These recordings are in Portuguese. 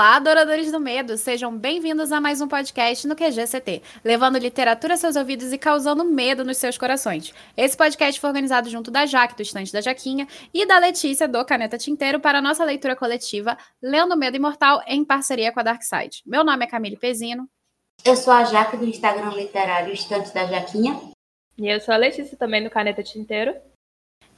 Olá, adoradores do medo! Sejam bem-vindos a mais um podcast no QGCT, levando literatura aos seus ouvidos e causando medo nos seus corações. Esse podcast foi organizado junto da Jaque, do Estante da Jaquinha, e da Letícia, do Caneta Tinteiro, para a nossa leitura coletiva Lendo Medo Imortal, em parceria com a Darkside. Meu nome é Camille Pezino. Eu sou a Jaque, do Instagram literário Estante da Jaquinha. E eu sou a Letícia, também do Caneta Tinteiro.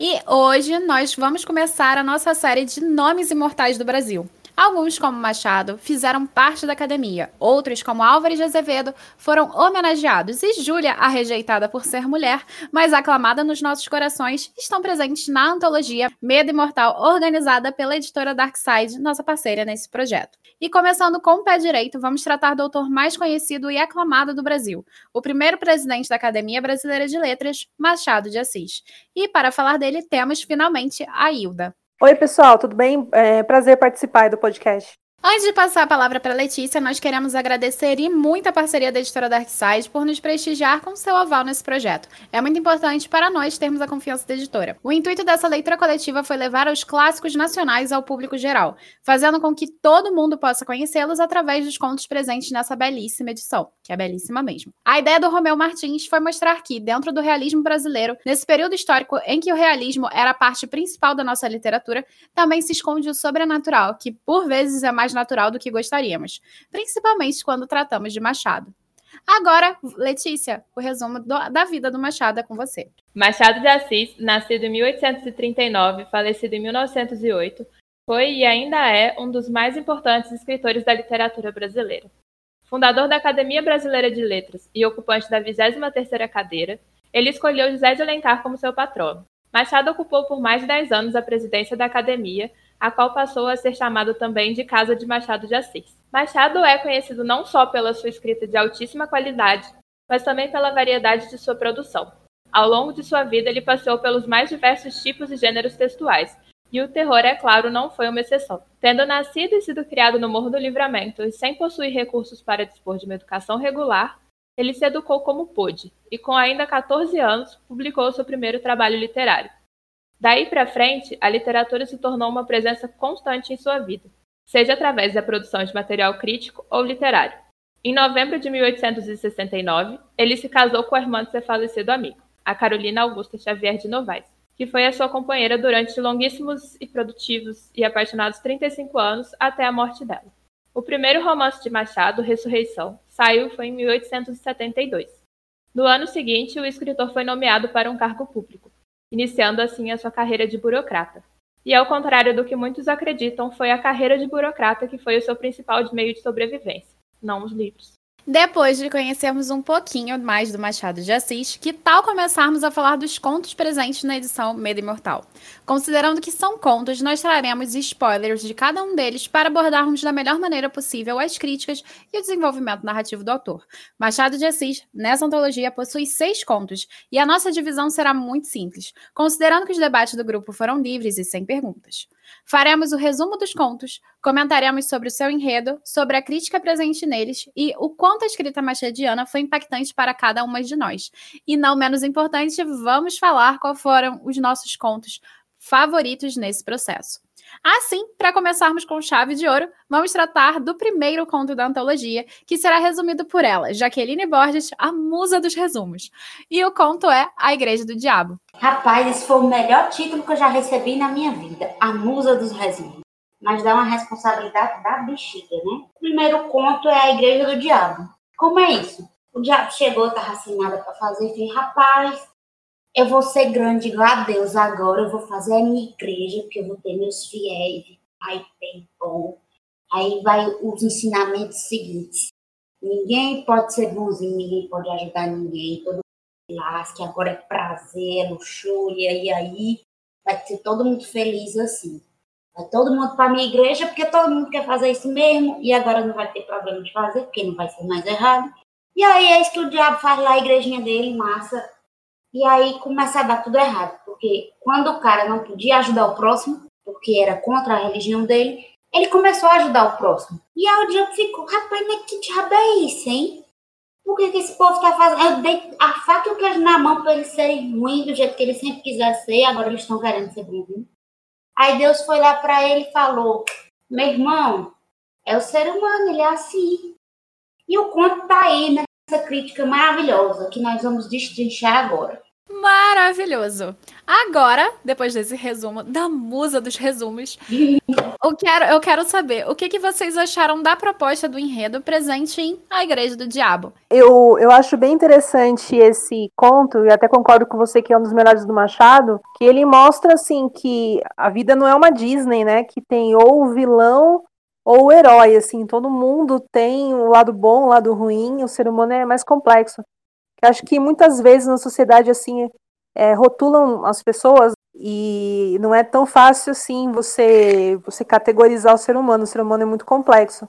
E hoje nós vamos começar a nossa série de nomes imortais do Brasil. Alguns, como Machado, fizeram parte da academia. Outros, como Álvares de Azevedo, foram homenageados. E Júlia, a rejeitada por ser mulher, mas aclamada nos nossos corações, estão presentes na antologia Medo Imortal, organizada pela editora Darkside, nossa parceira nesse projeto. E começando com o pé direito, vamos tratar do autor mais conhecido e aclamado do Brasil, o primeiro presidente da Academia Brasileira de Letras, Machado de Assis. E para falar dele, temos finalmente a Hilda. Oi, pessoal, tudo bem? É prazer participar do podcast. Antes de passar a palavra para Letícia, nós queremos agradecer e muito a parceria da editora Darkside por nos prestigiar com seu aval nesse projeto. É muito importante para nós termos a confiança da editora. O intuito dessa leitura coletiva foi levar os clássicos nacionais ao público geral, fazendo com que todo mundo possa conhecê-los através dos contos presentes nessa belíssima edição, que é belíssima mesmo. A ideia do Romeu Martins foi mostrar que, dentro do realismo brasileiro, nesse período histórico em que o realismo era a parte principal da nossa literatura, também se esconde o sobrenatural, que por vezes é mais mais natural do que gostaríamos, principalmente quando tratamos de Machado. Agora, Letícia, o resumo do, da vida do Machado é com você. Machado de Assis, nascido em 1839, falecido em 1908, foi e ainda é um dos mais importantes escritores da literatura brasileira. Fundador da Academia Brasileira de Letras e ocupante da 23ª cadeira, ele escolheu José de Alencar como seu patrono. Machado ocupou por mais de 10 anos a presidência da academia, a qual passou a ser chamado também de Casa de Machado de Assis. Machado é conhecido não só pela sua escrita de altíssima qualidade, mas também pela variedade de sua produção. Ao longo de sua vida, ele passeou pelos mais diversos tipos e gêneros textuais, e o terror, é claro, não foi uma exceção. Tendo nascido e sido criado no Morro do Livramento e sem possuir recursos para dispor de uma educação regular, ele se educou como pôde, e com ainda 14 anos, publicou seu primeiro trabalho literário. Daí para frente, a literatura se tornou uma presença constante em sua vida, seja através da produção de material crítico ou literário. Em novembro de 1869, ele se casou com a irmã de seu falecido amigo, a Carolina Augusta Xavier de Novaes, que foi a sua companheira durante longuíssimos e produtivos e apaixonados 35 anos até a morte dela. O primeiro romance de Machado, Ressurreição, saiu foi em 1872. No ano seguinte, o escritor foi nomeado para um cargo público, iniciando assim a sua carreira de burocrata. E ao contrário do que muitos acreditam, foi a carreira de burocrata que foi o seu principal meio de sobrevivência, não os livros. Depois de conhecermos um pouquinho mais do Machado de Assis, que tal começarmos a falar dos contos presentes na edição Medo Imortal? Considerando que são contos, nós traremos spoilers de cada um deles para abordarmos da melhor maneira possível as críticas e o desenvolvimento narrativo do autor. Machado de Assis, nessa antologia, possui seis contos, e a nossa divisão será muito simples, considerando que os debates do grupo foram livres e sem perguntas. Faremos o resumo dos contos, comentaremos sobre o seu enredo, sobre a crítica presente neles e o quanto a escrita machadiana foi impactante para cada uma de nós. E não menos importante, vamos falar quais foram os nossos contos favoritos nesse processo. Assim, para começarmos com chave de ouro, vamos tratar do primeiro conto da antologia, que será resumido por ela, Jaqueline Borges, a musa dos resumos. E o conto é A Igreja do Diabo. Rapaz, esse foi o melhor título que eu já recebi na minha vida, A Musa dos Resumos. Mas dá uma responsabilidade da bexiga, né? O primeiro conto é A Igreja do Diabo. Como é isso? O diabo chegou, estava sem nada para fazer, e rapaz, eu vou ser grande igual a Deus agora, eu vou fazer a minha igreja, porque eu vou ter meus fiéis, pai bem bom. Aí vai os ensinamentos seguintes. Ninguém pode ser bonzinho, ninguém pode ajudar ninguém, todo mundo que agora é prazer, é luxúria, e aí vai ser todo mundo feliz assim. Vai todo mundo para minha igreja, porque todo mundo quer fazer isso mesmo, e agora não vai ter problema de fazer, porque não vai ser mais errado. E aí é isso que o diabo faz lá, a igrejinha dele, massa, e aí começa a dar tudo errado, porque quando o cara não podia ajudar o próximo, porque era contra a religião dele, ele começou a ajudar o próximo. E aí o diabo ficou, rapaz, mas que diabo é isso, hein? Por que, que esse povo tá fazendo? Eu dei a faca e o queijo na mão para eles serem ruins do jeito que eles sempre quiseram ser, agora eles estão querendo ser bonzinhos. Aí Deus foi lá para ele e falou: Meu irmão, É o ser humano, ele é assim. E o conto tá aí nessa crítica maravilhosa que nós vamos destrinchar agora. Maravilhoso. Agora, depois desse resumo da musa dos resumos, eu quero, eu quero saber o que, que vocês acharam da proposta do enredo presente em A Igreja do Diabo. Eu, eu acho bem interessante esse conto, e até concordo com você que é um dos melhores do Machado, que ele mostra assim que a vida não é uma Disney, né? Que tem ou o vilão ou o herói, assim, todo mundo tem o lado bom, o lado ruim, o ser humano é mais complexo. Acho que muitas vezes na sociedade assim é, rotulam as pessoas e não é tão fácil assim você você categorizar o ser humano. O ser humano é muito complexo.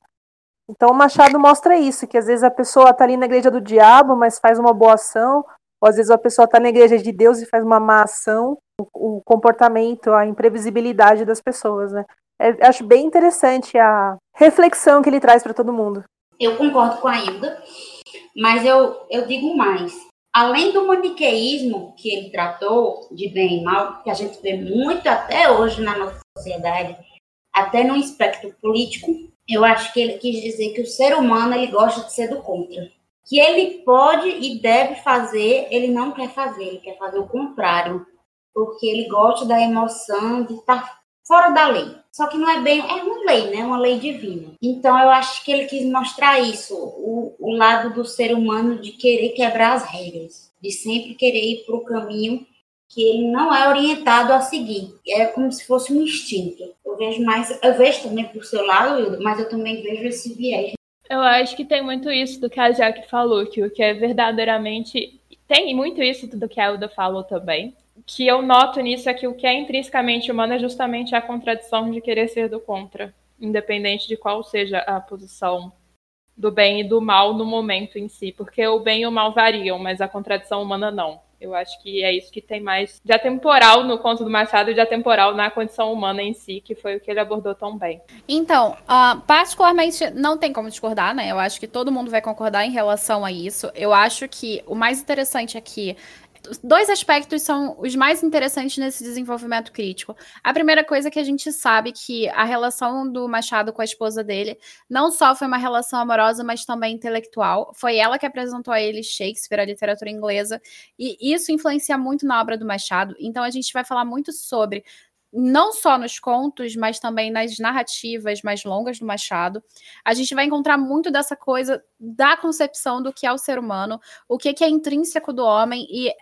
Então o Machado mostra isso, que às vezes a pessoa está ali na igreja do diabo, mas faz uma boa ação, ou às vezes a pessoa está na igreja de Deus e faz uma má ação. O, o comportamento, a imprevisibilidade das pessoas, né? É, acho bem interessante a reflexão que ele traz para todo mundo. Eu concordo com a Hilda. Mas eu, eu digo mais. Além do maniqueísmo que ele tratou de bem e mal, que a gente vê muito até hoje na nossa sociedade, até no espectro político, eu acho que ele quis dizer que o ser humano ele gosta de ser do contra. Que ele pode e deve fazer, ele não quer fazer, ele quer fazer o contrário. Porque ele gosta da emoção de estar fora da lei. Só que não é bem, é uma lei, né? Uma lei divina. Então eu acho que ele quis mostrar isso, o, o lado do ser humano de querer quebrar as regras, de sempre querer ir para o caminho que ele não é orientado a seguir. É como se fosse um instinto. Eu vejo mais, eu vejo também por seu lado, mas eu também vejo esse viés. Eu acho que tem muito isso do que a Jaque falou, que o que é verdadeiramente. Tem muito isso do que a Hilda falou também que eu noto nisso é que o que é intrinsecamente humano é justamente a contradição de querer ser do contra, independente de qual seja a posição do bem e do mal no momento em si, porque o bem e o mal variam, mas a contradição humana não. Eu acho que é isso que tem mais de atemporal no conto do Machado e de atemporal na condição humana em si, que foi o que ele abordou tão bem. Então, uh, particularmente, não tem como discordar, né? Eu acho que todo mundo vai concordar em relação a isso. Eu acho que o mais interessante aqui dois aspectos são os mais interessantes nesse desenvolvimento crítico. A primeira coisa é que a gente sabe que a relação do Machado com a esposa dele não só foi uma relação amorosa, mas também intelectual. Foi ela que apresentou a ele Shakespeare, a literatura inglesa, e isso influencia muito na obra do Machado. Então a gente vai falar muito sobre não só nos contos, mas também nas narrativas mais longas do Machado. A gente vai encontrar muito dessa coisa da concepção do que é o ser humano, o que é intrínseco do homem e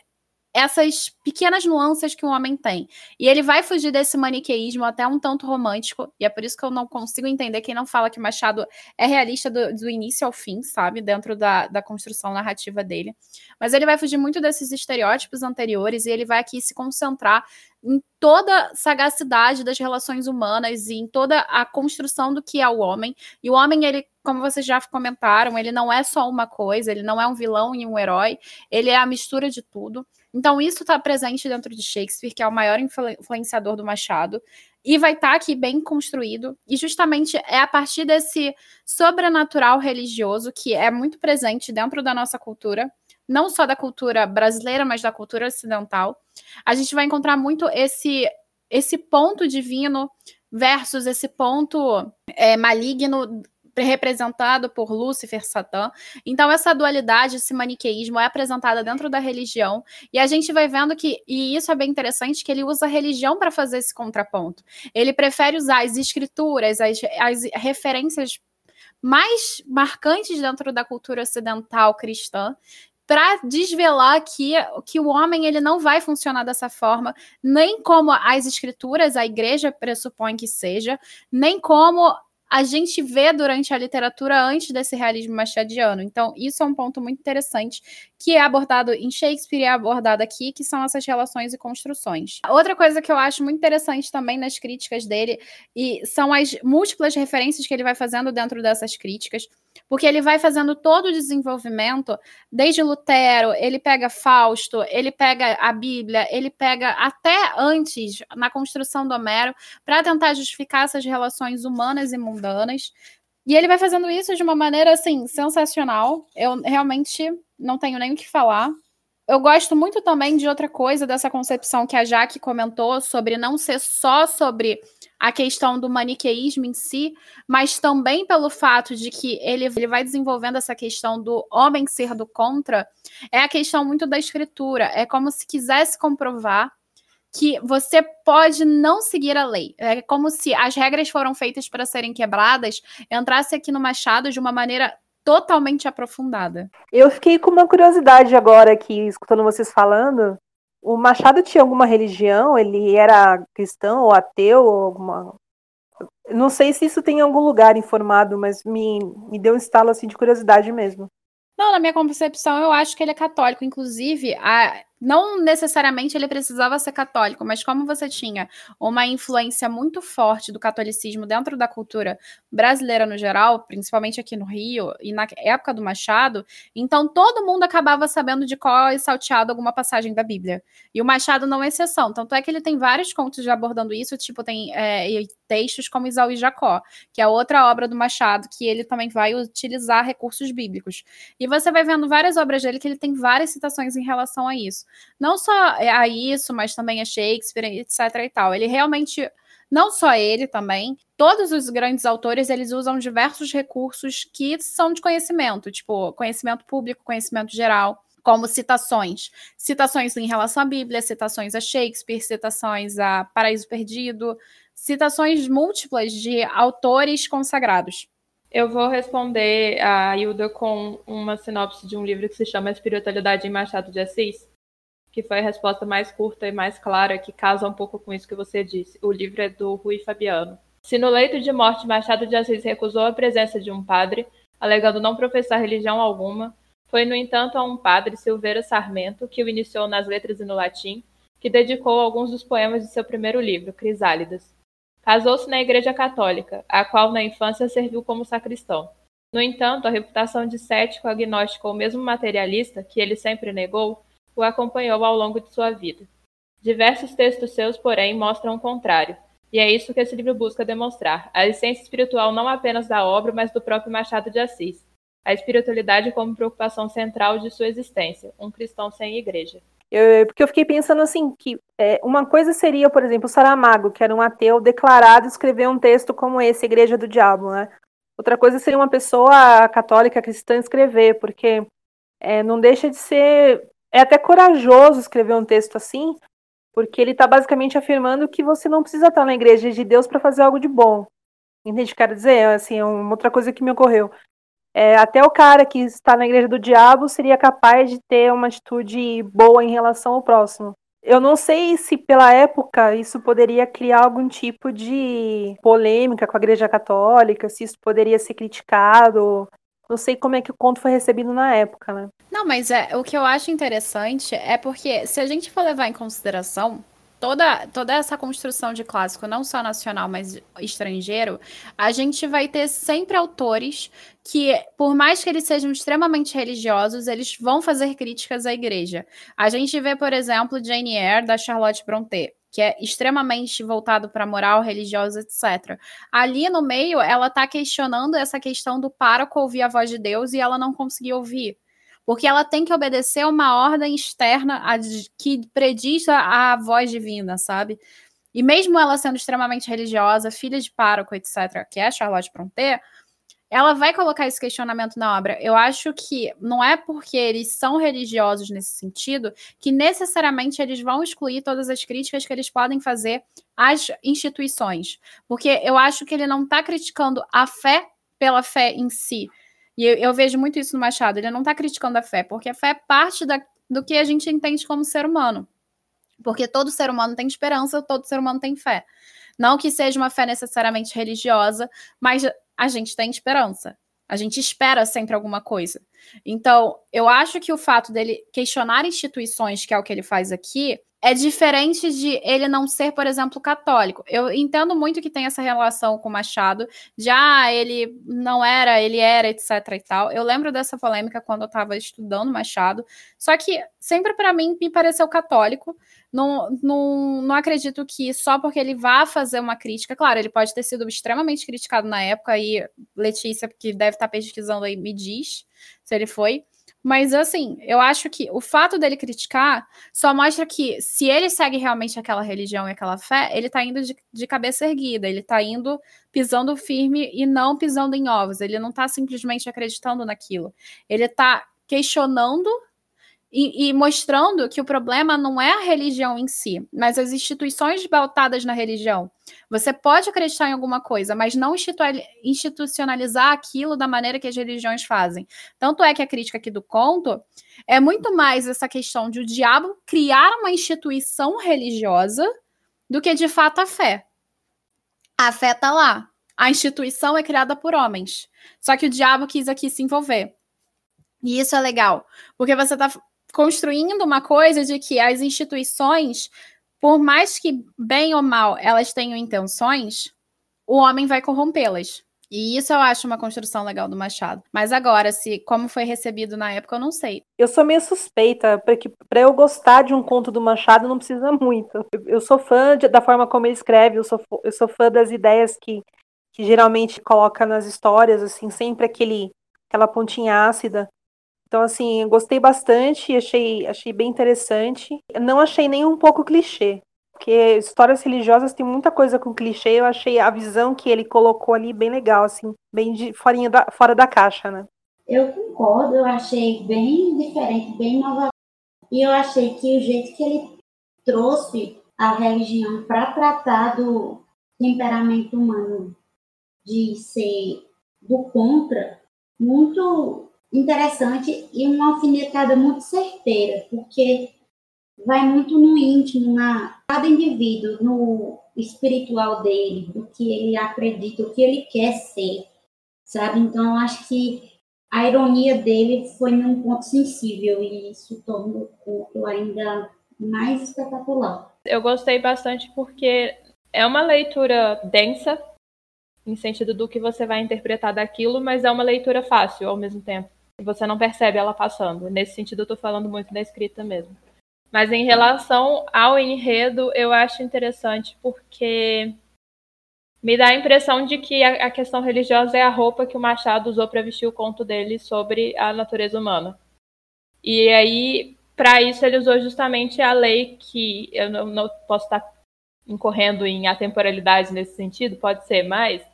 essas pequenas nuances que o homem tem. E ele vai fugir desse maniqueísmo até um tanto romântico, e é por isso que eu não consigo entender quem não fala que Machado é realista do, do início ao fim, sabe? Dentro da, da construção narrativa dele. Mas ele vai fugir muito desses estereótipos anteriores e ele vai aqui se concentrar em toda a sagacidade das relações humanas e em toda a construção do que é o homem. E o homem, ele, como vocês já comentaram, ele não é só uma coisa, ele não é um vilão e um herói, ele é a mistura de tudo. Então, isso está presente dentro de Shakespeare, que é o maior influenciador do Machado, e vai estar tá aqui bem construído. E justamente é a partir desse sobrenatural religioso que é muito presente dentro da nossa cultura, não só da cultura brasileira, mas da cultura ocidental. A gente vai encontrar muito esse esse ponto divino versus esse ponto é, maligno representado por Lúcifer, Satã. Então, essa dualidade, esse maniqueísmo é apresentada dentro da religião, e a gente vai vendo que, e isso é bem interessante, que ele usa a religião para fazer esse contraponto. Ele prefere usar as escrituras, as, as referências mais marcantes dentro da cultura ocidental cristã para desvelar que, que o homem ele não vai funcionar dessa forma, nem como as escrituras, a igreja pressupõe que seja, nem como a gente vê durante a literatura antes desse realismo machadiano. Então, isso é um ponto muito interessante que é abordado em Shakespeare e é abordado aqui, que são essas relações e construções. Outra coisa que eu acho muito interessante também nas críticas dele e são as múltiplas referências que ele vai fazendo dentro dessas críticas porque ele vai fazendo todo o desenvolvimento, desde Lutero, ele pega Fausto, ele pega a Bíblia, ele pega até antes, na construção do Homero, para tentar justificar essas relações humanas e mundanas. E ele vai fazendo isso de uma maneira, assim, sensacional. Eu realmente não tenho nem o que falar. Eu gosto muito também de outra coisa dessa concepção que a Jaque comentou sobre não ser só sobre a questão do maniqueísmo em si, mas também pelo fato de que ele, ele vai desenvolvendo essa questão do homem ser do contra, é a questão muito da escritura. É como se quisesse comprovar que você pode não seguir a lei. É como se as regras foram feitas para serem quebradas, entrasse aqui no Machado de uma maneira totalmente aprofundada. Eu fiquei com uma curiosidade agora aqui, escutando vocês falando. O Machado tinha alguma religião? Ele era cristão ou ateu? Ou alguma... Não sei se isso tem em algum lugar informado, mas me, me deu um estalo assim, de curiosidade mesmo. Não, na minha concepção, eu acho que ele é católico. Inclusive, a, não necessariamente ele precisava ser católico, mas como você tinha uma influência muito forte do catolicismo dentro da cultura brasileira no geral, principalmente aqui no Rio e na época do Machado, então todo mundo acabava sabendo de qual é salteado alguma passagem da Bíblia. E o Machado não é exceção. Tanto é que ele tem vários contos já abordando isso, tipo, tem é, textos como Isaú e Jacó, que é outra obra do Machado, que ele também vai utilizar recursos bíblicos. E você vai vendo várias obras dele que ele tem várias citações em relação a isso não só a isso, mas também a Shakespeare, etc e tal. Ele realmente não só ele também, todos os grandes autores, eles usam diversos recursos que são de conhecimento, tipo conhecimento público, conhecimento geral, como citações. Citações em relação à Bíblia, citações a Shakespeare, citações a Paraíso Perdido, citações múltiplas de autores consagrados. Eu vou responder a Hilda com uma sinopse de um livro que se chama Espiritualidade em Machado de Assis, que foi a resposta mais curta e mais clara, que casa um pouco com isso que você disse. O livro é do Rui Fabiano. Se no leito de morte Machado de Assis recusou a presença de um padre, alegando não professar religião alguma, foi, no entanto, a um padre, Silveira Sarmento, que o iniciou nas letras e no latim, que dedicou alguns dos poemas de seu primeiro livro, Crisálidas. Casou-se na Igreja Católica, a qual na infância serviu como sacristão. No entanto, a reputação de cético, agnóstico ou mesmo materialista, que ele sempre negou, o acompanhou ao longo de sua vida. Diversos textos seus, porém, mostram o contrário, e é isso que esse livro busca demonstrar: a essência espiritual não apenas da obra, mas do próprio Machado de Assis. A espiritualidade como preocupação central de sua existência, um cristão sem igreja. Eu, porque eu fiquei pensando assim, que é, uma coisa seria, por exemplo, Saramago, que era um ateu declarado, escrever um texto como esse, Igreja do Diabo, né? Outra coisa seria uma pessoa católica cristã escrever, porque é, não deixa de ser é até corajoso escrever um texto assim, porque ele está basicamente afirmando que você não precisa estar na igreja de Deus para fazer algo de bom. Entende o que quero dizer? Assim, é uma outra coisa que me ocorreu. É, até o cara que está na igreja do diabo seria capaz de ter uma atitude boa em relação ao próximo. Eu não sei se pela época isso poderia criar algum tipo de polêmica com a igreja católica, se isso poderia ser criticado, não sei como é que o conto foi recebido na época, né? Não, mas é, o que eu acho interessante é porque se a gente for levar em consideração toda, toda essa construção de clássico, não só nacional, mas estrangeiro, a gente vai ter sempre autores que, por mais que eles sejam extremamente religiosos, eles vão fazer críticas à igreja. A gente vê, por exemplo, Jane Eyre, da Charlotte Brontë que é extremamente voltado para moral religiosa, etc. Ali no meio, ela está questionando essa questão do pároco ouvir a voz de Deus e ela não conseguir ouvir. Porque ela tem que obedecer uma ordem externa que prediz a, a voz divina, sabe? E mesmo ela sendo extremamente religiosa, filha de pároco, etc., que é Charlotte Brontë, ela vai colocar esse questionamento na obra. Eu acho que não é porque eles são religiosos nesse sentido que necessariamente eles vão excluir todas as críticas que eles podem fazer às instituições. Porque eu acho que ele não está criticando a fé pela fé em si. E eu, eu, vejo muito isso no Machado. Ele não está criticando a fé, porque a fé é parte da, do que a gente entende como ser humano. Porque todo ser humano tem esperança, todo ser humano tem fé. Não que seja uma fé necessariamente religiosa, mas a gente tem esperança. A gente espera sempre alguma coisa. Então, eu acho que o fato dele questionar instituições, que é o que ele faz aqui, é diferente de ele não ser, por exemplo, católico. Eu entendo muito que tem essa relação com Machado, já ah, ele não era, ele era, etc e tal. Eu lembro dessa polêmica quando eu estava estudando Machado, só que sempre para mim me pareceu católico. Não, não, não acredito que só porque ele vá fazer uma crítica, claro, ele pode ter sido extremamente criticado na época, e Letícia, que deve estar pesquisando aí, me diz se ele foi. Mas assim, eu acho que o fato dele criticar só mostra que se ele segue realmente aquela religião e aquela fé, ele tá indo de, de cabeça erguida, ele tá indo pisando firme e não pisando em ovos. Ele não tá simplesmente acreditando naquilo. Ele tá questionando e, e, mostrando que o problema não é a religião em si, mas as instituições pautadas na religião. Você pode acreditar em alguma coisa, mas não institucionalizar aquilo da maneira que as religiões fazem. Tanto é que a crítica aqui do conto é muito mais essa questão de o diabo criar uma instituição religiosa do que de fato a fé. A fé está lá. A instituição é criada por homens. Só que o diabo quis aqui se envolver. E isso é legal, porque você está construindo uma coisa de que as instituições, por mais que bem ou mal elas tenham intenções, o homem vai corrompê-las. E isso eu acho uma construção legal do Machado. Mas agora, se como foi recebido na época, eu não sei. Eu sou meio suspeita, porque para eu gostar de um conto do Machado não precisa muito. Eu, sou fã de, da forma como ele escreve, eu sou, eu sou fã das ideias que, que geralmente coloca nas histórias, assim, sempre aquele, aquela pontinha ácida. Então, assim, gostei bastante, achei, achei bem interessante. Não achei nem um pouco clichê, porque histórias religiosas tem muita coisa com clichê. Eu achei a visão que ele colocou ali bem legal, assim, bem de, fora, da, fora da caixa, né? Eu concordo, eu achei bem diferente, bem inovador. E eu achei que o jeito que ele trouxe a religião para tratar do temperamento humano de ser do contra, muito interessante e uma alfinetada muito certeira, porque vai muito no íntimo, na cada indivíduo, no espiritual dele, do que ele acredita, o que ele quer ser, sabe? Então, eu acho que a ironia dele foi num ponto sensível e isso torna o conto ainda mais espetacular. Eu gostei bastante porque é uma leitura densa, em sentido do que você vai interpretar daquilo, mas é uma leitura fácil ao mesmo tempo e você não percebe ela passando. Nesse sentido, eu estou falando muito da escrita mesmo. Mas em relação ao enredo, eu acho interessante porque me dá a impressão de que a, questão religiosa é a roupa que o Machado usou para vestir o conto dele sobre a natureza humana. E aí, para isso, ele usou justamente a lei que eu não, não posso estar incorrendo em atemporalidade nesse sentido, pode ser, mas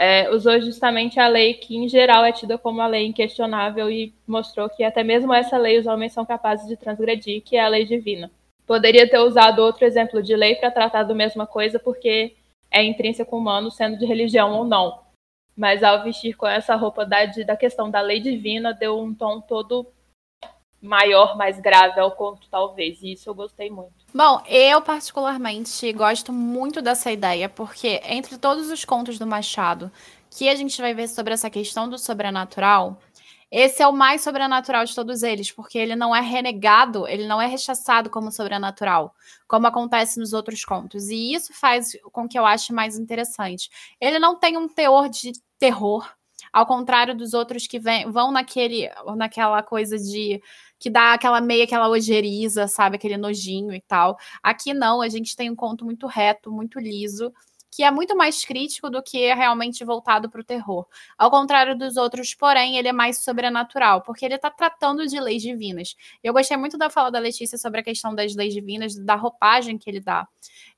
é, usou justamente a lei que, em geral, é tida como a lei inquestionável e mostrou que até mesmo essa lei os homens são capazes de transgredir, que é a lei divina. Poderia ter usado outro exemplo de lei para tratar da mesma coisa, porque é intrínseco humano, sendo de religião ou não. Mas ao vestir com essa roupa da, da questão da lei divina, deu um tom todo maior, mais grave ao conto, talvez. E isso eu gostei muito. Bom, eu particularmente gosto muito dessa ideia, porque entre todos os contos do Machado que a gente vai ver sobre essa questão do sobrenatural, esse é o mais sobrenatural de todos eles, porque ele não é renegado, ele não é rechaçado como sobrenatural, como acontece nos outros contos. E isso faz com que eu ache mais interessante. Ele não tem um teor de terror, ao contrário dos outros que vem, vão naquele, naquela coisa de que dá aquela meia, aquela ojeriza, sabe? Aquele nojinho e tal. Aqui não, a gente tem um conto muito reto, muito liso, que é muito mais crítico do que é realmente voltado para o terror. Ao contrário dos outros, porém, ele é mais sobrenatural, porque ele está tratando de leis divinas. Eu gostei muito da fala da Letícia sobre a questão das leis divinas, da roupagem que ele dá.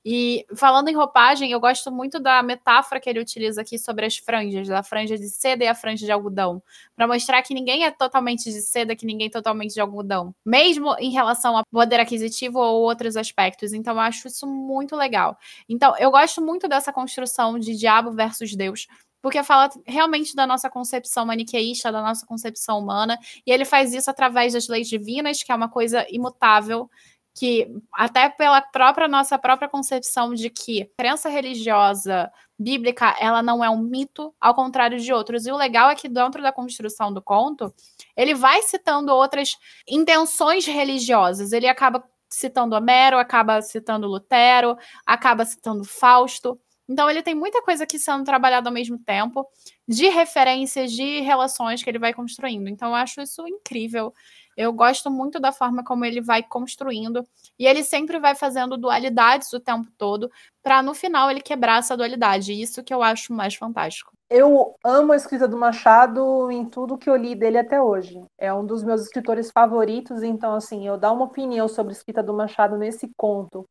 E falando em roupagem, eu gosto muito da metáfora que ele utiliza aqui sobre as franjas, da franja de seda e a franja de algodão, para mostrar que ninguém é totalmente de seda, que ninguém é totalmente de algodão, mesmo em relação a poder aquisitivo ou outros aspectos. Então, eu acho isso muito legal. Então, eu gosto muito dessa construção de diabo versus Deus, porque fala realmente da nossa concepção maniqueísta, da nossa concepção humana, e ele faz isso através das leis divinas, que é uma coisa imutável, que até pela própria nossa própria concepção de que crença religiosa bíblica ela não é um mito, ao contrário de outros. E o legal é que dentro da construção do conto, ele vai citando outras intenções religiosas. Ele acaba citando Homero, acaba citando Lutero, acaba citando Fausto. Então ele tem muita coisa aqui sendo trabalhada ao mesmo tempo, de referências, de relações que ele vai construindo. Então eu acho isso incrível. Eu gosto muito da forma como ele vai construindo e ele sempre vai fazendo dualidades o tempo todo para no final ele quebrar essa dualidade. Isso que eu acho mais fantástico. Eu amo a escrita do Machado em tudo que eu li dele até hoje. É um dos meus escritores favoritos, então assim, eu dar uma opinião sobre a escrita do Machado nesse conto,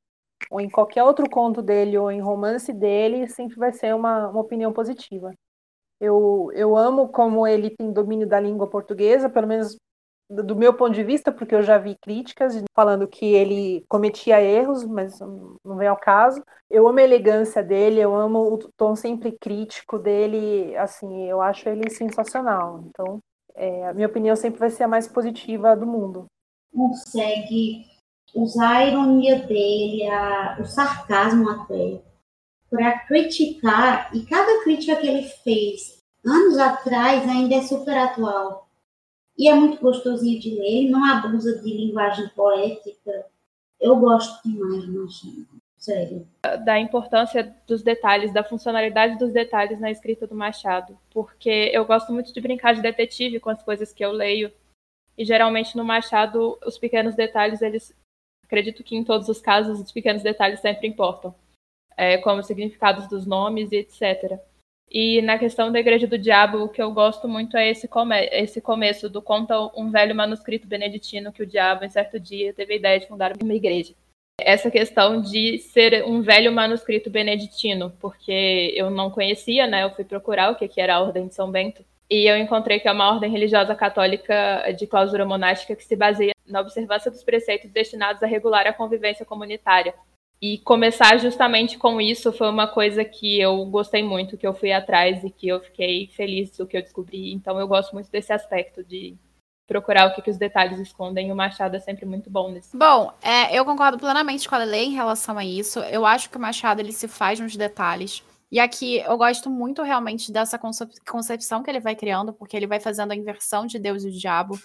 ou em qualquer outro conto dele, ou em romance dele, sempre vai ser uma, uma opinião positiva. Eu, eu amo como ele tem domínio da língua portuguesa, pelo menos do meu ponto de vista, porque eu já vi críticas falando que ele cometia erros, mas não vem ao caso. Eu amo a elegância dele, eu amo o tom sempre crítico dele, assim, eu acho ele sensacional. Então, é, a minha opinião sempre vai ser a mais positiva do mundo. Consegue usar a ironia dele, a, o sarcasmo até, para criticar, e cada crítica que ele fez anos atrás ainda é super atual e é muito gostosinho de ler, não abusa de linguagem poética. Eu gosto demais do Machado, sério. Da importância dos detalhes, da funcionalidade dos detalhes na escrita do Machado, porque eu gosto muito de brincar de detetive com as coisas que eu leio. E geralmente no Machado, os pequenos detalhes, eles. Acredito que em todos os casos, os pequenos detalhes sempre importam, é, como os significados dos nomes e etc. E na questão da Igreja do Diabo, o que eu gosto muito é esse, come esse começo do conta um velho manuscrito beneditino que o diabo, em certo dia, teve a ideia de fundar uma igreja. Essa questão de ser um velho manuscrito beneditino, porque eu não conhecia, né? Eu fui procurar o que era a Ordem de São Bento. E eu encontrei que é uma ordem religiosa católica de clausura monástica que se baseia na observância dos preceitos destinados a regular a convivência comunitária, e começar justamente com isso foi uma coisa que eu gostei muito, que eu fui atrás e que eu fiquei feliz do que eu descobri. Então eu gosto muito desse aspecto de procurar o que, que os detalhes escondem. E o Machado é sempre muito bom nisso. Bom, é, eu concordo plenamente com a Lele em relação a isso. Eu acho que o Machado ele se faz nos detalhes. E aqui eu gosto muito realmente dessa concepção que ele vai criando, porque ele vai fazendo a inversão de Deus e o diabo,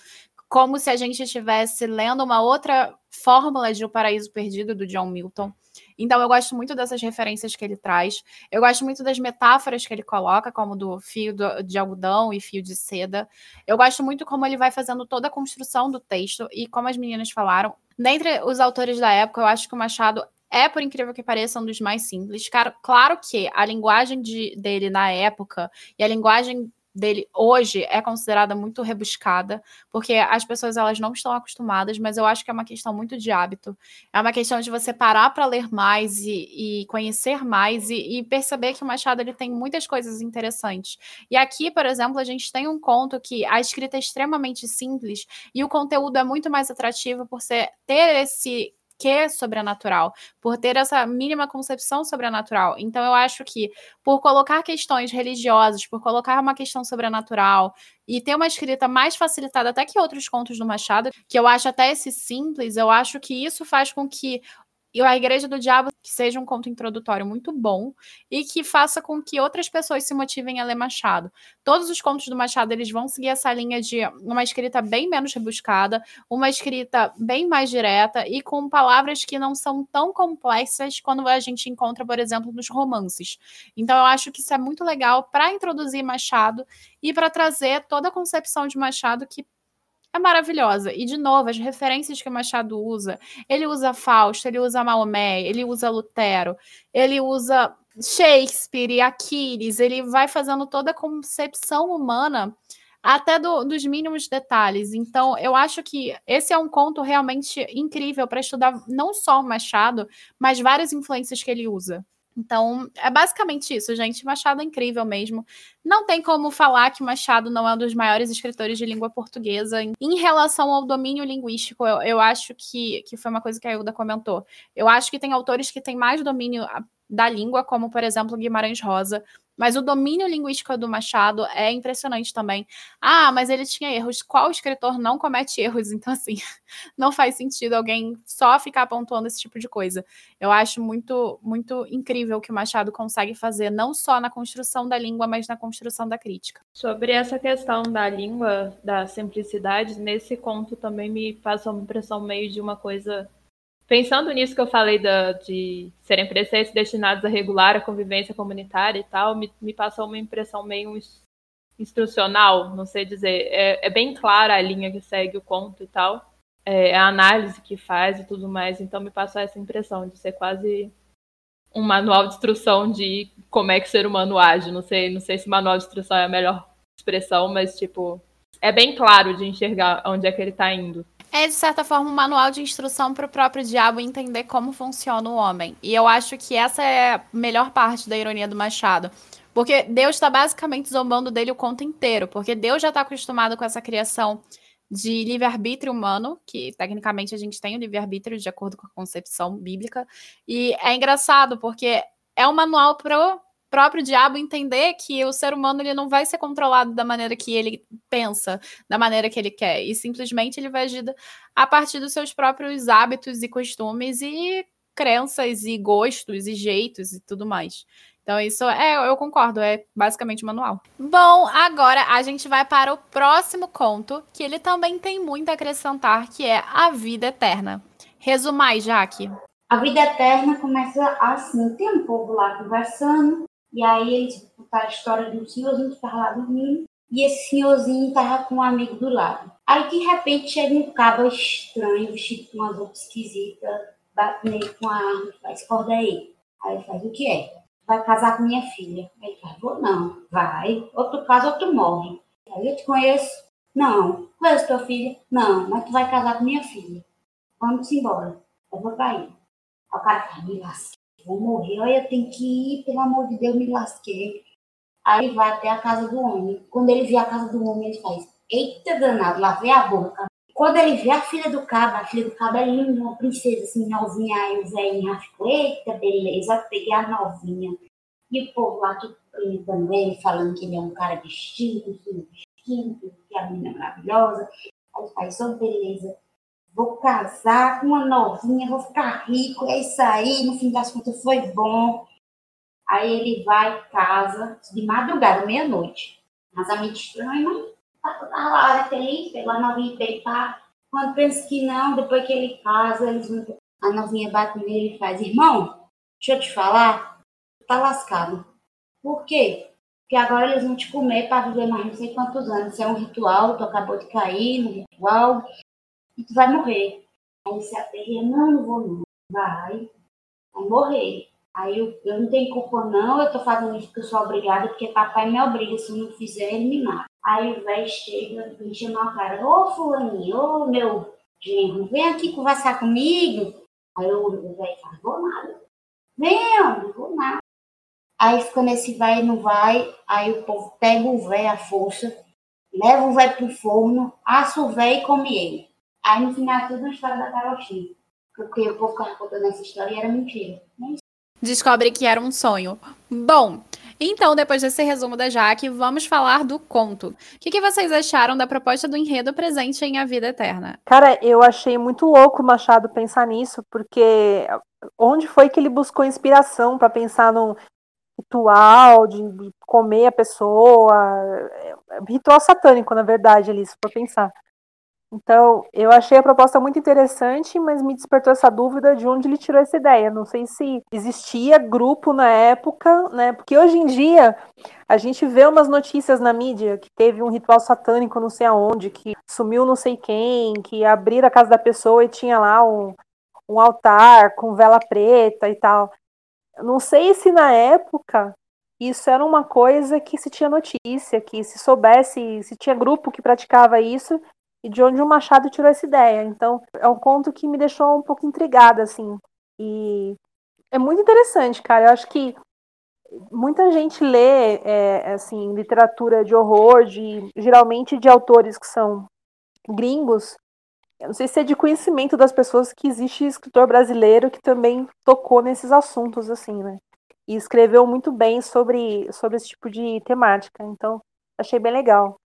como se a gente estivesse lendo uma outra fórmula de O Paraíso Perdido do John Milton. Então eu gosto muito dessas referências que ele traz. Eu gosto muito das metáforas que ele coloca, como do fio de algodão e fio de seda. Eu gosto muito como ele vai fazendo toda a construção do texto e como as meninas falaram, dentre os autores da época, eu acho que o Machado é, por incrível que pareça, um dos mais simples. Claro que a linguagem de, dele na época e a linguagem dele hoje é considerada muito rebuscada, porque as pessoas elas não estão acostumadas, mas eu acho que é uma questão muito de hábito. É uma questão de você parar para ler mais e, e conhecer mais e, e, perceber que o Machado ele tem muitas coisas interessantes. E aqui, por exemplo, a gente tem um conto que a escrita é extremamente simples e o conteúdo é muito mais atrativo por ser, ter esse que é sobrenatural, por ter essa mínima concepção sobrenatural. Então, eu acho que por colocar questões religiosas, por colocar uma questão sobrenatural e ter uma escrita mais facilitada até que outros contos do Machado, que eu acho até esse simples, eu acho que isso faz com que e a Igreja do Diabo que seja um conto introdutório muito bom e que faça com que outras pessoas se motivem a ler Machado. Todos os contos do Machado eles vão seguir essa linha de uma escrita bem menos rebuscada, uma escrita bem mais direta e com palavras que não são tão complexas quando a gente encontra, por exemplo, nos romances. Então eu acho que isso é muito legal para introduzir Machado e para trazer toda a concepção de Machado que é maravilhosa. E, de novo, as referências que o Machado usa. Ele usa Fausto, ele usa Maomé, ele usa Lutero, ele usa Shakespeare e Aquiles. Ele vai fazendo toda a concepção humana até do, dos mínimos detalhes. Então, eu acho que esse é um conto realmente incrível para estudar não só o Machado, mas várias influências que ele usa. Então, é basicamente isso, gente. Machado é incrível mesmo. Não tem como falar que Machado não é um dos maiores escritores de língua portuguesa. Em relação ao domínio linguístico, eu, eu acho que, que foi uma coisa que a Ilda comentou. Eu acho que tem autores que têm mais domínio da língua, como, por exemplo, Guimarães Rosa. Mas o domínio linguístico do Machado é impressionante também. Ah, mas ele tinha erros. Qual escritor não comete erros? Então, assim, não faz sentido alguém só ficar pontuando esse tipo de coisa. Eu acho muito, muito incrível o que o Machado consegue fazer, não só na construção da língua, mas na construção da crítica. Sobre essa questão da língua, da simplicidade, nesse conto também me passa uma impressão meio de uma coisa pensando nisso que eu falei da, de serem preceitos destinados a regular a convivência comunitária e tal, me, me passou uma impressão meio instrucional, não sei dizer. É, é, bem clara a linha que segue o conto e tal. É, a análise que faz e tudo mais. Então me passou essa impressão de ser quase um manual de instrução de como é que o ser humano age. Não sei, não sei se manual de instrução é a melhor expressão, mas tipo, é bem claro de enxergar onde é que ele está indo. É, de certa forma, um manual de instrução para o próprio diabo entender como funciona o homem. E eu acho que essa é a melhor parte da ironia do Machado. Porque Deus está basicamente zombando dele o conto inteiro. Porque Deus já está acostumado com essa criação de livre-arbítrio humano, que tecnicamente a gente tem o livre-arbítrio de acordo com a concepção bíblica. E é engraçado, porque é um manual para próprio diabo entender que o ser humano ele não vai ser controlado da maneira que ele pensa, da maneira que ele quer, e simplesmente ele vai agir a partir dos seus próprios hábitos e costumes e crenças e gostos e jeitos e tudo mais. Então, isso é, eu concordo, é basicamente manual. Bom, agora a gente vai para o próximo conto, que ele também tem muito a acrescentar, que é a vida eterna. Resumai, Jaque. A vida eterna começa assim: tem um povo lá conversando, e aí eles contaram a história de um senhorzinho que estava lá dormindo. E esse senhorzinho estava com um amigo do lado. Aí de repente chega um cabo estranho, vestido com umas roupas esquisitas, bate nele com a arma faz, corda aí. Aí ele faz, o que é? Vai casar com minha filha. Aí ele faz, vou não. Vai. Outro caso, outro morre. Aí eu te conheço? Não. Conheço tua filha? Não, mas tu vai casar com minha filha. Vamos embora. Eu vou pra aí. O cara fala, me lasquei vou morrer, olha, tenho que ir, pelo amor de Deus, me lasquei. Aí vai até a casa do homem. Quando ele vê a casa do homem, ele faz, eita danado, vê a boca. Quando ele vê a filha do cabo, a filha do cabo é linda, uma princesa assim, novinha, aí o velhinho ficou, eita beleza, peguei a novinha. E o povo lá tudo brincando ele, falando que ele é um cara distinto, distinto, que a menina é maravilhosa. Aí faz, oh beleza, vou casar com uma novinha, vou ficar rico, é isso aí, no fim das contas foi bom. Aí ele vai, casa, de madrugada, meia-noite. Casamento estranho, tá a hora feliz, pegou a novinha pá. Quando pensa que não, depois que ele casa, eles vão... a novinha bate nele e faz, irmão, deixa eu te falar, tá lascado. Por quê? Porque agora eles vão te comer para viver mais não sei quantos anos. Isso é um ritual, tu acabou de cair no ritual, e tu vai morrer. Aí se aterria, não, não vou não. Vai, vai morrer. Aí eu, eu não tenho culpa não, eu tô fazendo isso porque eu sou obrigada, porque papai me obriga, se eu não fizer, ele me mata. Aí o velho chega, me chama o cara, ô fulaninho, ô meu genro, vem aqui conversar comigo. Aí o velho fala, vou nada. Vem, não vou nada. Aí fica nesse vai não vai, aí o povo pega o velho à força, leva o velho pro forno, assa o velho e come ele. Aí no final tudo uma história da carochinha. Porque o povo ficava contando essa história e era mentira. Descobre que era um sonho. Bom, então, depois desse resumo da Jaque, vamos falar do conto. O que, que, vocês acharam da proposta do enredo presente em A Vida Eterna? Cara, eu achei muito louco o Machado pensar nisso, porque onde foi que ele buscou inspiração para pensar num ritual de comer a pessoa? É, é ritual satânico, na verdade, ali, se for pensar. Então, eu achei a proposta muito interessante, mas me despertou essa dúvida de onde ele tirou essa ideia. Não sei se existia grupo na época, né? Porque hoje em dia a gente vê umas notícias na mídia que teve um ritual satânico não sei aonde, que sumiu não sei quem, que abriram a casa da pessoa e tinha lá um, um altar com vela preta e tal. Não sei se na época isso era uma coisa que se tinha notícia, que se soubesse, se tinha grupo que praticava isso, e de onde o Machado tirou essa ideia. Então, é um conto que me deixou um pouco intrigada, assim. E é muito interessante, cara. Eu acho que muita gente lê, é, assim, literatura de horror, de, geralmente de autores que são gringos. Eu não sei se é de conhecimento das pessoas que existe escritor brasileiro que também tocou nesses assuntos, assim, né? E escreveu muito bem sobre, sobre esse tipo de temática. Então, achei bem legal.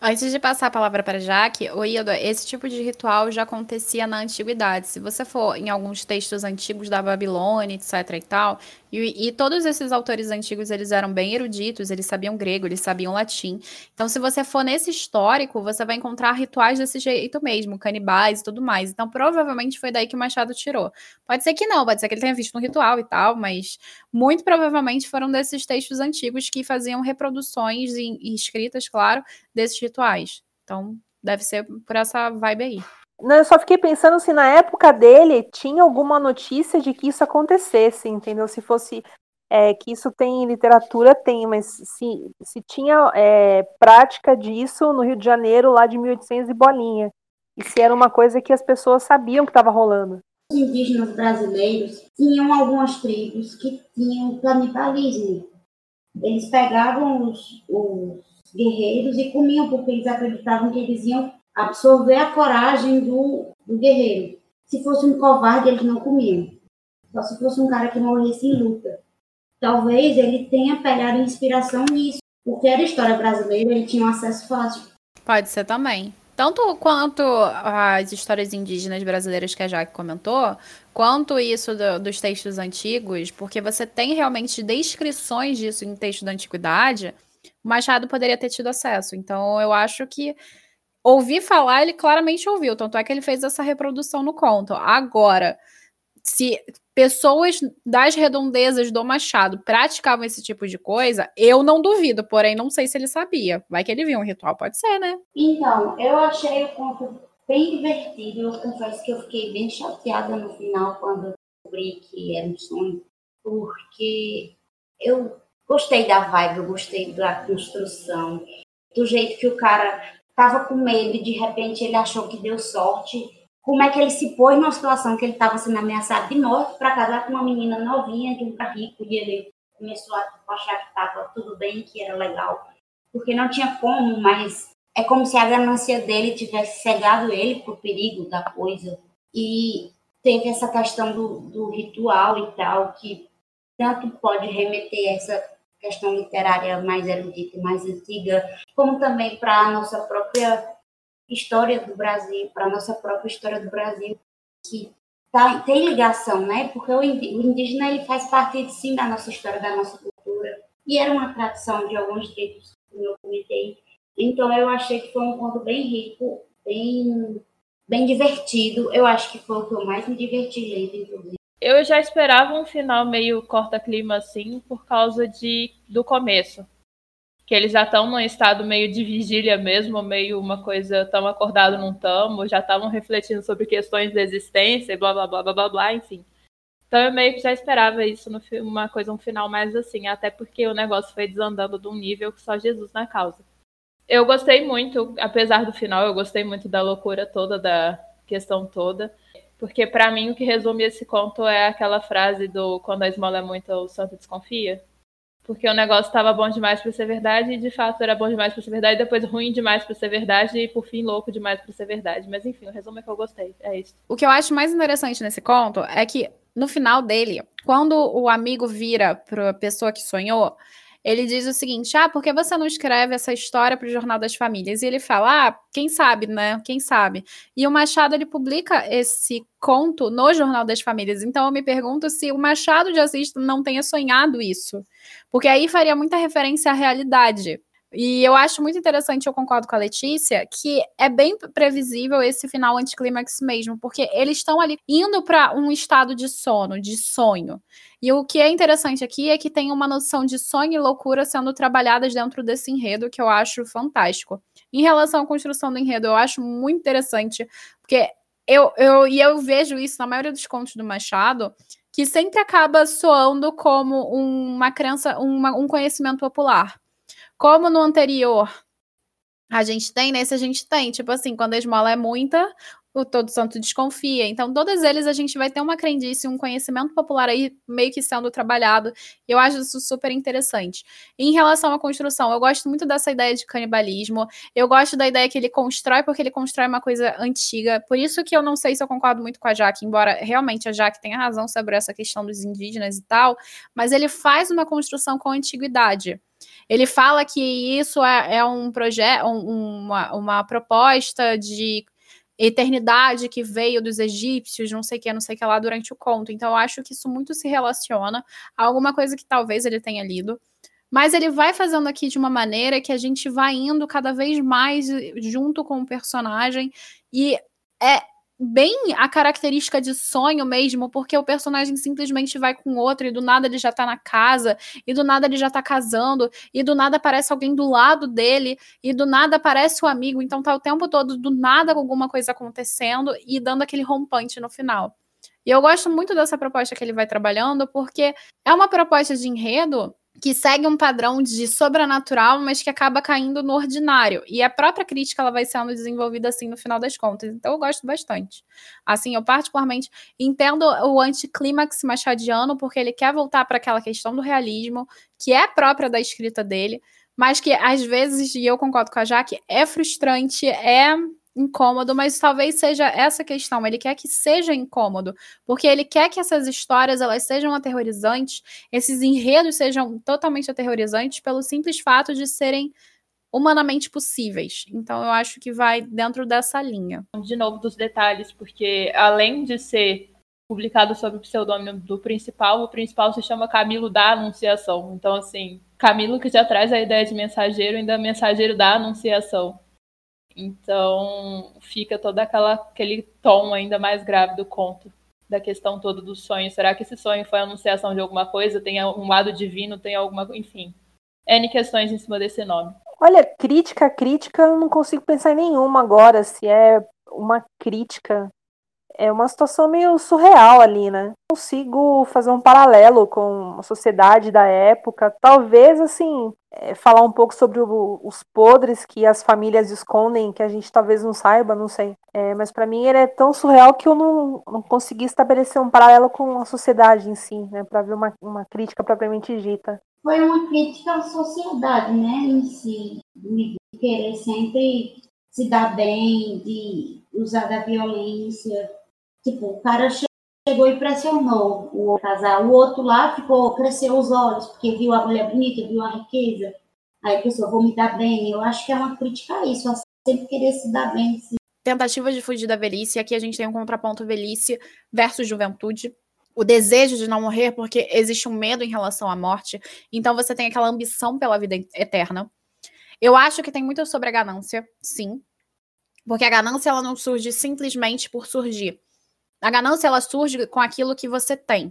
Antes de passar a palavra para Jaque, Oída, esse tipo de ritual já acontecia na antiguidade. Se você for em alguns textos antigos da Babilônia, etc e tal, E, e, todos esses autores antigos, eles eram bem eruditos, eles sabiam grego, eles sabiam latim. Então, se você for nesse histórico, você vai encontrar rituais desse jeito mesmo, canibais e tudo mais. Então, provavelmente foi daí que o Machado tirou. Pode ser que não, pode ser que ele tenha visto um ritual e tal, mas muito provavelmente foram desses textos antigos que faziam reproduções e, e escritas, claro, desses rituais. Então, deve ser por essa vibe aí. Eu só fiquei pensando se na época dele tinha alguma notícia de que isso acontecesse, entendeu? Se fosse é, que isso tem em literatura, tem, mas se, se tinha é, prática disso no Rio de Janeiro, lá de 1800 e bolinha. E se era uma coisa que as pessoas sabiam que estava rolando. Os indígenas brasileiros tinham algumas tribos que tinham canibalismo. Eles pegavam os, os guerreiros e comiam, porque eles acreditavam que eles iam absorver a coragem do, do guerreiro. Se fosse um covarde, eles não comiam. Só se fosse um cara que morresse em luta. Talvez ele tenha pegado inspiração nisso, porque era história brasileira, ele tinha um acesso fácil. Pode ser também. Tanto quanto as histórias indígenas brasileiras que a Jaque comentou, quanto isso do, dos textos antigos, porque você tem realmente descrições disso em texto da antiguidade, o Machado poderia ter tido acesso. Então, eu acho que ouvir falar, ele claramente ouviu, tanto é que ele fez essa reprodução no conto. Agora, se pessoas das redondezas do Machado praticavam esse tipo de coisa, eu não duvido, porém não sei se ele sabia. Vai que ele viu um ritual, pode ser, né? Então, eu achei o conto bem divertido. Eu confesso que eu fiquei bem chateada no final quando descobri que era um sonho, porque eu gostei da vibe, eu gostei da construção, do jeito que o cara estava com medo e de repente ele achou que deu sorte. Como é que ele se pôs numa situação que ele estava sendo ameaçado de morte para casar com uma menina novinha de um rico e ele começou a achar que estava tudo bem, que era legal, porque não tinha como, mas é como se a ganância dele tivesse cegado ele para o perigo da coisa. E teve essa questão do, do ritual e tal, que tanto pode remeter a essa questão literária mais erudita e mais antiga, como também para a nossa própria história do Brasil, para a nossa própria história do Brasil, que tá, tem ligação, né? Porque o indígena ele faz parte, sim, da nossa história, da nossa cultura, e era uma tradição de alguns tribos, como eu comentei. Então, eu achei que foi um conto bem rico, bem, bem divertido. Eu acho que foi o que eu mais me diverti lendo, inclusive. Eu já esperava um final meio corta-clima assim, por causa de do começo. Que eles já estão num estado meio de vigília mesmo, meio uma coisa, tão acordado não tamo, já estavam refletindo sobre questões da existência e blá blá blá blá blá blá, enfim. Então eu meio que já esperava isso, no, uma coisa, um final mais assim, até porque o negócio foi desandando de um nível que só Jesus na causa. Eu gostei muito, apesar do final, eu gostei muito da loucura toda, da questão toda. Porque para mim o que resume esse conto é aquela frase do quando a esmola é muito, o santo desconfia. Porque o negócio estava bom demais para ser verdade e de fato era bom demais para ser verdade, depois ruim demais para ser verdade e por fim louco demais para ser verdade. Mas enfim, o resumo é que eu gostei. É isso. O que eu acho mais interessante nesse conto é que no final dele, quando o amigo vira para a pessoa que sonhou, ele diz o seguinte: ah, por que você não escreve essa história para o Jornal das Famílias? E ele fala: ah, quem sabe, né? Quem sabe? E o Machado ele publica esse conto no Jornal das Famílias. Então eu me pergunto se o Machado de Assis não tenha sonhado isso, porque aí faria muita referência à realidade. E eu acho muito interessante, eu concordo com a Letícia, que é bem previsível esse final anticlímax mesmo, porque eles estão ali indo para um estado de sono, de sonho. E o que é interessante aqui é que tem uma noção de sonho e loucura sendo trabalhadas dentro desse enredo, que eu acho fantástico. Em relação à construção do enredo, eu acho muito interessante, porque eu, eu, e eu vejo isso na maioria dos contos do Machado, que sempre acaba soando como uma crença, uma, um conhecimento popular. Como no anterior a gente tem, nesse a gente tem. Tipo assim, quando a esmola é muita, o Todo Santo desconfia. Então, todos eles a gente vai ter uma crendice, um conhecimento popular aí meio que sendo trabalhado. Eu acho isso super interessante. Em relação à construção, eu gosto muito dessa ideia de canibalismo. Eu gosto da ideia que ele constrói, porque ele constrói uma coisa antiga. Por isso que eu não sei se eu concordo muito com a Jaque, embora realmente a Jaque tenha razão sobre essa questão dos indígenas e tal. Mas ele faz uma construção com antiguidade. Ele fala que isso é, é um projeto, um, uma, uma proposta de eternidade que veio dos egípcios, não sei o que, não sei o que lá durante o conto. Então eu acho que isso muito se relaciona a alguma coisa que talvez ele tenha lido. Mas ele vai fazendo aqui de uma maneira que a gente vai indo cada vez mais junto com o personagem e é bem a característica de sonho mesmo, porque o personagem simplesmente vai com outro e do nada ele já tá na casa, e do nada ele já tá casando, e do nada aparece alguém do lado dele, e do nada aparece o amigo, então tá o tempo todo do nada alguma coisa acontecendo e dando aquele rompante no final. E eu gosto muito dessa proposta que ele vai trabalhando, porque é uma proposta de enredo que segue um padrão de sobrenatural, mas que acaba caindo no ordinário. E a própria crítica ela vai sendo desenvolvida assim no final das contas. Então eu gosto bastante. Assim, eu particularmente entendo o anticlímax machadiano porque ele quer voltar para aquela questão do realismo, que é própria da escrita dele, mas que às vezes, e eu concordo com a Jaque, é frustrante, é incômodo, mas talvez seja essa questão. Ele quer que seja incômodo, porque ele quer que essas histórias elas sejam aterrorizantes, esses enredos sejam totalmente aterrorizantes pelo simples fato de serem humanamente possíveis. Então eu acho que vai dentro dessa linha. De novo dos detalhes, porque além de ser publicado sob o pseudônimo do principal, o principal se chama Camilo da Anunciação. Então assim, Camilo que já traz a ideia de mensageiro, ainda mensageiro da Anunciação. Então fica todo aquela, aquele tom ainda mais grave do conto, da questão toda do sonho. Será que esse sonho foi a anunciação de alguma coisa? Tem um lado divino? Tem alguma. Enfim. N questões em cima desse nome. Olha, crítica, crítica, eu não consigo pensar em nenhuma agora, se é uma crítica é uma situação meio surreal ali, né? Consigo fazer um paralelo com a sociedade da época, talvez assim é, falar um pouco sobre o, os podres que as famílias escondem, que a gente talvez não saiba, não sei. É, mas para mim ele é tão surreal que eu não, não consegui estabelecer um paralelo com a sociedade em si, né? Para ver uma, uma crítica propriamente dita. Foi uma crítica à sociedade, né? Em si, de querer sempre se dar bem, de usar da violência Tipo, o cara chegou e pressionou o casal. O outro lá ficou, cresceu os olhos, porque viu a mulher bonita, viu a riqueza. Aí a pessoa, vou me dar bem. Eu acho que é uma crítica a isso, a sempre querer se dar bem. Sim. Tentativa de fugir da velhice. Aqui a gente tem um contraponto velhice versus juventude. O desejo de não morrer, porque existe um medo em relação à morte. Então você tem aquela ambição pela vida eterna. Eu acho que tem muito sobre a ganância, sim. Porque a ganância ela não surge simplesmente por surgir. A ganância ela surge com aquilo que você tem.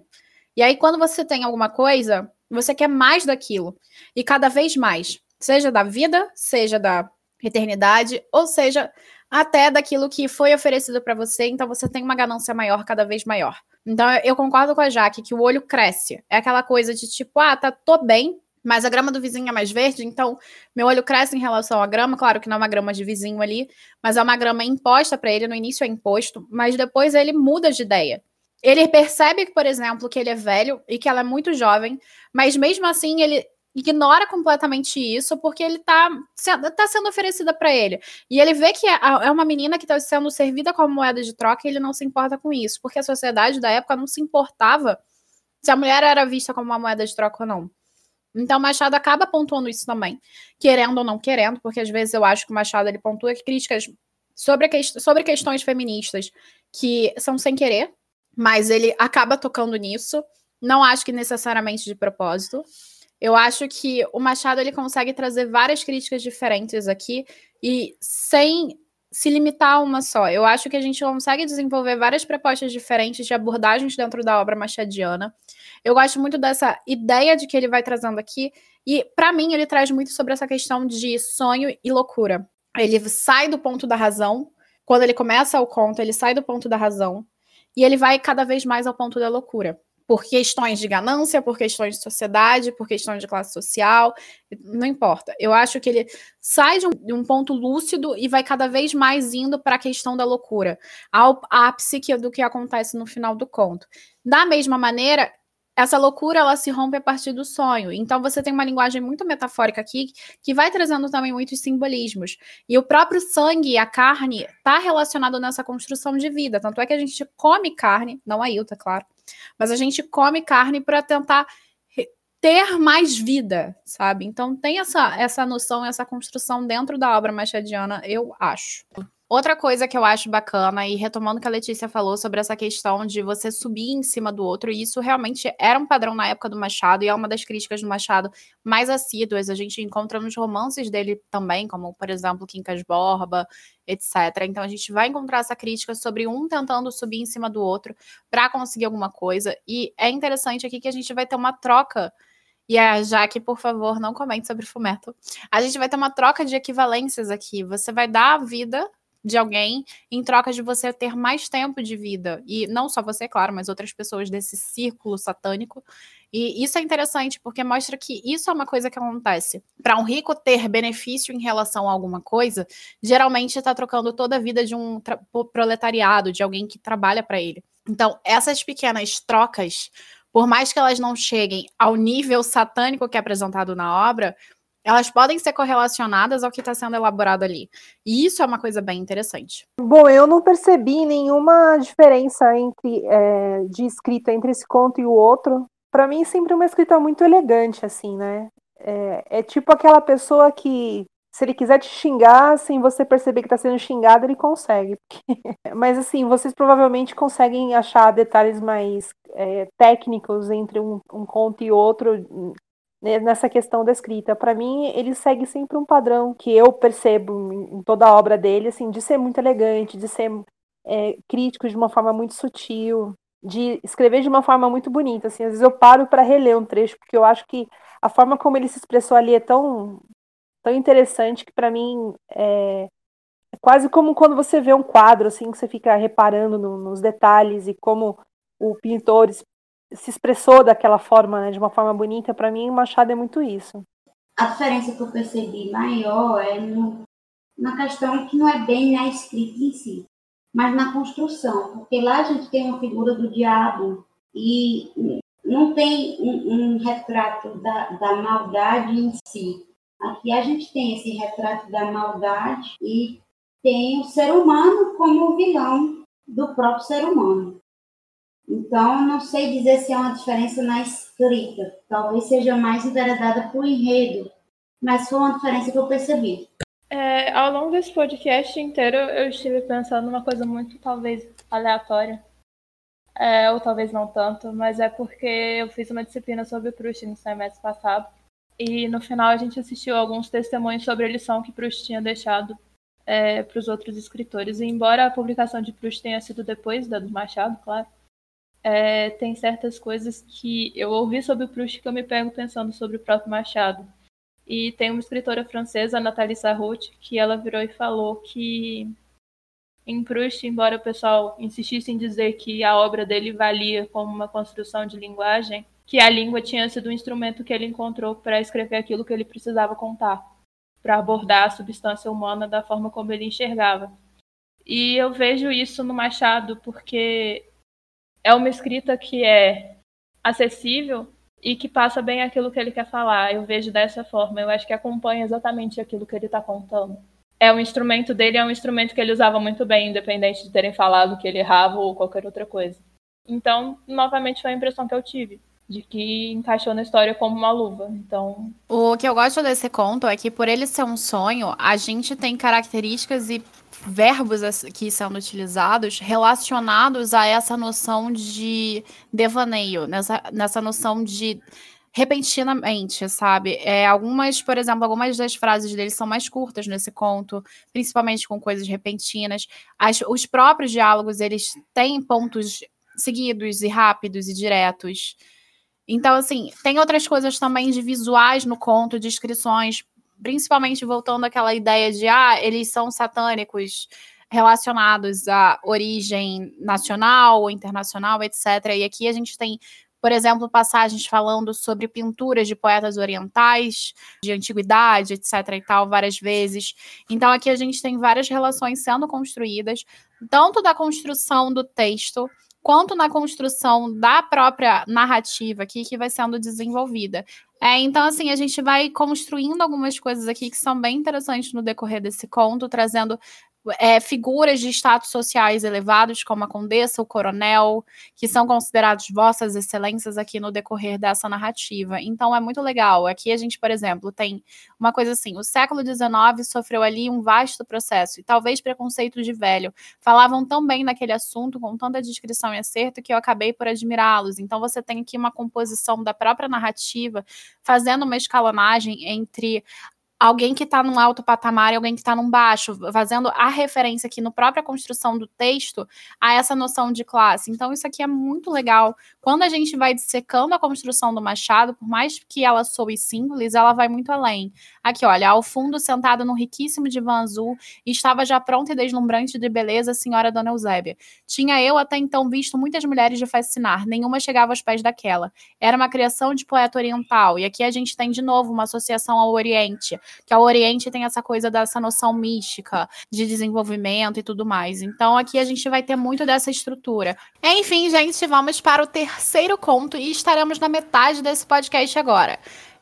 E aí quando você tem alguma coisa, você quer mais daquilo e cada vez mais, seja da vida, seja da eternidade, ou seja, até daquilo que foi oferecido para você, então você tem uma ganância maior, cada vez maior. Então eu concordo com a Jaque que o olho cresce. É aquela coisa de tipo, ah, tá, tô bem, mas a grama do vizinho é mais verde, então meu olho cresce em relação à grama. Claro que não é uma grama de vizinho ali, mas é uma grama imposta para ele. No início é imposto, mas depois ele muda de ideia. Ele percebe, por exemplo, que ele é velho e que ela é muito jovem, mas mesmo assim ele ignora completamente isso porque ele tá, tá sendo oferecida para ele. E ele vê que é, é uma menina que está sendo servida como moeda de troca e ele não se importa com isso, porque a sociedade da época não se importava se a mulher era vista como uma moeda de troca ou não. Então, Machado acaba pontuando isso também, querendo ou não querendo, porque às vezes eu acho que o Machado ele pontua críticas sobre, que, sobre questões feministas que são sem querer, mas ele acaba tocando nisso. Não acho que necessariamente de propósito. Eu acho que o Machado ele consegue trazer várias críticas diferentes aqui e sem se limitar a uma só. Eu acho que a gente consegue desenvolver várias propostas diferentes de abordagens dentro da obra machadiana. Eu gosto muito dessa ideia de que ele vai trazendo aqui, e para mim ele traz muito sobre essa questão de sonho e loucura. Ele sai do ponto da razão, quando ele começa o conto, ele sai do ponto da razão, e ele vai cada vez mais ao ponto da loucura por questões de ganância, por questões de sociedade, por questões de classe social, não importa. Eu acho que ele sai de um, de um ponto lúcido e vai cada vez mais indo para a questão da loucura, ao ápice que, do que acontece no final do conto. Da mesma maneira, essa loucura ela se rompe a partir do sonho. Então você tem uma linguagem muito metafórica aqui que vai trazendo também muitos simbolismos. E o próprio sangue a carne está relacionado nessa construção de vida. Tanto é que a gente come carne, não a Ilta, claro, mas a gente come carne para tentar ter mais vida, sabe? Então tem essa, essa noção, essa construção dentro da obra machadiana, eu acho. Outra coisa que eu acho bacana, e retomando o que a Letícia falou sobre essa questão de você subir em cima do outro, e isso realmente era um padrão na época do Machado, e é uma das críticas do Machado mais assíduas. A gente encontra nos romances dele também, como, por exemplo, Quincas Borba, etc. Então a gente vai encontrar essa crítica sobre um tentando subir em cima do outro para conseguir alguma coisa. E é interessante aqui que a gente vai ter uma troca e a Jaque, por favor, não comente sobre Fumeto. A gente vai ter uma troca de equivalências aqui. Você vai dar a vida de alguém em troca de você ter mais tempo de vida. E não só você, claro, mas outras pessoas desse círculo satânico. E isso é interessante porque mostra que isso é uma coisa que acontece. Para um rico ter benefício em relação a alguma coisa, geralmente está trocando toda a vida de um proletariado, de alguém que trabalha para ele. Então, essas pequenas trocas, por mais que elas não cheguem ao nível satânico que é apresentado na obra, elas podem ser correlacionadas ao que está sendo elaborado ali. E isso é uma coisa bem interessante. Bom, eu não percebi nenhuma diferença entre é, de escrita entre esse conto e o outro. Para mim, sempre uma escrita muito elegante, assim, né? É, é, tipo aquela pessoa que, se ele quiser te xingar, sem você perceber que está sendo xingado, ele consegue. Mas, assim, vocês provavelmente conseguem achar detalhes mais é, técnicos entre um, um conto e outro nessa questão da escrita. Para mim, ele segue sempre um padrão que eu percebo em toda a obra dele, assim, de ser muito elegante, de ser é, crítico de uma forma muito sutil, de escrever de uma forma muito bonita. Assim, às vezes eu paro para reler um trecho porque eu acho que a forma como ele se expressou ali é tão tão interessante que para mim é, é, quase como quando você vê um quadro assim que você fica reparando no, nos detalhes e como o pintor se expressou daquela forma, né, de uma forma bonita, para mim Machado é muito isso. A diferença que eu percebi maior é no, na questão que não é bem na escrita em si, mas na construção, porque lá a gente tem uma figura do diabo e não tem um, um retrato da, da maldade em si. Aqui a gente tem esse retrato da maldade e tem o ser humano como vilão do próprio ser humano. Então, não sei dizer se há uma diferença na escrita. Talvez seja mais enveredada por enredo, mas foi uma diferença que eu percebi. É, ao longo desse podcast inteiro, eu estive pensando numa coisa muito, talvez, aleatória. É, ou talvez não tanto, mas é porque eu fiz uma disciplina sobre Proust no semestre passado. E no final a gente assistiu alguns testemunhos sobre a lição que Proust tinha deixado é, para os outros escritores. E embora a publicação de Proust tenha sido depois da do Machado, claro, é, tem certas coisas que eu ouvi sobre o Proust que eu me pego pensando sobre o próprio Machado. E tem uma escritora francesa, Nathalie Sarraute, que ela virou e falou que em Proust, embora o pessoal insistisse em dizer que a obra dele valia como uma construção de linguagem, que a língua tinha sido o um instrumento que ele encontrou para escrever aquilo que ele precisava contar, para abordar a substância humana da forma como ele enxergava. E eu vejo isso no Machado porque é uma escrita que é acessível e que passa bem aquilo que ele quer falar. Eu vejo dessa forma. Eu acho que acompanha exatamente aquilo que ele está contando. É o instrumento dele, é um instrumento que ele usava muito bem, independente de terem falado que ele errava ou qualquer outra coisa. Então, novamente, foi a impressão que eu tive de que encaixou na história como uma luva. Então, o que eu gosto desse conto é que por ele ser um sonho, a gente tem características e verbos aqui sendo utilizados relacionados a essa noção de devaneio, nessa, nessa noção de repentinamente, sabe? É, algumas, por exemplo, algumas das frases dele são mais curtas nesse conto, principalmente com coisas repentinas. As, os próprios diálogos, eles têm pontos seguidos e rápidos e diretos. Então, assim, tem outras coisas também de visuais no conto, descrições, principalmente voltando àquela ideia de, ah, eles são satânicos relacionados à origem nacional ou internacional, etc. E aqui a gente tem, por exemplo, passagens falando sobre pinturas de poetas orientais, de antiguidade, etc. e tal, várias vezes. Então aqui a gente tem várias relações sendo construídas, tanto da construção do texto quanto na construção da própria narrativa aqui que vai sendo desenvolvida. É, então, assim, a gente vai construindo algumas coisas aqui que são bem interessantes no decorrer desse conto, trazendo é, figuras de status sociais elevados, como a condessa, o coronel, que são considerados vossas excelências aqui no decorrer dessa narrativa. Então é muito legal. Aqui a gente, por exemplo, tem uma coisa assim: o século XIX sofreu ali um vasto processo, e talvez preconceito de velho. Falavam tão bem naquele assunto, com tanta descrição e acerto, que eu acabei por admirá-los. Então você tem aqui uma composição da própria narrativa, fazendo uma escalonagem entre alguém que está num alto patamar e alguém que está num baixo, fazendo a referência aqui no própria construção do texto a essa noção de classe. Então, isso aqui é muito legal. Quando a gente vai dissecando a construção do Machado, por mais que ela soe simples, ela vai muito além. Aqui, olha, ao fundo, sentada num riquíssimo divã azul, estava já pronta e deslumbrante de beleza a senhora Dona Eusébia. Tinha eu até então visto muitas mulheres de fascinar, nenhuma chegava aos pés daquela. Era uma criação de poeta oriental, e aqui a gente tem de novo uma associação ao Oriente, que o Oriente tem essa coisa dessa noção mística de desenvolvimento e tudo mais. Então aqui a gente vai ter muito dessa estrutura. Enfim, gente, vamos para o terceiro conto e estaremos na metade desse podcast agora.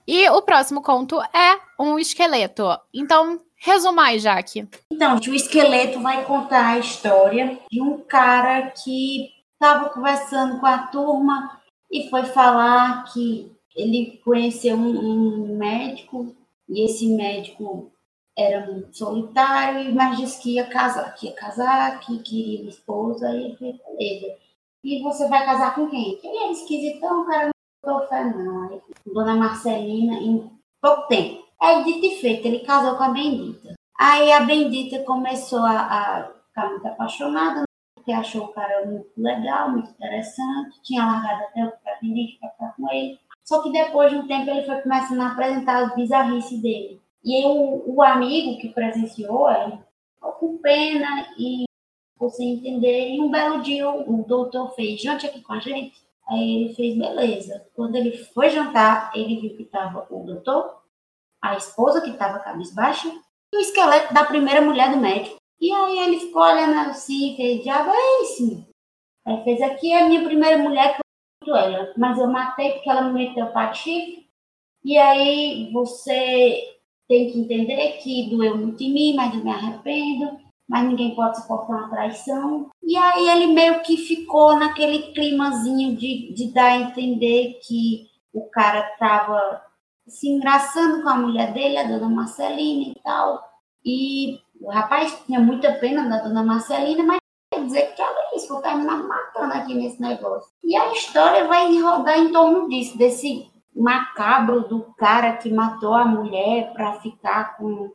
E o próximo conto é um esqueleto. Então, resuma aí, Jaque. Então, o esqueleto vai contar a história de um cara que estava conversando com a turma e foi falar que ele conheceu um, um médico e esse médico era muito solitário, mas disse que ia casar, que ia casar, que queria uma esposa, e ele. E você vai casar com quem? Quem é esquisitão, o cara não botou fé não. Aí, Dona Marcelina, em pouco tempo. Aí, dito e feito, ele casou com a Bendita. Aí a Bendita começou a, a ficar muito apaixonada, porque achou o cara muito legal, muito interessante, tinha largado até o pretendente para ficar com ele. Só que depois de um tempo ele foi começando a apresentar as bizarrices dele. E aí, o, amigo que presenciou, ele ficou com pena e você entender. E um belo dia o, doutor fez, jante aqui com a gente. Aí ele fez, beleza. Quando ele foi jantar, ele viu que estava o doutor, a esposa que estava cabisbaixa e o esqueleto da primeira mulher do médico. E aí ele ficou olhando assim, fez, diabo é isso? Aí fez, aqui é a minha primeira mulher ela, mas eu matei porque ela me meteu patife. E aí você tem que entender que doeu muito em mim, mas eu me arrependo. Mas ninguém pode suportar uma traição. E aí ele meio que ficou naquele climazinho de, de dar a entender que o cara tava se engraçando com a mulher dele, a dona Marcelina e tal. E o rapaz tinha muita pena da dona Marcelina, mas quer dizer que isso, vou terminar matando aqui nesse negócio. E a história vai rodar em torno disso, desse macabro do cara que matou a mulher para ficar com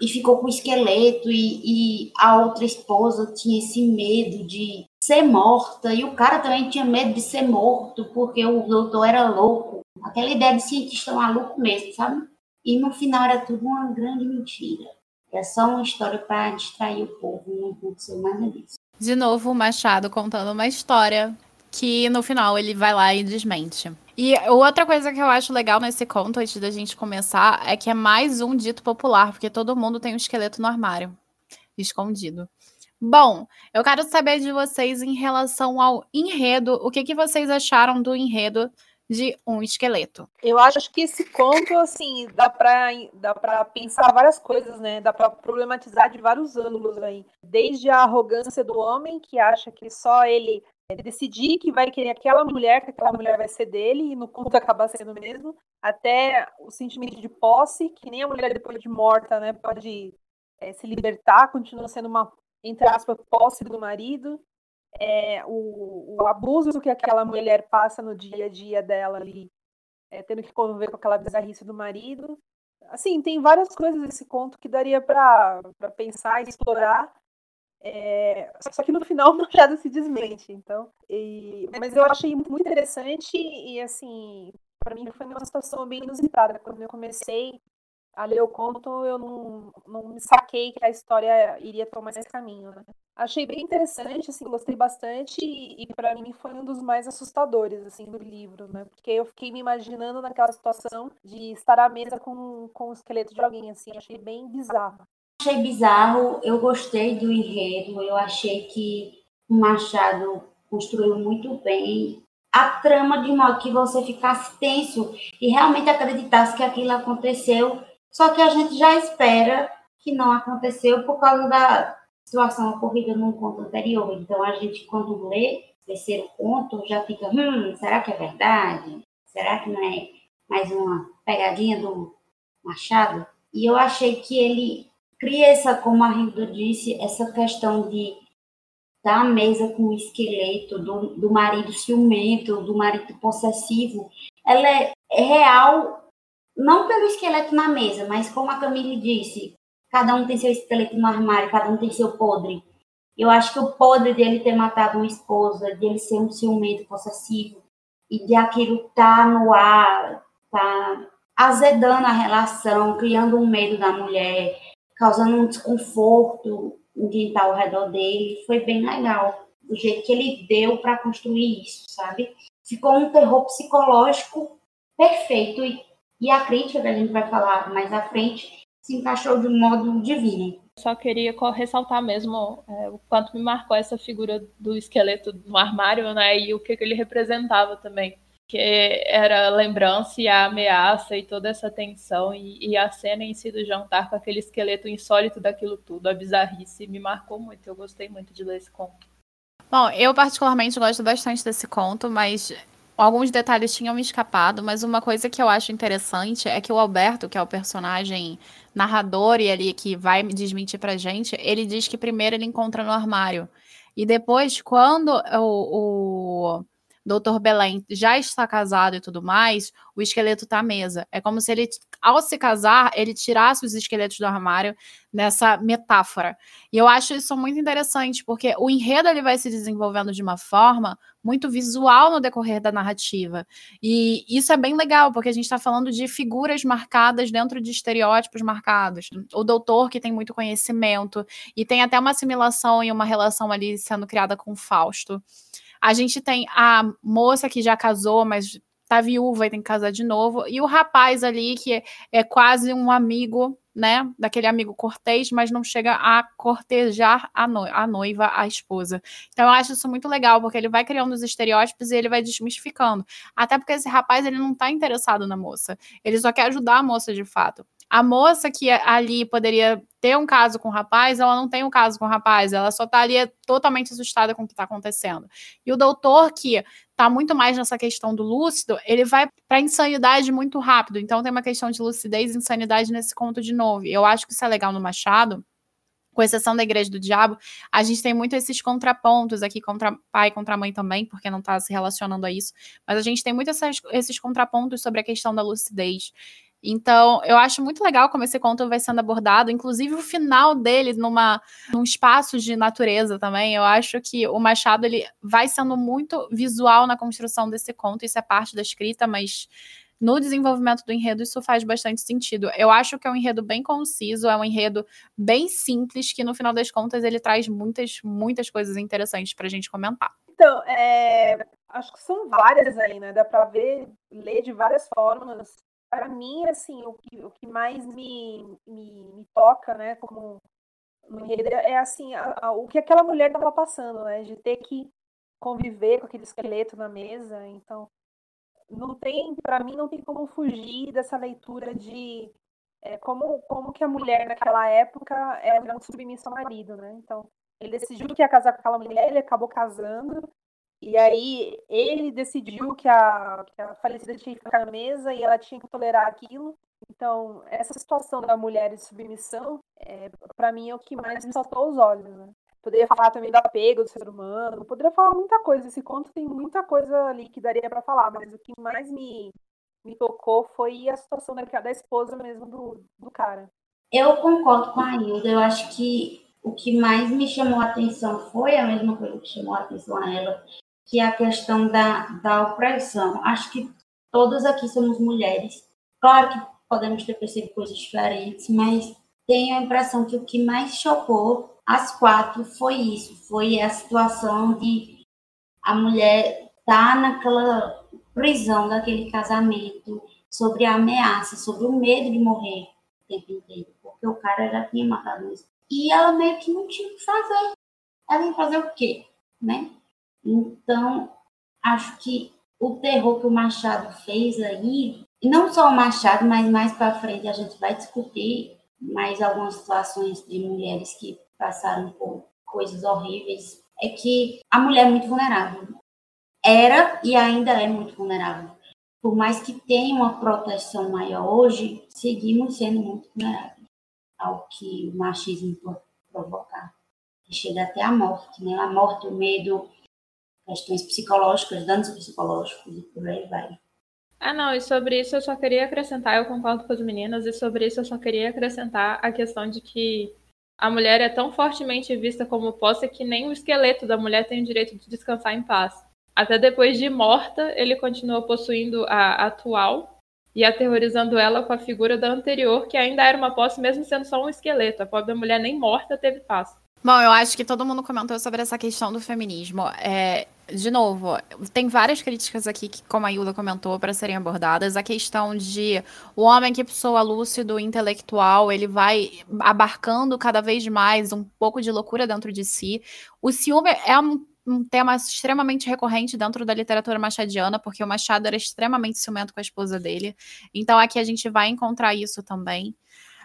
e ficou com o esqueleto e, e, a outra esposa tinha esse medo de ser morta. E o cara também tinha medo de ser morto porque o doutor era louco. Aquela ideia de cientista maluco mesmo sabe? E no final era tudo uma grande mentira. É só uma história para distrair o povo não aconteceu nada disso de novo, o Machado contando uma história que no final ele vai lá e desmente. E outra coisa que eu acho legal nesse conto, antes da gente começar, é que é mais um dito popular, porque todo mundo tem um esqueleto no armário, escondido. Bom, eu quero saber de vocês em relação ao enredo, o que, que vocês acharam do enredo de um esqueleto. Eu acho que esse conto, assim, dá para dá para pensar várias coisas, né? Dá para problematizar de vários ângulos aí. Desde a arrogância do homem, que acha que só ele decidir que vai querer aquela mulher, que aquela mulher vai ser dele, e no conto acaba sendo mesmo, até o sentimento de posse, que nem a mulher depois de morta, né, pode é, se libertar, continua sendo uma, entre aspas, posse do marido, é, o, o, abuso que aquela mulher passa no dia a dia dela ali, é, tendo que conviver com aquela bizarrice do marido. Assim, tem várias coisas nesse conto que daria para pensar e explorar. É, só que no final o Machado se desmente, então. E, mas eu achei muito interessante e assim, para mim foi uma situação bem inusitada. Quando eu comecei a o conto, eu não, não me saquei que a história iria tomar esse caminho, né? Achei bem interessante, assim, gostei bastante e, e para mim foi um dos mais assustadores, assim, do livro, né? Porque eu fiquei me imaginando naquela situação de estar à mesa com, com o esqueleto de alguém, assim, achei bem bizarro. Achei bizarro, eu gostei do enredo, eu achei que o Machado construiu muito bem a trama de modo que você ficasse tenso e realmente acreditasse que aquilo aconteceu, só que a gente já espera que não aconteceu por causa da, situação ocorrida num conto anterior. Então, a gente, quando lê o terceiro conto, já fica, hum, será que é verdade? Será que não é mais uma pegadinha do Machado? E eu achei que ele cria essa, como a Rilda disse, essa questão de da mesa com o esqueleto do, do marido ciumento, do marido possessivo, ela é, é real, não pelo esqueleto na mesa, mas como a Camille disse, cada um tem seu esqueleto no armário, cada um tem seu podre. Eu acho que o podre dele ter matado uma esposa, de ele ser um ciumento possessivo, e de aquilo tá no ar, tá azedando a relação, criando um medo da mulher, causando um desconforto em quem está ao redor dele. Foi bem legal o jeito que ele deu para construir isso, sabe? Ficou um terror psicológico perfeito e, e a crítica que a gente vai falar mais à frente se encaixou de um modo divino. Só queria ressaltar mesmo é, o quanto me marcou essa figura do esqueleto no armário, né? E o que, que ele representava também. Que era a lembrança e a ameaça e toda essa tensão. E, e, a cena em si do jantar com aquele esqueleto insólito daquilo tudo, a bizarrice, me marcou muito. Eu gostei muito de ler esse conto. Bom, eu particularmente gosto bastante desse conto, mas alguns detalhes tinham me escapado, mas uma coisa que eu acho interessante é que o Alberto, que é o personagem narrador e ali que vai desmentir pra gente, ele diz que primeiro ele encontra no armário. E depois, quando o, o Doutor Belém já está casado e tudo mais, o esqueleto está à mesa. É como se ele, ao se casar, ele tirasse os esqueletos do armário nessa metáfora. E eu acho isso muito interessante, porque o enredo ele vai se desenvolvendo de uma forma muito visual no decorrer da narrativa. E isso é bem legal, porque a gente está falando de figuras marcadas dentro de estereótipos marcados. O doutor que tem muito conhecimento, e tem até uma assimilação e uma relação ali sendo criada com Fausto. A gente tem a moça que já casou, mas tá viúva e tem que casar de novo, e o rapaz ali que é, é quase um amigo, né, daquele amigo cortês, mas não chega a cortejar a, no a noiva, a esposa. Então eu acho isso muito legal, porque ele vai criando os estereótipos e ele vai desmistificando. Até porque esse rapaz ele não tá interessado na moça, ele só quer ajudar a moça de fato. A moça que ali poderia ter um caso com o rapaz, ela não tem um caso com o rapaz, ela só tá ali totalmente assustada com o que tá acontecendo. E o doutor, que tá muito mais nessa questão do lúcido, ele vai pra insanidade muito rápido. Então tem uma questão de lucidez e insanidade nesse conto de novo. Eu acho que isso é legal no Machado, com exceção da Igreja do Diabo, a gente tem muito esses contrapontos aqui contra pai e contra mãe também, porque não está se relacionando a isso, mas a gente tem muito essas, esses contrapontos sobre a questão da lucidez. Então, eu acho muito legal como esse conto vai sendo abordado, inclusive o final dele numa num espaço de natureza também. Eu acho que o Machado ele vai sendo muito visual na construção desse conto, isso é parte da escrita, mas no desenvolvimento do enredo isso faz bastante sentido. Eu acho que é um enredo bem conciso, é um enredo bem simples, que no final das contas ele traz muitas, muitas coisas interessantes para a gente comentar. Então, é, acho que são várias aí, né? Dá para ver, ler de várias formas para mim, assim, o que, o que mais me, me, me toca, né, como é assim, a, a, o que aquela mulher estava passando, né, de ter que conviver com aquele esqueleto na mesa, então não tem, para mim não tem como fugir dessa leitura de é, como, como que a mulher naquela época era submissa ao marido, né, então ele decidiu que ia casar com aquela mulher, ele acabou casando, e aí ele decidiu que a, que a falecida tinha que ficar na mesa e ela tinha que tolerar aquilo. Então, essa situação da mulher de submissão, é, para mim, é o que mais me saltou os olhos. Né? Poderia falar também do apego do ser humano, poderia falar muita coisa. Esse conto tem muita coisa ali que daria para falar, mas o que mais me, me tocou foi a situação da, da esposa mesmo do, do cara. Eu concordo com a Hilda. Eu acho que o que mais me chamou a atenção foi a mesma coisa que chamou a atenção a ela, que é a questão da, da opressão. Acho que todas aqui somos mulheres. Claro que podemos ter percebido coisas diferentes, mas tenho a impressão que o que mais chocou as quatro foi isso, foi a situação de a mulher estar tá naquela prisão daquele casamento, sobre a ameaça, sobre o medo de morrer o tempo inteiro, porque o cara já tinha matado isso. E ela meio que não tinha o que fazer. Ela ia fazer o quê, né? Então, acho que o terror que o Machado fez aí, não só o Machado, mas mais para frente a gente vai discutir mais algumas situações de mulheres que passaram por coisas horríveis, é que a mulher é muito vulnerável. Era e ainda é muito vulnerável. Por mais que tenha uma proteção maior hoje, seguimos sendo muito vulneráveis ao que o machismo pode provocar. Chega até a morte, né? A morte, o medo, questões psicológicas, danos psicológicos e por aí vai. Ah, não, e sobre isso eu só queria acrescentar, eu concordo com as meninas, e sobre isso eu só queria acrescentar a questão de que a mulher é tão fortemente vista como posse que nem o esqueleto da mulher tem o direito de descansar em paz. Até depois de morta, ele continua possuindo a atual e aterrorizando ela com a figura da anterior, que ainda era uma posse, mesmo sendo só um esqueleto. A pobre mulher nem morta teve paz. Bom, eu acho que todo mundo comentou sobre essa questão do feminismo. É, de novo, tem várias críticas aqui que, como a Ilda comentou, para serem abordadas. A questão de o homem que pessoa lúcido, intelectual, ele vai abarcando cada vez mais um pouco de loucura dentro de si. O ciúme é um um tema extremamente recorrente dentro da literatura machadiana, porque o Machado era extremamente ciumento com a esposa dele. Então aqui a gente vai encontrar isso também.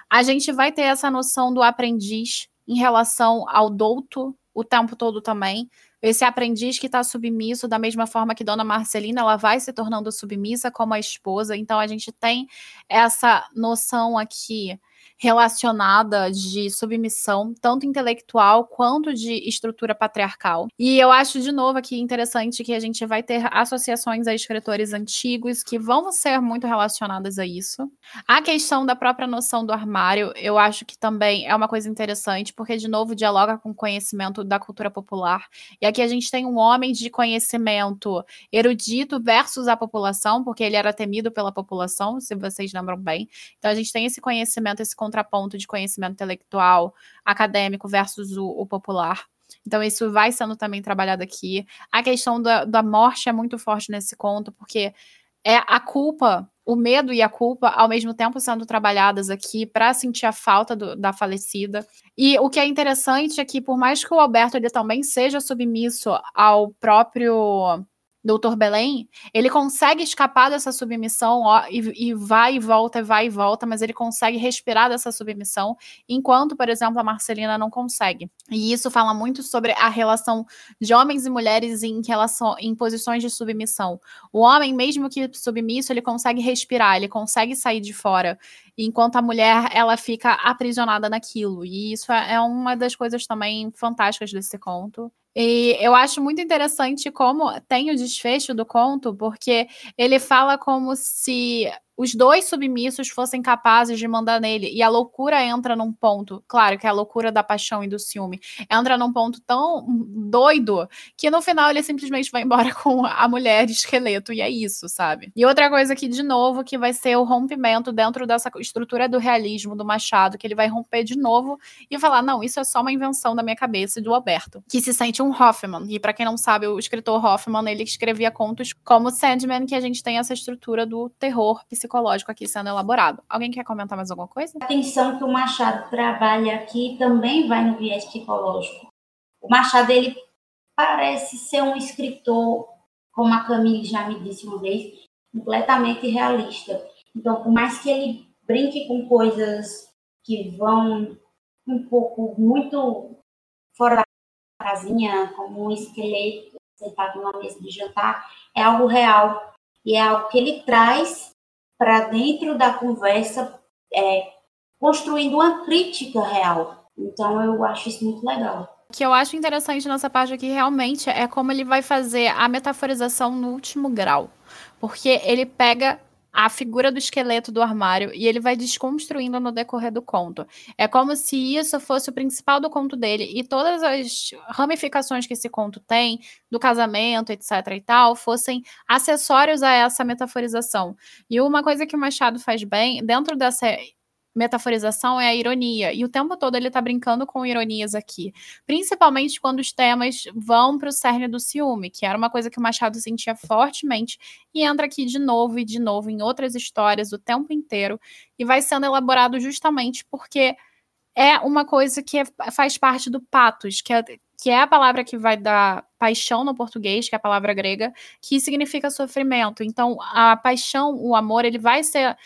A gente vai ter essa noção do aprendiz em relação ao douto o tempo todo também. Esse aprendiz que está submisso, da mesma forma que Dona Marcelina, ela vai se tornando submissa como a esposa. Então a gente tem essa noção aqui relacionada de submissão, tanto intelectual quanto de estrutura patriarcal. E eu acho, de novo, aqui interessante que a gente vai ter associações a escritores antigos que vão ser muito relacionadas a isso. A questão da própria noção do armário, eu acho que também é uma coisa interessante, porque, de novo, dialoga com o conhecimento da cultura popular. E aqui a gente tem um homem de conhecimento erudito versus a população, porque ele era temido pela população, se vocês lembram bem. Então a gente tem esse conhecimento, esse contraponto de conhecimento intelectual, acadêmico versus o, o popular. Então, isso vai sendo também trabalhado aqui. A questão da, da morte é muito forte nesse conto, porque é a culpa, o medo e a culpa, ao mesmo tempo sendo trabalhadas aqui para sentir a falta do, da falecida. E o que é interessante é que, por mais que o Alberto ele também seja submisso ao próprio Doutor Belém, ele consegue escapar dessa submissão ó, e, e, vai e volta, vai e volta, mas ele consegue respirar dessa submissão, enquanto, por exemplo, a Marcelina não consegue. E isso fala muito sobre a relação de homens e mulheres em relação em posições de submissão. O homem, mesmo que submisso, ele consegue respirar, ele consegue sair de fora, enquanto a mulher ela fica aprisionada naquilo. E isso é, é uma das coisas também fantásticas desse conto. E eu acho muito interessante como tem o desfecho do conto, porque ele fala como se os dois submissos fossem capazes de mandar nele. E a loucura entra num ponto, claro que é a loucura da paixão e do ciúme, entra num ponto tão doido que no final ele simplesmente vai embora com a mulher esqueleto. E é isso, sabe? E outra coisa aqui, de novo, que vai ser o rompimento dentro dessa estrutura do realismo do Machado, que ele vai romper de novo e falar: não, isso é só uma invenção da minha cabeça e do Alberto, que se sente um Hoffman. E para quem não sabe, o escritor Hoffman, ele escrevia contos como Sandman, que a gente tem essa estrutura do terror psicológico psicológico aqui sendo elaborado. Alguém quer comentar mais alguma coisa? A atenção que o Machado trabalha aqui também vai no viés psicológico. O Machado, ele parece ser um escritor, como a Camille já me disse uma vez, completamente realista. Então, por mais que ele brinque com coisas que vão um pouco muito fora da casinha, como um esqueleto sentado numa mesa de jantar, é algo real. E é algo que ele traz para dentro da conversa, é, construindo uma crítica real. Então, eu acho isso muito legal. O que eu acho interessante nessa parte aqui realmente é como ele vai fazer a metaforização no último grau. Porque ele pega a figura do esqueleto do armário e ele vai desconstruindo no decorrer do conto. É como se isso fosse o principal do conto dele e todas as ramificações que esse conto tem, do casamento, etc e tal, fossem acessórios a essa metaforização. E uma coisa que o Machado faz bem, dentro dessa metaforização é a ironia. E o tempo todo ele tá brincando com ironias aqui. Principalmente quando os temas vão para o cerne do ciúme, que era uma coisa que o Machado sentia fortemente, e entra aqui de novo e de novo em outras histórias o tempo inteiro, e vai sendo elaborado justamente porque é uma coisa que é, faz parte do patos, que é, que é a palavra que vai dar paixão no português, que é a palavra grega, que significa sofrimento. Então, a paixão, o amor, ele vai ser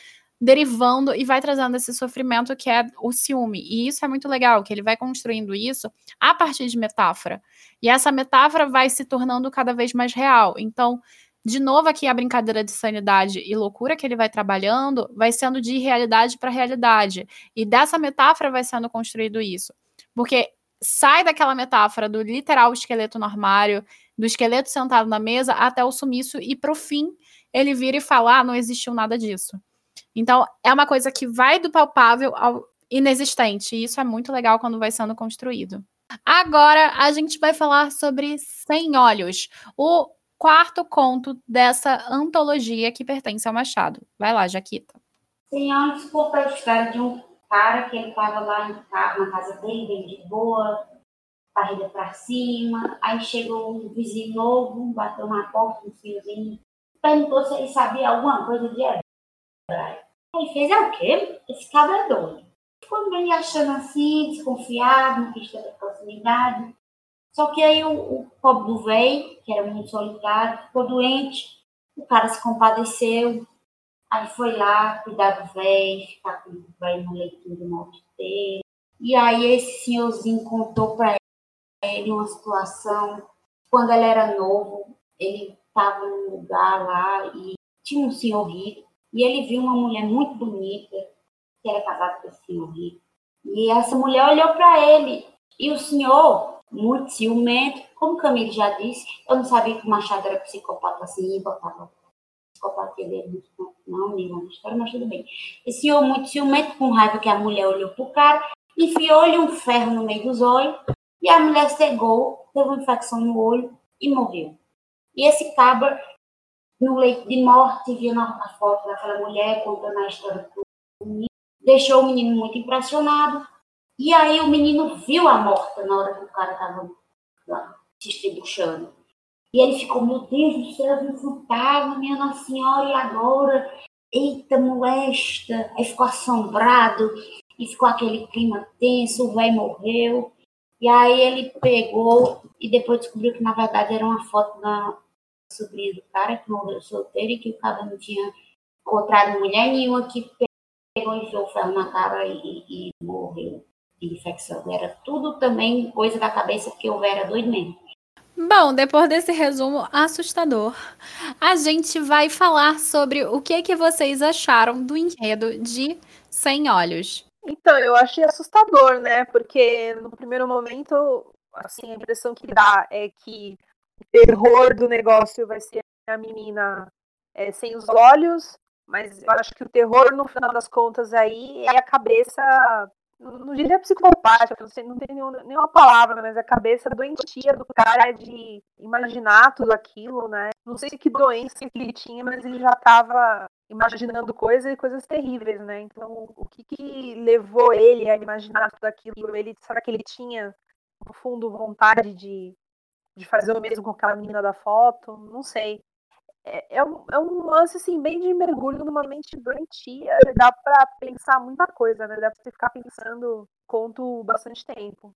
derivando e vai trazendo esse sofrimento que é o ciúme. E isso é muito legal, que ele vai construindo isso a partir de metáfora. E essa metáfora vai se tornando cada vez mais real. Então, de novo aqui a brincadeira de sanidade e loucura que ele vai trabalhando, vai sendo de realidade para realidade. E dessa metáfora vai sendo construído isso. Porque sai daquela metáfora do literal esqueleto no armário, do esqueleto sentado na mesa, até o sumiço, e pro fim ele vira e fala: ah, não existiu nada disso. Então, é uma coisa que vai do palpável ao inexistente, e isso é muito legal quando vai sendo construído. Agora a gente vai falar sobre Sem Olhos, o quarto conto dessa antologia que pertence ao Machado. Vai lá, Jaquita. Sem Olhos conta a história de um cara que ele estava lá na casa dele, bem de boa, barriga para cima. Aí chegou um vizinho novo, bateu na porta, um fiozinho, perguntou se ele sabia alguma coisa de hebraico. Aí fez, é o quê? Esse cabra é doido. Ficou meio achando assim, desconfiado, não quis ter proximidade. Só que aí o, o pobre do velho, que era muito solitário, ficou doente. O cara se compadeceu, Aí foi lá cuidar do velho, ficar com o velho no leitinho do morte dele. E aí esse senhorzinho contou para ele uma situação. Quando ele era novo, ele estava num lugar lá e tinha um senhor rico. E ele viu uma mulher muito bonita, que era casada com esse senhor rico. E essa mulher olhou para ele. E o senhor, muito ciumento, como o Camilo já disse, eu não sabia que o Machado era psicopata assim, botava psicopatia dele não, amigo, uma história, mas tudo bem. Esse senhor muito ciumento, com raiva que a mulher olhou pro cara, enfiou-lhe um ferro no meio dos olhos, e a mulher cegou, teve uma infecção no olho e morreu. E esse cabra, no leito de morte, viu a foto daquela mulher contando a história do menino, deixou o menino muito impressionado, e aí o menino viu a morta na hora que o cara estava se estribuchando. E ele ficou, meu Deus do céu, um fantasma, minha Nossa Senhora, e agora? Eita, molesta. Aí ficou assombrado, e ficou aquele clima tenso, o velho morreu. E aí ele pegou e depois descobriu que na verdade era uma foto da sobrinha do cara que morreu solteiro e que o cara não tinha encontrado mulher nenhuma que pegou e enfiou o ferro na cara e, e, e morreu de infecção. Era tudo também coisa da cabeça porque o velho era doido mesmo. Bom, depois desse resumo assustador, a gente vai falar sobre o que, que vocês acharam do enredo de Sem Olhos. Então, eu achei assustador, né? Porque no primeiro momento, assim, a impressão que dá é que terror do negócio vai ser a menina é, sem os olhos, mas eu acho que o terror, no final das contas, aí é a cabeça não diria psicopática, não, sei, não tem nenhuma, nenhuma palavra, mas a cabeça doentia do cara de imaginar tudo aquilo, né? Não sei que doença que ele tinha, mas ele já estava imaginando coisas e coisas terríveis, né? Então, o que, que levou ele a imaginar tudo aquilo? Ele, será que ele tinha, no fundo, vontade de, de fazer o mesmo com aquela menina da foto? Não sei é, é, um, é um lance assim, bem de mergulho numa mente doentia. Dá para pensar muita coisa, né? Dá pra você ficar pensando conto bastante tempo.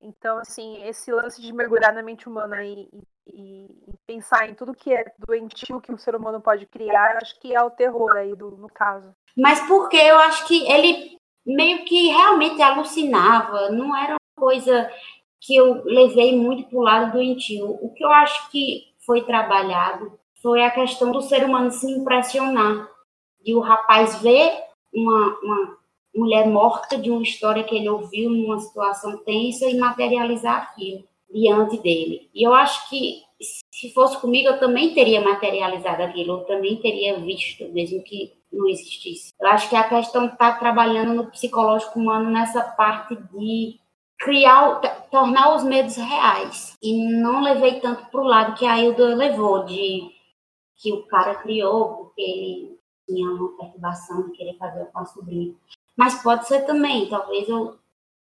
Então, assim, esse lance de mergulhar na mente humana e, e, e, pensar em tudo que é doentio que o ser humano pode criar, eu acho que é o terror aí, do, no caso. Mas porque eu acho que ele meio que realmente alucinava, não era uma coisa que eu levei muito pro lado doentio. O que eu acho que foi trabalhado foi a questão do ser humano se impressionar, de o rapaz ver uma, uma mulher morta de uma história que ele ouviu numa situação tensa e materializar aquilo diante dele. E eu acho que se fosse comigo, eu também teria materializado aquilo, eu também teria visto, mesmo que não existisse. Eu acho que a questão está trabalhando no psicológico humano nessa parte de criar, tornar os medos reais. E não levei tanto para o lado que a Hilda levou, de que o cara criou porque ele tinha uma perturbação de querer fazer com a sobrinha. Mas pode ser também, talvez eu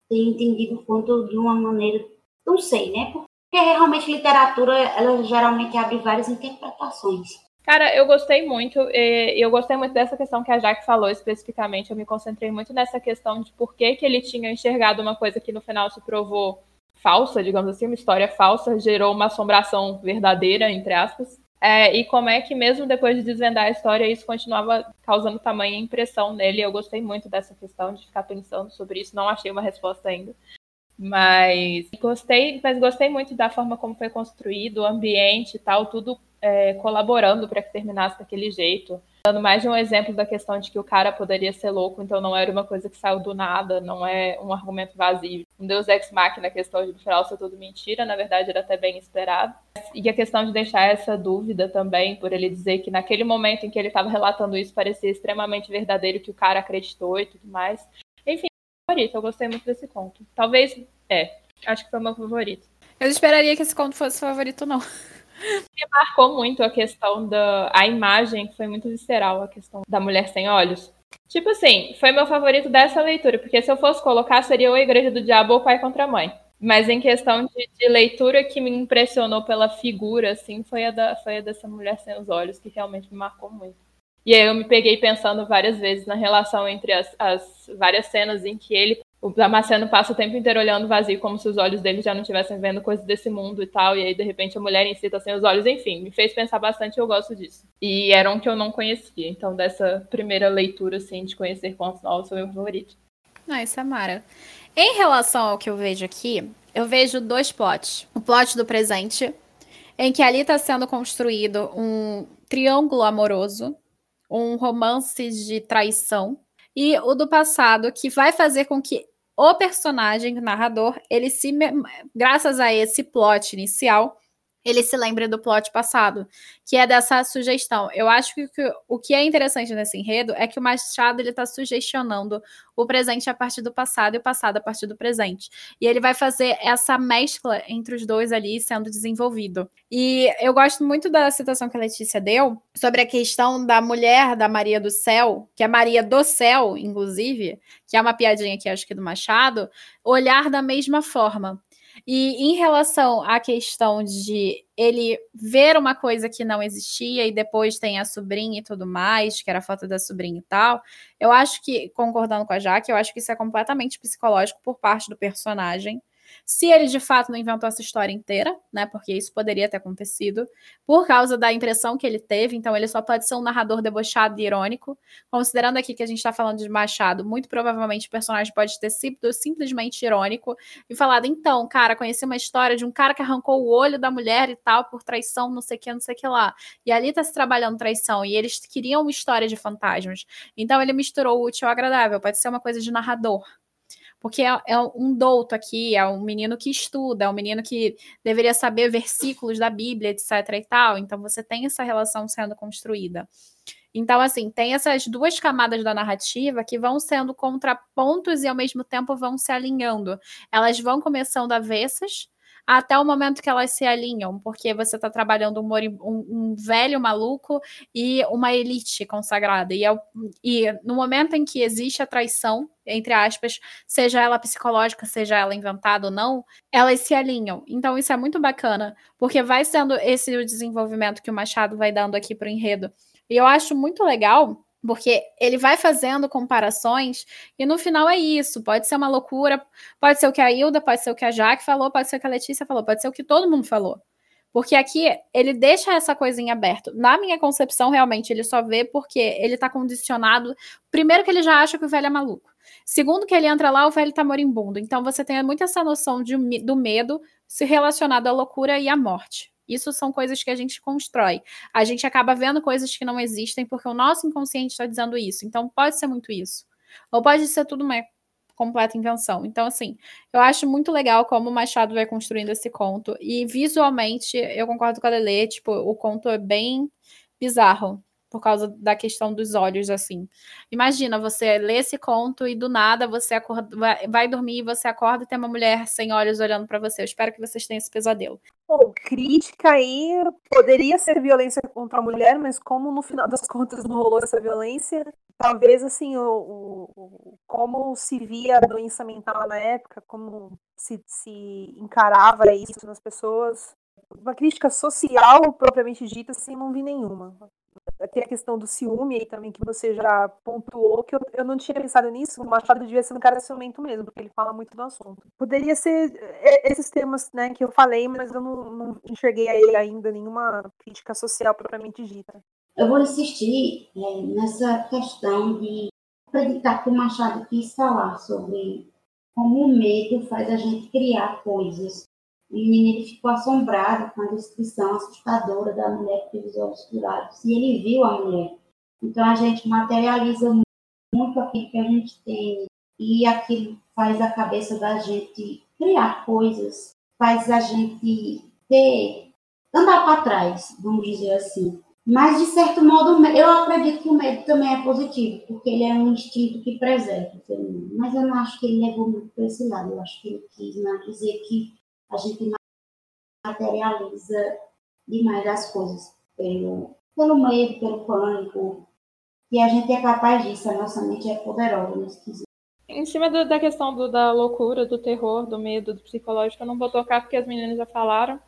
tenha entendido o conto de uma maneira, não sei, né? Porque realmente literatura, ela geralmente abre várias interpretações. Cara, eu gostei muito, eu gostei muito dessa questão que a Jaque falou especificamente, eu me concentrei muito nessa questão de por que, que ele tinha enxergado uma coisa que no final se provou falsa, digamos assim, uma história falsa, gerou uma assombração verdadeira, entre aspas. É, e como é que, mesmo depois de desvendar a história, isso continuava causando tamanha impressão nele. Eu gostei muito dessa questão de ficar pensando sobre isso. Não achei uma resposta ainda. Mas gostei, mas gostei muito da forma como foi construído, o ambiente e tal, tudo é, colaborando para que terminasse daquele jeito. Dando mais de um exemplo da questão de que o cara poderia ser louco, então não era uma coisa que saiu do nada, não é um argumento vazio. Um Deus Ex Machina, a questão de no final ser tudo mentira, na verdade era até bem esperado. E a questão de deixar essa dúvida também, por ele dizer que naquele momento em que ele estava relatando isso parecia extremamente verdadeiro, que o cara acreditou e tudo mais. Enfim, favorito, eu gostei muito desse conto. Talvez, é, acho que foi o meu favorito. Eu esperaria que esse conto fosse favorito, não. Me marcou muito a questão da a imagem, que foi muito visceral, a questão da mulher sem olhos. Tipo assim, foi meu favorito dessa leitura, porque se eu fosse colocar, seria a Igreja do Diabo ou Pai contra a Mãe. Mas em questão de, de, leitura que me impressionou pela figura, assim, foi a, da, foi a dessa mulher sem os olhos, que realmente me marcou muito. E aí eu me peguei pensando várias vezes na relação entre as, as várias cenas em que ele o Damasceno passa o tempo inteiro olhando vazio, como se os olhos dele já não estivessem vendo coisas desse mundo e tal. E aí, de repente, a mulher em si tá sem os olhos. Enfim, me fez pensar bastante e eu gosto disso. E era um que eu não conhecia. Então, dessa primeira leitura, assim, de conhecer contos novos, foi meu favorito. É Mara. Em relação ao que eu vejo aqui, eu vejo dois plots. O plot do presente, em que ali está sendo construído um triângulo amoroso, um romance de traição e o do passado, que vai fazer com que o personagem, o narrador, ele se, graças a esse plot inicial, ele se lembre do plot passado, que é dessa sugestão. Eu acho que, que o que é interessante nesse enredo é que o Machado ele está sugestionando o presente a partir do passado e o passado a partir do presente. E ele vai fazer essa mescla entre os dois ali sendo desenvolvido. E eu gosto muito da citação que a Letícia deu sobre a questão da mulher da Maria do Céu, que é Maria do Céu, inclusive, que é uma piadinha aqui, acho que do Machado, olhar da mesma forma. E em relação à questão de ele ver uma coisa que não existia e depois tem a sobrinha e tudo mais, que era a foto da sobrinha e tal, eu acho que, concordando com a Jaque, eu acho que isso é completamente psicológico por parte do personagem. Se ele de fato não inventou essa história inteira, né? Porque isso poderia ter acontecido, por causa da impressão que ele teve, então ele só pode ser um narrador debochado e irônico. Considerando aqui que a gente está falando de Machado, muito provavelmente o personagem pode ter sido simplesmente irônico e falado: então, cara, conheci uma história de um cara que arrancou o olho da mulher e tal por traição, não sei o que, não sei o que lá. E ali tá se trabalhando traição, e eles queriam uma história de fantasmas. Então ele misturou o útil ao agradável, pode ser uma coisa de narrador porque é, é, um douto aqui, é um menino que estuda, é um menino que deveria saber versículos da Bíblia, etc. e tal. Então você tem essa relação sendo construída. Então, assim, tem essas duas camadas da narrativa que vão sendo contrapontos e ao mesmo tempo vão se alinhando. Elas vão começando avessas, até o momento que elas se alinham, porque você está trabalhando um, um, um, velho maluco e uma elite consagrada. E, é, e no momento em que existe a traição, entre aspas, seja ela psicológica, seja ela inventada ou não, elas se alinham. Então isso é muito bacana, porque vai sendo esse o desenvolvimento que o Machado vai dando aqui para o enredo. E eu acho muito legal porque ele vai fazendo comparações e no final é isso. Pode ser uma loucura, pode ser o que a Hilda, pode ser o que a Jaque falou, pode ser o que a Letícia falou, pode ser o que todo mundo falou. Porque aqui ele deixa essa coisinha aberta. Na minha concepção, realmente, ele só vê porque ele tá condicionado. Primeiro, que ele já acha que o velho é maluco. Segundo, que ele entra lá, o velho tá moribundo. Então você tem muito essa noção de, do medo se relacionado à loucura e à morte. Isso são coisas que a gente constrói. A gente acaba vendo coisas que não existem porque o nosso inconsciente está dizendo isso. Então, pode ser muito isso. Ou pode ser tudo uma completa invenção. Então, assim, eu acho muito legal como o Machado vai construindo esse conto. E visualmente, eu concordo com a Lele, tipo, o conto é bem bizarro por causa da questão dos olhos, assim. Imagina, você lê esse conto e do nada você acorda, vai, dormir e você acorda e tem uma mulher sem olhos olhando para você. Eu espero que vocês tenham esse pesadelo. Bom, crítica aí poderia ser violência contra a mulher, mas como no final das contas não rolou essa violência, talvez assim, o, o como se via a doença mental na época, como se, se encarava isso nas pessoas. Uma crítica social propriamente dita, assim, não vi nenhuma tem a questão do ciúme aí também, que você já pontuou, que eu, eu não tinha pensado nisso. O Machado devia ser um cara ciumento mesmo, porque ele fala muito do assunto. Poderia ser é, esses temas né, que eu falei, mas eu não, não enxerguei a ele ainda nenhuma crítica social propriamente dita. Eu vou insistir é, nessa questão de acreditar que o Machado quis falar sobre como o medo faz a gente criar coisas. O menino ficou assombrado com a descrição assustadora da mulher que teve os olhos curados. E ele viu a mulher. Então a gente materializa muito aquilo que a gente tem. E aquilo faz a cabeça da gente criar coisas, faz a gente ter, andar para trás, vamos dizer assim. Mas, de certo modo, eu acredito que o medo também é positivo, porque ele é um instinto que preserva o feminino. Mas eu não acho que ele levou muito para esse lado. Eu acho que ele quis né, dizer que a gente materializa demais as coisas pelo, pelo medo, pelo pânico. E a gente é capaz disso, a nossa mente é poderosa nesse quesito. Em cima do, da questão do, da loucura, do terror, do medo, do psicológico, eu não vou tocar porque as meninas já falaram.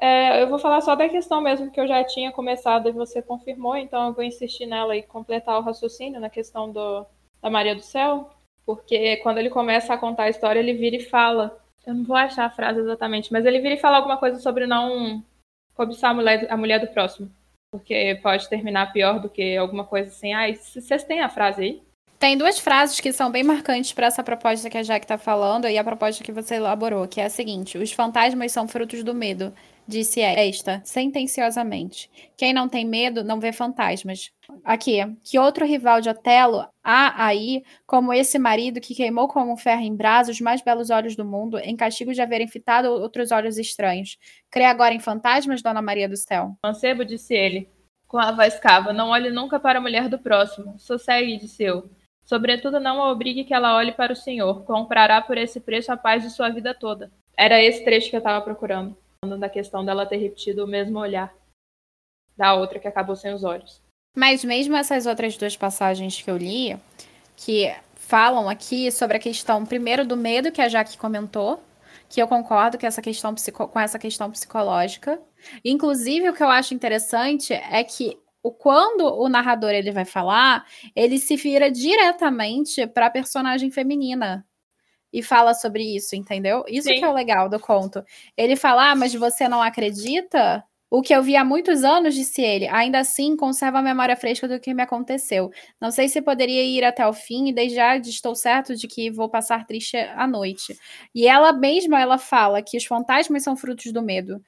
É, eu vou falar só da questão mesmo que eu já tinha começado e você confirmou, então eu vou insistir nela e completar o raciocínio na questão do, da Maria do Céu, porque quando ele começa a contar a história, ele vira e fala. Eu não vou achar a frase exatamente, mas ele vira e fala alguma coisa sobre não cobiçar a mulher, a mulher do próximo. Porque pode terminar pior do que alguma coisa assim. Ah, vocês têm a frase aí? Tem duas frases que são bem marcantes para essa proposta que a Jack está falando e a proposta que você elaborou, que é a seguinte: os fantasmas são frutos do medo disse esta, sentenciosamente. Quem não tem medo não vê fantasmas. Aqui, que outro rival de Otelo há aí, como esse marido que queimou como um ferro em brasa os mais belos olhos do mundo, em castigo de haverem fitado outros olhos estranhos? Crê agora em fantasmas, Dona Maria do Céu? Mancebo, disse ele, com a voz cava, não olhe nunca para a mulher do próximo. Sossegue, disse eu. Sobretudo não a obrigue que ela olhe para o Senhor. Comprará por esse preço a paz de sua vida toda. Era esse trecho que eu estava procurando da questão dela ter repetido o mesmo olhar da outra que acabou sem os olhos. Mas mesmo essas outras duas passagens que eu li, que falam aqui sobre a questão, primeiro, do medo que a Jaque comentou, que eu concordo que essa questão com essa questão psicológica. Inclusive, o que eu acho interessante é que o, quando o narrador ele vai falar, ele se vira diretamente para a personagem feminina e fala sobre isso, entendeu? Isso Sim. que é o legal do conto. Ele fala, ah, mas você não acredita? O que eu vi há muitos anos, disse ele, ainda assim conserva a memória fresca do que me aconteceu. Não sei se poderia ir até o fim e desde já estou certo de que vou passar triste à noite. E ela mesma, ela fala que os fantasmas são frutos do medo.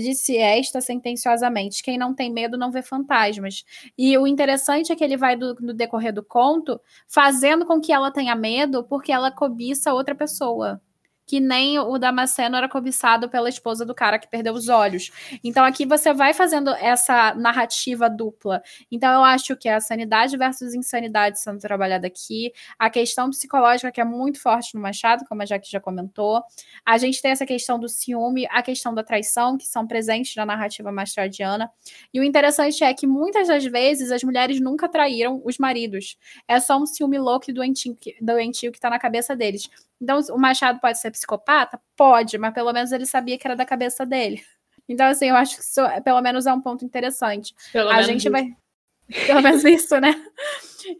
Disse esta sentenciosamente, quem não tem medo não vê fantasmas. E o interessante é que ele vai, do, no decorrer do conto, fazendo com que ela tenha medo porque ela cobiça outra pessoa que nem o Damasceno era cobiçado pela esposa do cara que perdeu os olhos. Então aqui você vai fazendo essa narrativa dupla. Então eu acho que a sanidade versus insanidade sendo trabalhada aqui, a questão psicológica que é muito forte no Machado, como a Jaque já comentou. A gente tem essa questão do ciúme, a questão da traição, que são presentes na narrativa mastradiana. E o interessante é que muitas das vezes as mulheres nunca traíram os maridos. É só um ciúme louco e doentio, doentio que está na cabeça deles. Então, o Machado pode ser psicopata? Pode, mas pelo menos ele sabia que era da cabeça dele. Então, assim, eu acho que isso, pelo menos, é um ponto interessante. Pelo a gente isso. vai. Pelo menos isso, né?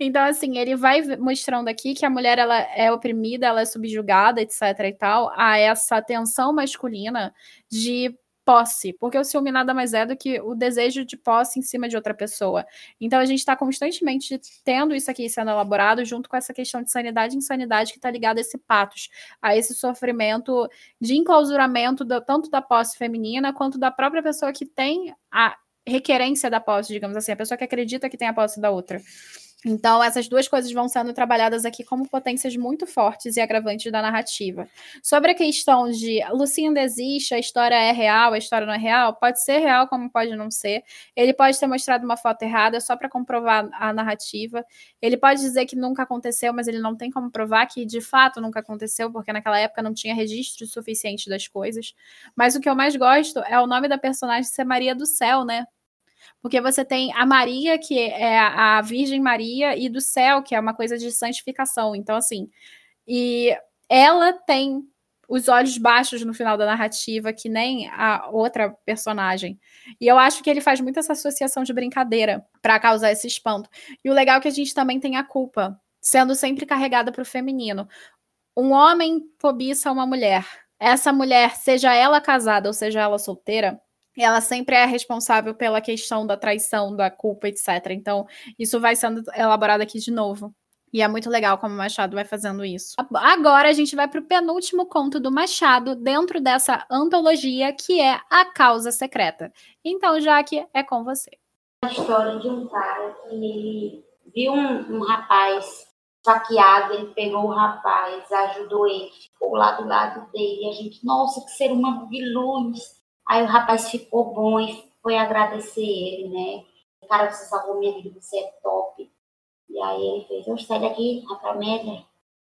Então, assim, ele vai mostrando aqui que a mulher ela é oprimida, ela é subjugada, etc. e tal, a essa tensão masculina de posse, porque o ciúme nada mais é do que o desejo de posse em cima de outra pessoa. Então a gente está constantemente tendo isso aqui sendo elaborado junto com essa questão de sanidade e insanidade que está ligada a esse patos, a esse sofrimento de enclausuramento do, tanto da posse feminina quanto da própria pessoa que tem a requerência da posse, digamos assim, a pessoa que acredita que tem a posse da outra. Então, essas duas coisas vão sendo trabalhadas aqui como potências muito fortes e agravantes da narrativa. Sobre a questão de Lucinda existe, a história é real, a história não é real, pode ser real, como pode não ser. Ele pode ter mostrado uma foto errada só para comprovar a narrativa. Ele pode dizer que nunca aconteceu, mas ele não tem como provar que de fato nunca aconteceu, porque naquela época não tinha registro suficiente das coisas. Mas o que eu mais gosto é o nome da personagem ser Maria do Céu, né? Porque você tem a Maria, que é a Virgem Maria, e do céu, que é uma coisa de santificação. Então, assim, e ela tem os olhos baixos no final da narrativa, que nem a outra personagem. E eu acho que ele faz muito essa associação de brincadeira para causar esse espanto. E o legal é que a gente também tem a culpa, sendo sempre carregada para o feminino. Um homem cobiça uma mulher. Essa mulher, seja ela casada ou seja ela solteira, ela sempre é responsável pela questão da traição, da culpa, etc. Então, isso vai sendo elaborado aqui de novo. E é muito legal como o Machado vai fazendo isso. Agora a gente vai para o penúltimo conto do Machado dentro dessa antologia, que é A Causa Secreta. Então, Jaque, é com você. A história de um cara que ele viu um, um rapaz saqueado, ele pegou o rapaz, ajudou ele, ficou lá do lado dele. A gente, nossa, que ser humano de luz. Aí o rapaz ficou bom e foi agradecer ele, né? Cara, você salvou minha vida, você é top. E aí ele fez, eu sai daqui, rapaz, média,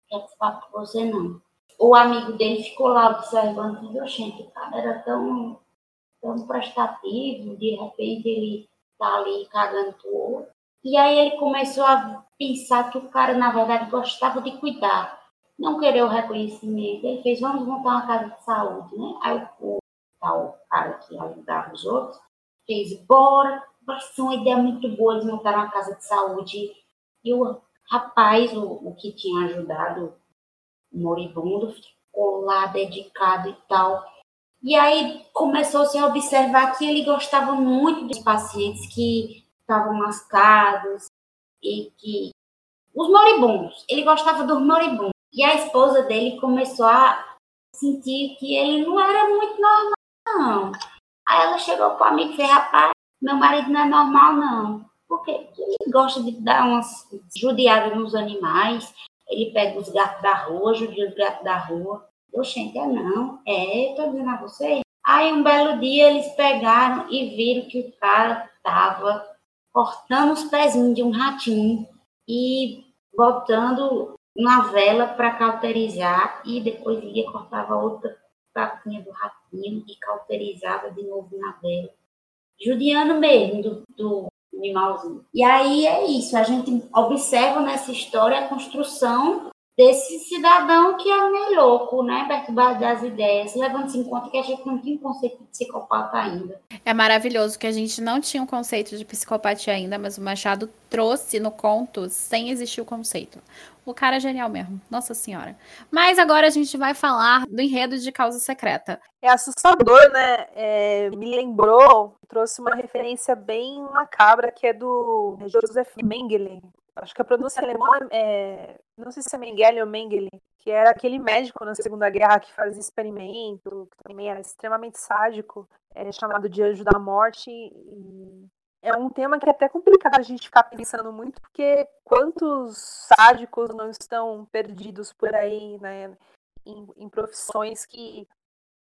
quero falar com você não. O amigo dele ficou lá observando, e gente, o cara era tão, tão prestativo, de repente ele tá ali cagando pro outro. E aí ele começou a pensar que o cara, na verdade, gostava de cuidar, não querer o reconhecimento. Ele fez, vamos montar uma casa de saúde, né? Aí o tal cara que ajudava os outros fez, bora, ser uma ideia muito boa, eles montaram uma casa de saúde e o rapaz, o, o que tinha ajudado o moribundo, ficou lá dedicado e tal. E aí começou-se a observar que ele gostava muito dos pacientes que estavam mascados e que. Os moribundos. Ele gostava dos moribundos. E a esposa dele começou a sentir que ele não era muito normal, não. Aí ela chegou para o amigo e fez: rapaz, meu marido não é normal, não. Porque ele gosta de dar umas judiadas nos animais. Ele pega os gatos da rua, judia os gatos da rua. Oxente, é não. É, tô dizendo a você. Aí um belo dia eles pegaram e viram que o cara tava cortando os pezinhos de um ratinho e botando na vela para cauterizar e depois ia cortava outra patinha do ratinho e cauterizava de novo na vela. Judiando mesmo do, do animalzinho. E aí é isso, a gente observa nessa história a construção desse cidadão que é meio louco, né, perturbado das ideias, levando-se em conta que a gente não tinha um conceito de psicopata ainda. É maravilhoso que a gente não tinha um conceito de psicopatia ainda, mas o Machado trouxe no conto sem existir o conceito. O cara é genial mesmo, nossa senhora. Mas agora a gente vai falar do enredo de Causa Secreta. É assustador, né? É, me lembrou, trouxe uma referência bem macabra que é do Joseph Mengele. Acho que a pronúncia alemã é. Não sei se é Mengele ou Mengele, que era aquele médico na Segunda Guerra que fazia experimento, que também era extremamente sádico, é chamado de Anjo da Morte. E é um tema que é até complicado a gente ficar pensando muito, porque quantos sádicos não estão perdidos por aí, né, em, em profissões que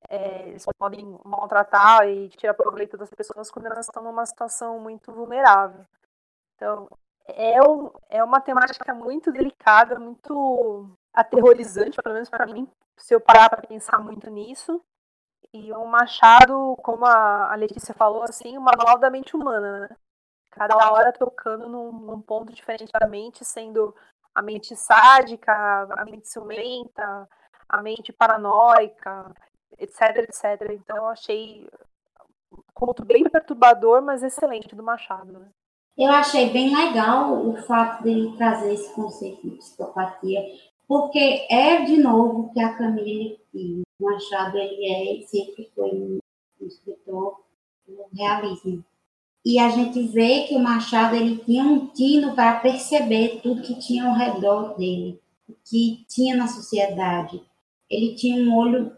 é, eles podem maltratar e tirar proveito das pessoas quando elas estão numa situação muito vulnerável. Então, é, um, é uma temática muito delicada, muito aterrorizante, pelo menos para mim, se eu parar para pensar muito nisso. E um machado, como a Letícia falou, assim, uma manual da mente humana, né? Cada hora tocando num, num, ponto diferente da mente, sendo a mente sádica, a mente ciumenta, a mente paranoica, etc, etc. Então eu achei um conto bem perturbador, mas excelente do Machado, né? Eu achei bem legal o fato dele trazer esse conceito de psicopatia, porque é de novo que a Camille o Machado ele é sempre foi um, escritor do realismo. E a gente vê que o Machado ele tinha um tino para perceber tudo que tinha ao redor dele, o que tinha na sociedade. Ele tinha um olho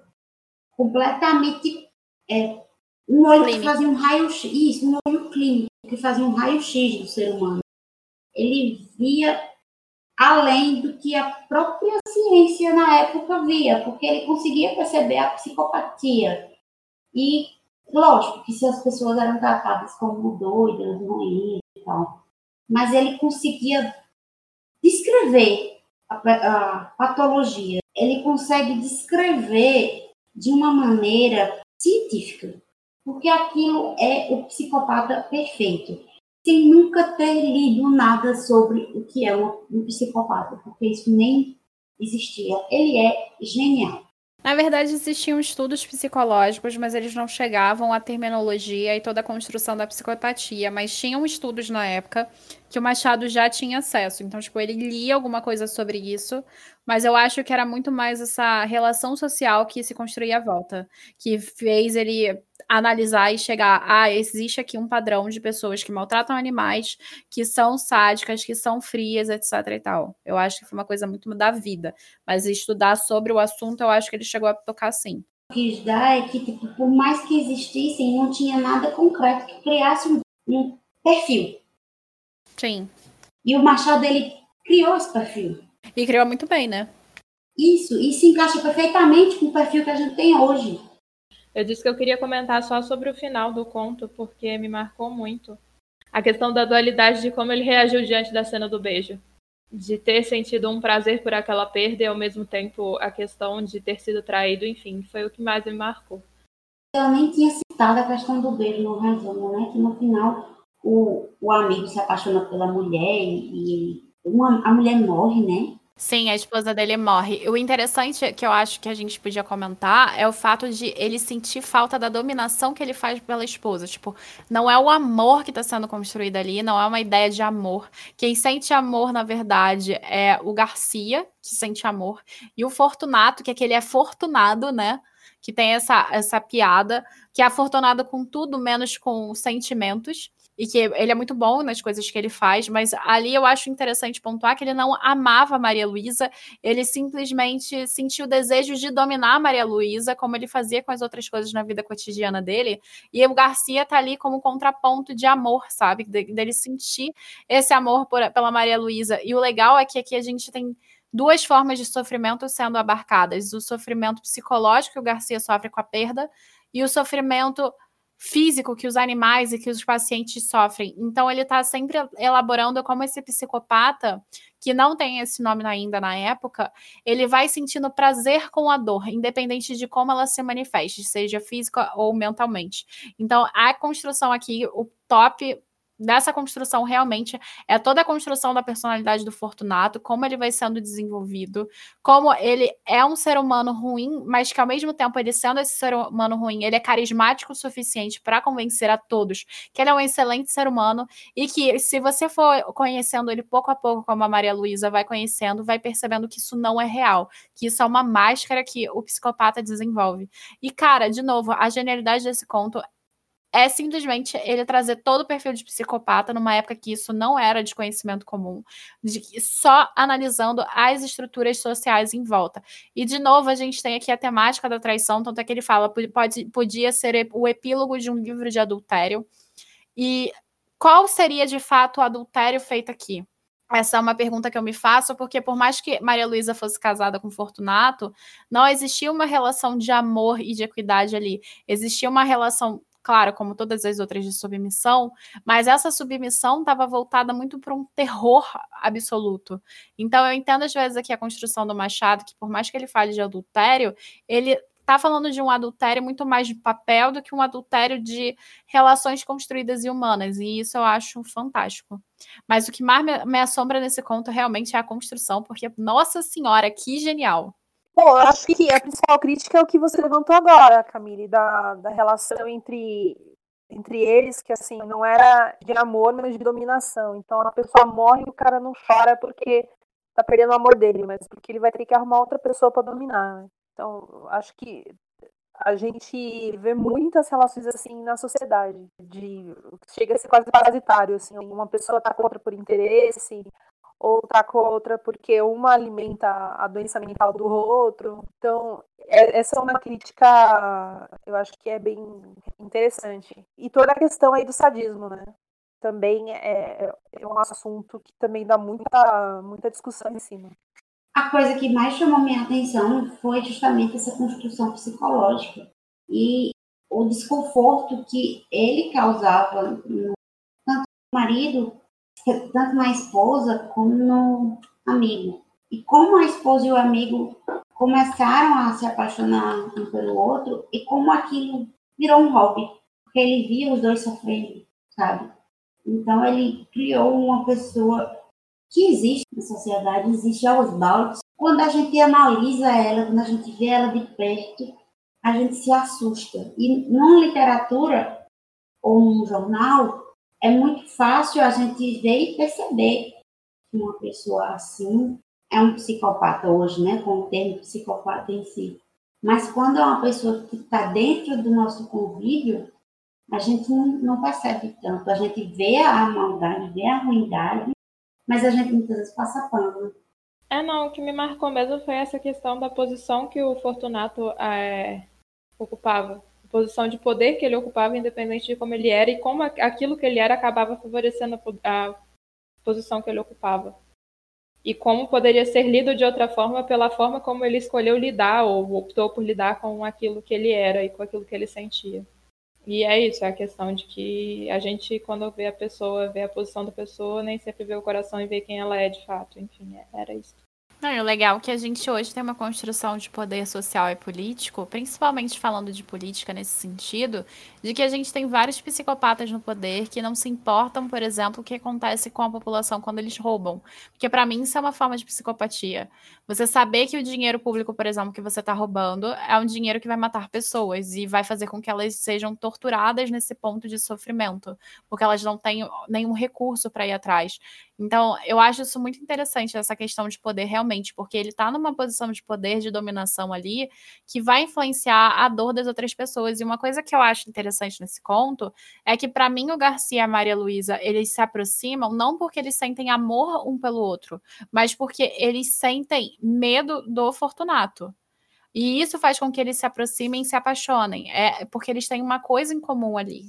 completamente é, um olho clínico. que fazia um raio isso, um olho clínico que fazia um raio-x do ser humano. Ele via além do que a própria ciência na época via, porque ele conseguia perceber a psicopatia. E, lógico, que se as pessoas eram tratadas como doidas, ruins e tal, mas ele conseguia descrever a, a patologia, ele consegue descrever de uma maneira científica, porque aquilo é o psicopata perfeito sem nunca ter lido nada sobre o que é um, psicopata, porque isso nem existia. Ele é genial. Na verdade, existiam estudos psicológicos, mas eles não chegavam à terminologia e toda a construção da psicopatia. Mas tinham estudos na época que o Machado já tinha acesso. Então, tipo, ele lia alguma coisa sobre isso, mas eu acho que era muito mais essa relação social que se construía à volta, que fez ele analisar e chegar, ah, existe aqui um padrão de pessoas que maltratam animais, que são sádicas, que são frias, etc e tal. Eu acho que foi uma coisa muito da vida, mas estudar sobre o assunto, eu acho que ele chegou a tocar sim. O que dar é que, tipo, por mais que existissem, não tinha nada concreto que criasse um, um perfil. Sim. E o Machado, ele criou esse perfil. E criou muito bem, né? Isso, e se encaixa perfeitamente com o perfil que a gente tem hoje. Eu disse que eu queria comentar só sobre o final do conto, porque me marcou muito. A questão da dualidade de como ele reagiu diante da cena do beijo. De ter sentido um prazer por aquela perda e ao mesmo tempo a questão de ter sido traído, enfim, foi o que mais me marcou. Eu nem tinha citado a questão do beijo no resumo, né? Que no final o, o amigo se apaixona pela mulher e uma, a mulher morre, né? Sim, a esposa dele morre. O interessante que eu acho que a gente podia comentar é o fato de ele sentir falta da dominação que ele faz pela esposa. Tipo, não é o amor que está sendo construído ali, não é uma ideia de amor. Quem sente amor, na verdade, é o Garcia, que sente amor, e o Fortunato, que é que ele é fortunado, né? Que tem essa, essa piada, que é afortunado com tudo menos com sentimentos e que ele é muito bom nas coisas que ele faz, mas ali eu acho interessante pontuar que ele não amava Maria Luísa, ele simplesmente sentiu o desejo de dominar Maria Luísa, como ele fazia com as outras coisas na vida cotidiana dele, e o Garcia tá ali como contraponto de amor, sabe? De, dele sentir esse amor por, pela Maria Luísa. E o legal é que aqui a gente tem duas formas de sofrimento sendo abarcadas: o sofrimento psicológico que o Garcia sofre com a perda e o sofrimento físico que os animais e que os pacientes sofrem. Então, ele está sempre elaborando como esse psicopata, que não tem esse nome ainda na época, ele vai sentindo prazer com a dor, independente de como ela se manifeste, seja física ou mentalmente. Então, a construção aqui, o top dessa construção realmente é toda a construção da personalidade do Fortunato, como ele vai sendo desenvolvido, como ele é um ser humano ruim, mas que ao mesmo tempo ele sendo esse ser humano ruim, ele é carismático o suficiente para convencer a todos que ele é um excelente ser humano e que se você for conhecendo ele pouco a pouco, como a Maria Luísa vai conhecendo, vai percebendo que isso não é real, que isso é uma máscara que o psicopata desenvolve. E cara, de novo, a genialidade desse conto é simplesmente ele trazer todo o perfil de psicopata numa época que isso não era de conhecimento comum, de só analisando as estruturas sociais em volta. E de novo a gente tem aqui a temática da traição, tanto é que ele fala pode, podia ser o epílogo de um livro de adultério. E qual seria de fato o adultério feito aqui? Essa é uma pergunta que eu me faço, porque por mais que Maria Luísa fosse casada com Fortunato, não existia uma relação de amor e de equidade ali. Existia uma relação claro, como todas as outras de submissão, mas essa submissão estava voltada muito para um terror absoluto. Então eu entendo às vezes aqui a construção do Machado, que por mais que ele fale de adultério, ele está falando de um adultério muito mais de papel do que um adultério de relações construídas e humanas, e isso eu acho fantástico. Mas o que mais me, assombra nesse conto realmente é a construção, porque, nossa senhora, que genial! Bom, eu acho que a principal crítica é o que você levantou agora, Camille, da, da relação entre, entre eles, que assim, não era de amor, mas de dominação. Então a pessoa morre e o cara não chora porque tá perdendo o amor dele, mas porque ele vai ter que arrumar outra pessoa para dominar. Né? Então, acho que a gente vê muitas relações assim na sociedade, de chega a ser quase parasitário, assim, uma pessoa tá contra por interesse, ou tá com a outra porque uma alimenta a doença mental do outro. Então, é, essa é uma crítica, eu acho que é bem interessante. E toda a questão aí do sadismo, né? Também é, é um assunto que também dá muita, muita discussão em cima. A coisa que mais chamou minha atenção foi justamente essa construção psicológica e o desconforto que ele causava no, tanto no marido tanto na esposa como no amigo. E como a esposa e o amigo começaram a se apaixonar um pelo outro e como aquilo virou um hobby, porque ele via os dois sofrendo, sabe? Então ele criou uma pessoa que existe na sociedade, existe aos baldes, quando a gente analisa ela, quando a gente vê ela de perto, a gente se assusta. E numa literatura ou num jornal, é muito fácil a gente ver e perceber que uma pessoa assim é um psicopata hoje, né, com o termo psicopata em si. Mas quando é uma pessoa que está dentro do nosso convívio, a gente não, não, percebe tanto. A gente vê a maldade, vê a ruindade, mas a gente muitas vezes passa pano. É, não, o que me marcou mesmo foi essa questão da posição que o Fortunato é, ocupava. Posição de poder que ele ocupava, independente de como ele era, e como aquilo que ele era acabava favorecendo a, a posição que ele ocupava e como poderia ser lido de outra forma pela forma como ele escolheu lidar ou optou por lidar com aquilo que ele era e com aquilo que ele sentia. E é isso, é a questão de que a gente, quando vê a pessoa, vê a posição da pessoa, nem sempre vê o coração e vê quem ela é de fato. Enfim, é, era isso. Não, e o legal é que a gente hoje tem uma construção de poder social e político, principalmente falando de política nesse sentido, de que a gente tem vários psicopatas no poder que não se importam, por exemplo, o que acontece com a população quando eles roubam. Porque para mim isso é uma forma de psicopatia. Você saber que o dinheiro público, por exemplo, que você está roubando, é um dinheiro que vai matar pessoas e vai fazer com que elas sejam torturadas nesse ponto de sofrimento, porque elas não têm nenhum recurso para ir atrás. Então, eu acho isso muito interessante, essa questão de poder realmente, porque ele está numa posição de poder, de dominação ali, que vai influenciar a dor das outras pessoas. E uma coisa que eu acho interessante nesse conto é que, para mim, o Garcia e a Maria Luísa, eles se aproximam não porque eles sentem amor um pelo outro, mas porque eles sentem medo do Fortunato. E isso faz com que eles se aproximem e se apaixonem. É porque eles têm uma coisa em comum ali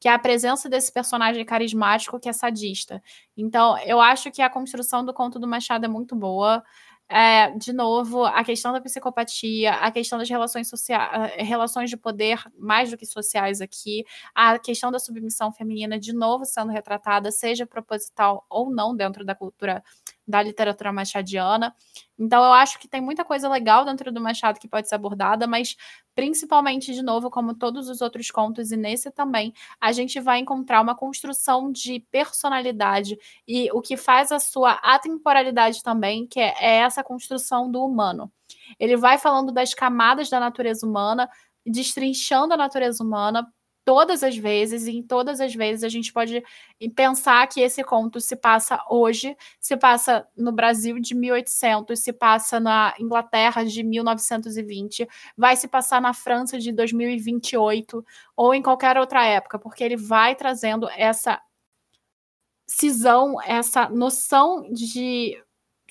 que é a presença desse personagem carismático que é sadista. Então, eu acho que a construção do conto do Machado é muito boa. É, de novo, a questão da psicopatia, a questão das relações sociais, eh, relações de poder mais do que sociais aqui, a questão da submissão feminina de novo sendo retratada, seja proposital ou não dentro da cultura da literatura machadiana. Então, eu acho que tem muita coisa legal dentro do Machado que pode ser abordada, mas principalmente, de novo, como todos os outros contos, e nesse também, a gente vai encontrar uma construção de personalidade e o que faz a sua atemporalidade também, que é, é essa construção do humano. Ele vai falando das camadas da natureza humana, destrinchando a natureza humana todas as vezes, e em todas as vezes a gente pode pensar que esse conto se passa hoje, se passa no Brasil de 1800, se passa na Inglaterra de 1920, vai se passar na França de 2028 ou em qualquer outra época, porque ele vai trazendo essa cisão, essa noção de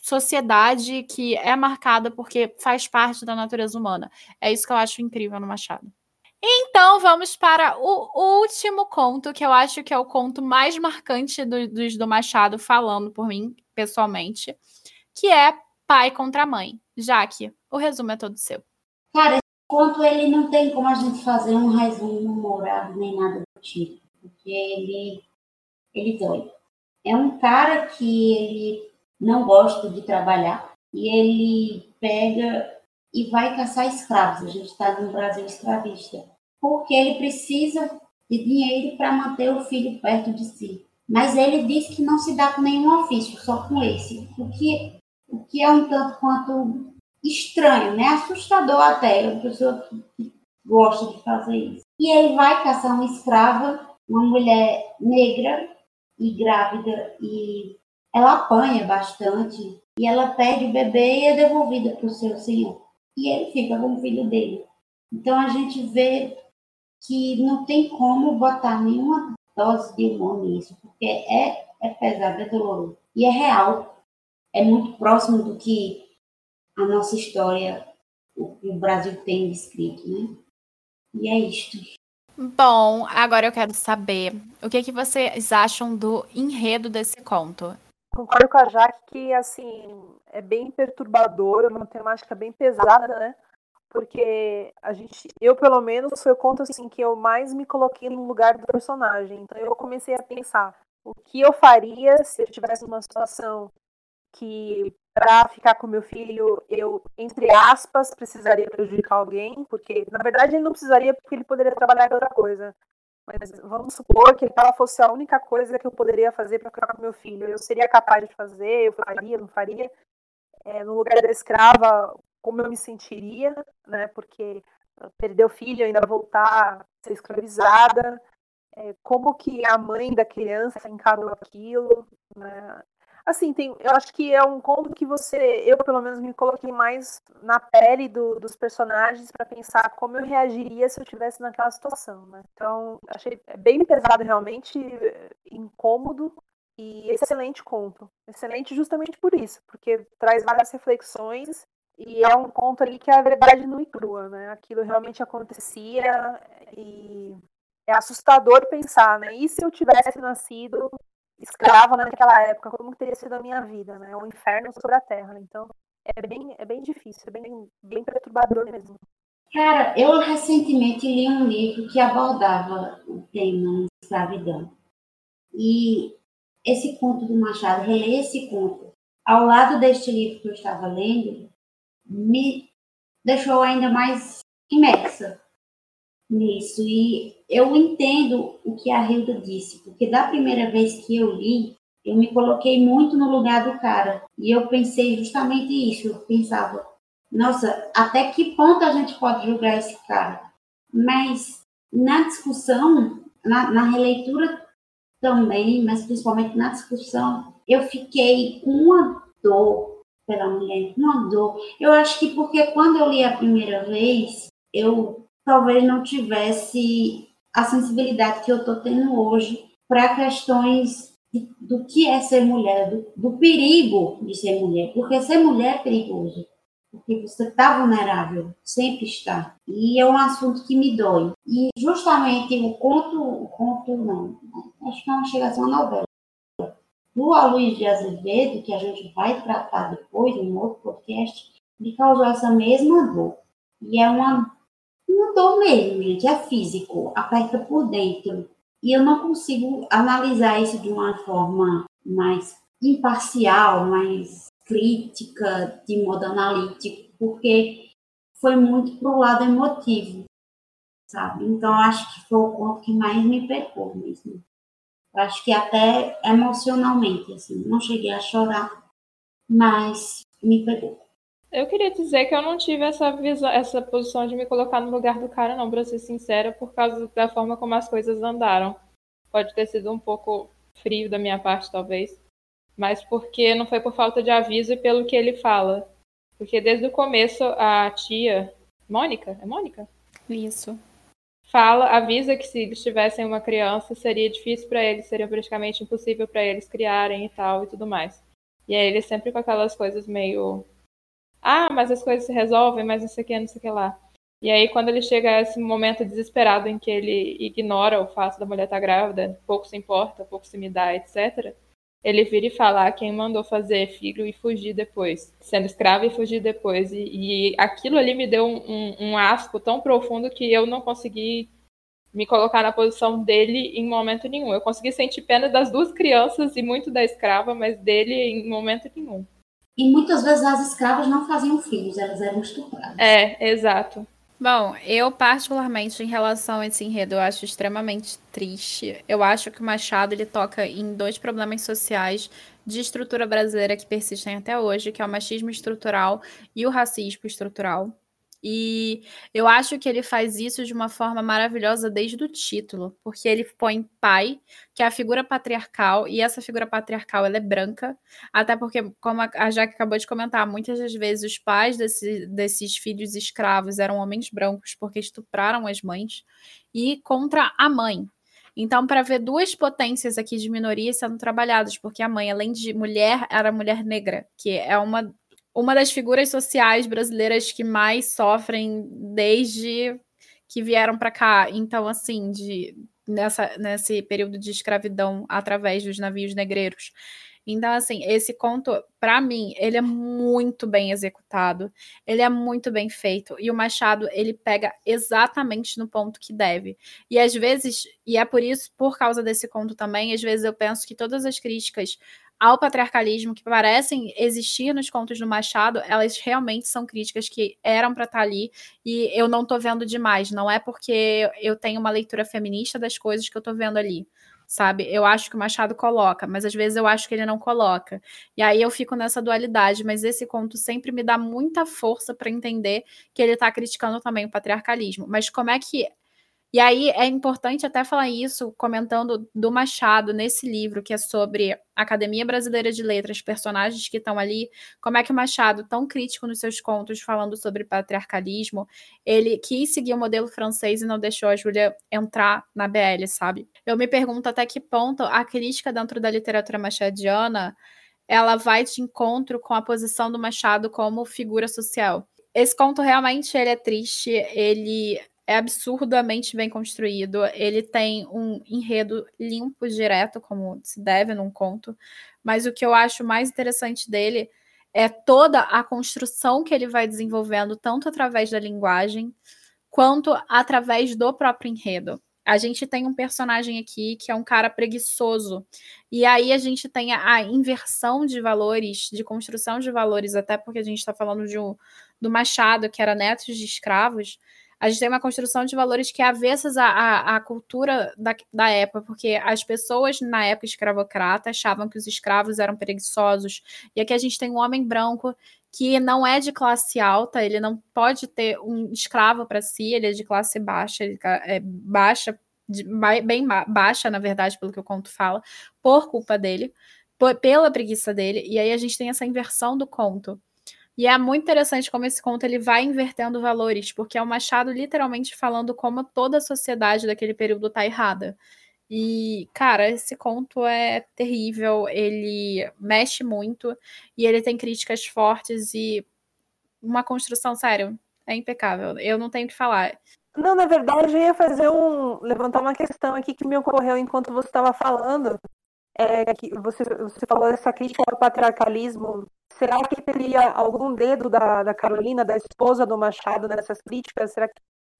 sociedade que é marcada porque faz parte da natureza humana. É isso que eu acho incrível no Machado. Então vamos para o último conto, que eu acho que é o conto mais marcante do, dos do Machado, falando por mim, pessoalmente, que é Pai contra Mãe. Jaque, o resumo é todo seu. Cara, esse conto ele não tem como a gente fazer um resumo humorado nem nada do tipo, porque ele, ele dói. É um cara que ele não gosta de trabalhar e ele pega e vai caçar escravos. A gente está no Brasil escravista. Porque ele precisa de dinheiro para manter o filho perto de si. Mas ele diz que não se dá com nenhum ofício, só com esse. O que, o que é um tanto quanto estranho, né? Assustador até, a pessoa que gosta de fazer isso. E ele vai caçar uma escrava, uma mulher negra e grávida, e ela apanha bastante, e ela perde o bebê e é devolvida para o seu senhor e ele fica com o filho dele. Então a gente vê que não tem como botar nenhuma dose de humor nisso, porque é, é pesado, é doloroso. E é real, é muito próximo do que a nossa história, o o Brasil tem descrito, né? E é isto. Bom, agora eu quero saber o que, que vocês acham do enredo desse conto. Concordo com a Jaque que, assim, é bem perturbador, é uma temática bem pesada, né? Porque a gente, eu pelo menos, foi o conto assim que eu mais me coloquei no lugar do personagem. Então eu comecei a pensar o que eu faria se eu tivesse numa situação que para ficar com meu filho eu, entre aspas, precisaria prejudicar alguém, porque na verdade ele não precisaria porque ele poderia trabalhar em outra coisa. Mas vamos supor que ela fosse a única coisa que eu poderia fazer para ficar com meu filho. Eu seria capaz de fazer, eu faria, não faria. é, no lugar da escrava, como eu me sentiria, né? Porque perder o filho, ainda voltar a ser escravizada, é, como que a mãe da criança encarou aquilo, né? Assim, tem, eu acho que é um conto que você, eu pelo menos me coloquei mais na pele do, dos personagens para pensar como eu reagiria se eu estivesse naquela situação, né? Então, achei bem pesado realmente, incômodo e excelente conto. Excelente justamente por isso, porque traz várias reflexões e é um conto ali que é a verdade nua e crua, né? Aquilo realmente acontecia e é assustador pensar, né? E se eu tivesse nascido escrava naquela época, como teria sido a minha vida, né? Um inferno sobre a terra. Então, é bem, é bem difícil, é bem, bem perturbador mesmo. Cara, eu recentemente li um livro que abordava o tema escravidão. E esse conto do Machado, reler esse conto, ao lado deste livro que eu estava lendo, me deixou ainda mais imersa nisso. E eu entendo o que a Hilda disse, porque da primeira vez que eu li, eu me coloquei muito no lugar do cara. E eu pensei justamente isso. Eu pensava, nossa, até que ponto a gente pode julgar esse cara? Mas na discussão, na, na releitura também, mas principalmente na discussão, eu fiquei com uma dor pela mulher, uma dor. Eu acho que porque quando eu li a primeira vez, eu talvez não tivesse a sensibilidade que eu estou tendo hoje para questões de, do que é ser mulher, do, do, perigo de ser mulher, porque ser mulher é perigoso, porque você está vulnerável, sempre está. E é um assunto que me dói. E justamente o conto, o conto não, acho que não chega a ser uma novela. Do Aloysio de Azevedo, que a gente vai tratar depois em outro podcast, me causou essa mesma dor. E é uma uma dor mesmo, gente, é físico, aperta por dentro. E eu não consigo analisar isso de uma forma mais imparcial, mais crítica, de modo analítico, porque foi muito pro lado emotivo, sabe? Então, acho que foi o ponto que mais me pegou mesmo. Eu acho que até emocionalmente, assim, não cheguei a chorar, mas me pegou. Eu queria dizer que eu não tive essa visão, essa posição de me colocar no lugar do cara, não, pra ser sincera, por causa da forma como as coisas andaram. Pode ter sido um pouco frio da minha parte, talvez. Mas porque não foi por falta de aviso e pelo que ele fala. Porque desde o começo a tia. Mônica? É Mônica? Isso. Fala, avisa que se eles tivessem uma criança seria difícil para eles, seria praticamente impossível para eles criarem e tal e tudo mais. E aí ele sempre com aquelas coisas meio ah, mas as coisas se resolvem, mas não sei o que, não sei o que lá. E aí, quando ele chega a esse momento desesperado em que ele ignora o fato da mulher estar tá grávida, pouco se importa, pouco se me dá, etc., ele vira e fala ah, quem mandou fazer filho e fugir depois, sendo escravo e fugir depois. E, e aquilo ali me deu um, um, um asco tão profundo que eu não consegui me colocar na posição dele em momento nenhum. Eu consegui sentir pena das duas crianças e muito da escrava, mas dele em momento nenhum. E muitas vezes as escravas não faziam filhos, elas eram estupradas. É, exato. Bom, eu particularmente em relação a esse enredo, eu acho extremamente triste. Eu acho que o Machado ele toca em dois problemas sociais de estrutura brasileira que persistem até hoje, que é o machismo estrutural e o racismo estrutural. E eu acho que ele faz isso de uma forma maravilhosa desde o título, porque ele põe pai, que é a figura patriarcal, e essa figura patriarcal ela é branca, até porque, como a Jaque acabou de comentar, muitas das vezes os pais desse, desses filhos escravos eram homens brancos porque estupraram as mães, e contra a mãe. Então, para ver duas potências aqui de minorias sendo trabalhadas, porque a mãe, além de mulher, era mulher negra, que é uma uma das figuras sociais brasileiras que mais sofrem desde que vieram para cá. Então, assim, de, nessa, nesse período de escravidão através dos navios negreiros. Então, assim, esse conto, para mim, ele é muito bem executado, ele é muito bem feito, e o Machado, ele pega exatamente no ponto que deve. E às vezes, e é por isso, por causa desse conto também, às vezes eu penso que todas as críticas ao patriarcalismo que parecem existir nos contos do Machado, elas realmente são críticas que eram para estar tá ali e eu não estou vendo demais. Não é porque eu tenho uma leitura feminista das coisas que eu estou vendo ali. sabe? Eu acho que o Machado coloca, mas às vezes eu acho que ele não coloca. E aí eu fico nessa dualidade, mas esse conto sempre me dá muita força para entender que ele está criticando também o patriarcalismo. Mas como é que e aí é importante até falar isso, comentando do Machado nesse livro, que é sobre Academia Brasileira de Letras, personagens que estão ali, como é que o Machado, tão crítico nos seus contos, falando sobre patriarcalismo, ele quis seguir o modelo francês e não deixou a Júlia entrar na BL, sabe? Eu me pergunto até que ponto a crítica dentro da literatura machadiana ela vai de encontro com a posição do Machado como figura social. Esse conto realmente ele é triste, ele é absurdamente bem construído. Ele tem um enredo limpo, direto, como se deve num conto. Mas o que eu acho mais interessante dele é toda a construção que ele vai desenvolvendo, tanto através da linguagem quanto através do próprio enredo. A gente tem um personagem aqui que é um cara preguiçoso. E aí a gente tem a, inversão de valores, de construção de valores, até porque a gente está falando de um, do Machado, que era neto de escravos a gente tem uma construção de valores que é avessas à, à, à cultura da, da, época, porque as pessoas na época escravocrata achavam que os escravos eram preguiçosos. E aqui a gente tem um homem branco que não é de classe alta, ele não pode ter um escravo para si, ele é de classe baixa, é baixa, bem baixa, na verdade, pelo que o conto fala, por culpa dele, por, pela preguiça dele. E aí a gente tem essa inversão do conto e é muito interessante como esse conto ele vai invertendo valores, porque é o Machado literalmente falando como toda a sociedade daquele período está errada. E, cara, esse conto é terrível, ele mexe muito e ele tem críticas fortes e uma construção, sério, é impecável. Eu não tenho o que falar. Não, na verdade, eu ia fazer um. levantar uma questão aqui que me ocorreu enquanto você estava falando. É que você, você falou dessa crítica ao patriarcalismo Será que teria algum dedo da, da Carolina, da esposa do Machado, nessas críticas? Será que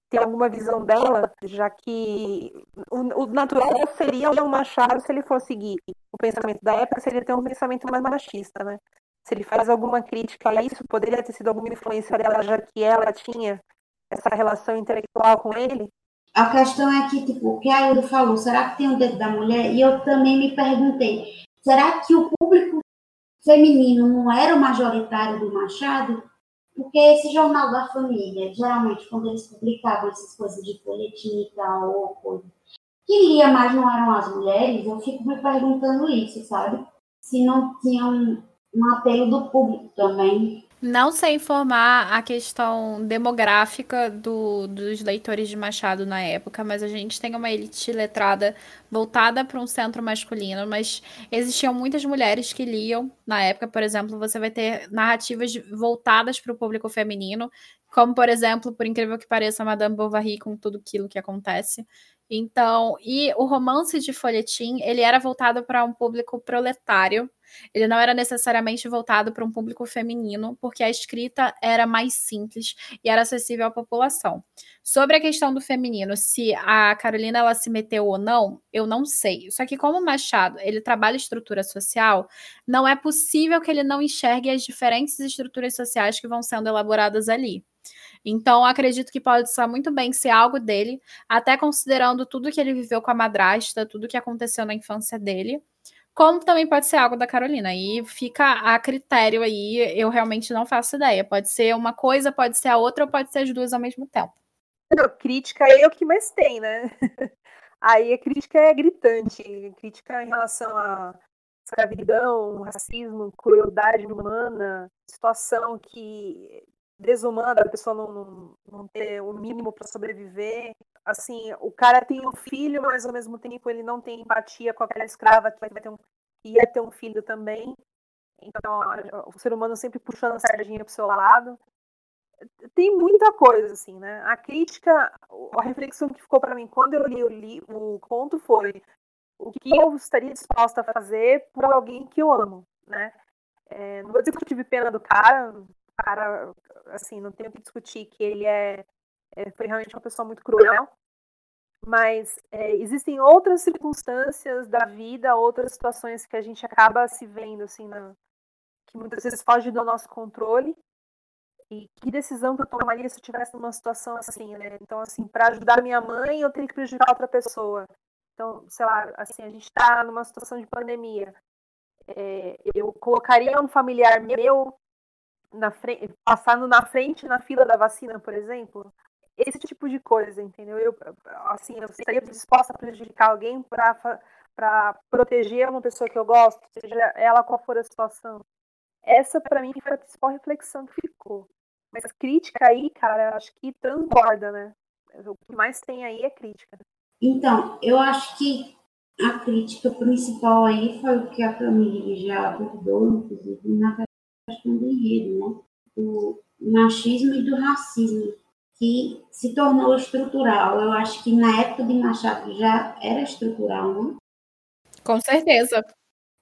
tem alguma visão dela, já que o, o natural seria o Machado se ele for seguir o pensamento da época, seria ter um pensamento mais machista, né? Se ele faz alguma crítica a isso, poderia ter sido alguma influência dela, já que ela tinha essa relação intelectual com ele? A questão é que, tipo, o que a Ildo falou, será que tem o dedo da mulher? E eu também me perguntei, será que o público feminino não era o majoritário do Machado, porque esse Jornal da Família, geralmente, quando eles publicavam essas coisas de folhetim e tal, ou coisa, que lia mais não eram as mulheres, eu fico me perguntando isso, sabe? Se não tinha um, um apelo do público também. Não sei informar a questão demográfica do, dos leitores de Machado na época, mas a gente tem uma elite letrada voltada para um centro masculino, mas existiam muitas mulheres que liam na época, por exemplo, você vai ter narrativas voltadas para o público feminino, como por exemplo, por incrível que pareça, Madame Bovary com tudo aquilo que acontece. Então, e o romance de folhetim, ele era voltado para um público proletário, ele não era necessariamente voltado para um público feminino, porque a escrita era mais simples e era acessível à população. Sobre a questão do feminino, se a Carolina ela se meteu ou não, eu não sei. Só que como Machado, ele trabalha estrutura social, não é possível que ele não enxergue as diferentes estruturas sociais que vão sendo elaboradas ali. Então, acredito que pode ser muito bem ser algo dele, até considerando tudo que ele viveu com a madrasta, tudo que aconteceu na infância dele como também pode ser algo da Carolina. E fica a critério aí, eu realmente não faço ideia. Pode ser uma coisa, pode ser a outra, ou pode ser as duas ao mesmo tempo. crítica é o que mais tem, né? Aí a crítica é gritante. Crítica em relação a escravidão, racismo, crueldade humana, situação que desumana, a pessoa não, não, não ter o mínimo para sobreviver. Assim, o cara tem um filho, mas ao mesmo tempo ele não tem empatia com aquela escrava que vai ter um, ia ter um filho também. Então, o ser humano sempre puxando a sardinha pro seu lado. Tem muita coisa, assim, né? A crítica, a reflexão que ficou para mim quando eu li o, li o conto foi o que eu estaria disposta a fazer por alguém que eu amo, né? É, não vou dizer que eu tive pena do cara, cara, assim, não tenho que discutir que ele é, é foi realmente uma pessoa muito cruel, mas é, existem outras circunstâncias da vida, outras situações que a gente acaba se vendo, assim, na, que muitas vezes foge do nosso controle. E que decisão que eu tomaria se eu estivesse numa situação assim, né? Então, assim, para ajudar minha mãe, eu teria que prejudicar outra pessoa. Então, sei lá, assim, a gente está numa situação de pandemia. É, eu colocaria um familiar meu na frente, passando na frente na fila da vacina, por exemplo. Esse tipo de coisa, entendeu? Eu, assim, eu estaria disposta a prejudicar alguém para proteger uma pessoa que eu gosto, seja ela qual for a situação. Essa, para mim, foi a principal reflexão que ficou. Mas crítica aí, cara, acho que transborda, né? O que mais tem aí é crítica. Então, eu acho que a crítica principal aí foi o que a família já abordou, inclusive, na questão do enredo, né? Do machismo e do racismo, que se tornou estrutural. Eu acho que na época de Machado já era estrutural, né? Com certeza.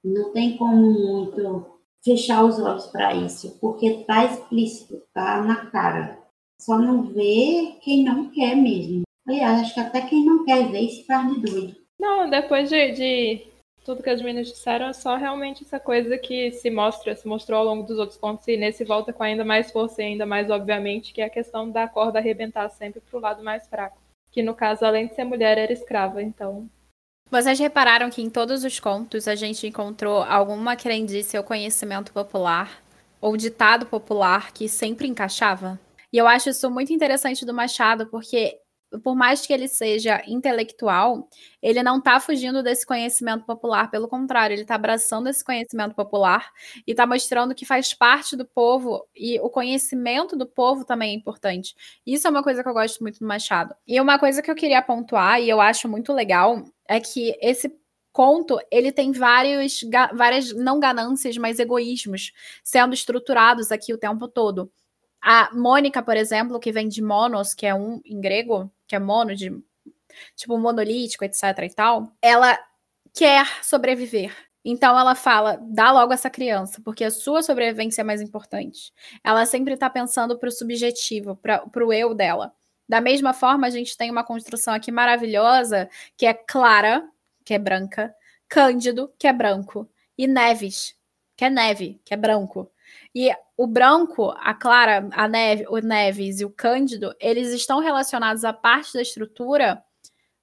Não tem como muito fechar os olhos para isso, porque está explícito, está na cara. Só não vê quem não quer mesmo. Aliás, acho que até quem não quer ver se faz de doido. Não, depois de, de tudo que as meninas disseram, é só realmente essa coisa que se mostra, se mostrou ao longo dos outros contos, e nesse volta com ainda mais força e ainda mais obviamente, que é a questão da corda arrebentar sempre pro lado mais fraco. Que no caso, além de ser mulher, era escrava, então vocês repararam que em todos os contos a gente encontrou alguma crendice ou conhecimento popular ou ditado popular que sempre encaixava? E eu acho isso muito interessante do Machado, porque por mais que ele seja intelectual, ele não está fugindo desse conhecimento popular, pelo contrário, ele está abraçando esse conhecimento popular e está mostrando que faz parte do povo e o conhecimento do povo também é importante. Isso é uma coisa que eu gosto muito do Machado. E uma coisa que eu queria pontuar e eu acho muito legal é que esse conto ele tem vários, várias não ganâncias, mas egoísmos sendo estruturados aqui o tempo todo. A Mônica, por exemplo, que vem de monos, que é um em grego, que é mono de tipo monolítico, etc e tal, ela quer sobreviver. Então ela fala: dá logo essa criança, porque a sua sobrevivência é mais importante. Ela sempre está pensando para o subjetivo, para o eu dela. Da mesma forma, a gente tem uma construção aqui maravilhosa, que é Clara, que é branca, Cândido, que é branco, e Neves, que é neve, que é branco. E o branco, a Clara, a neve, o Neves e o Cândido, eles estão relacionados à parte da estrutura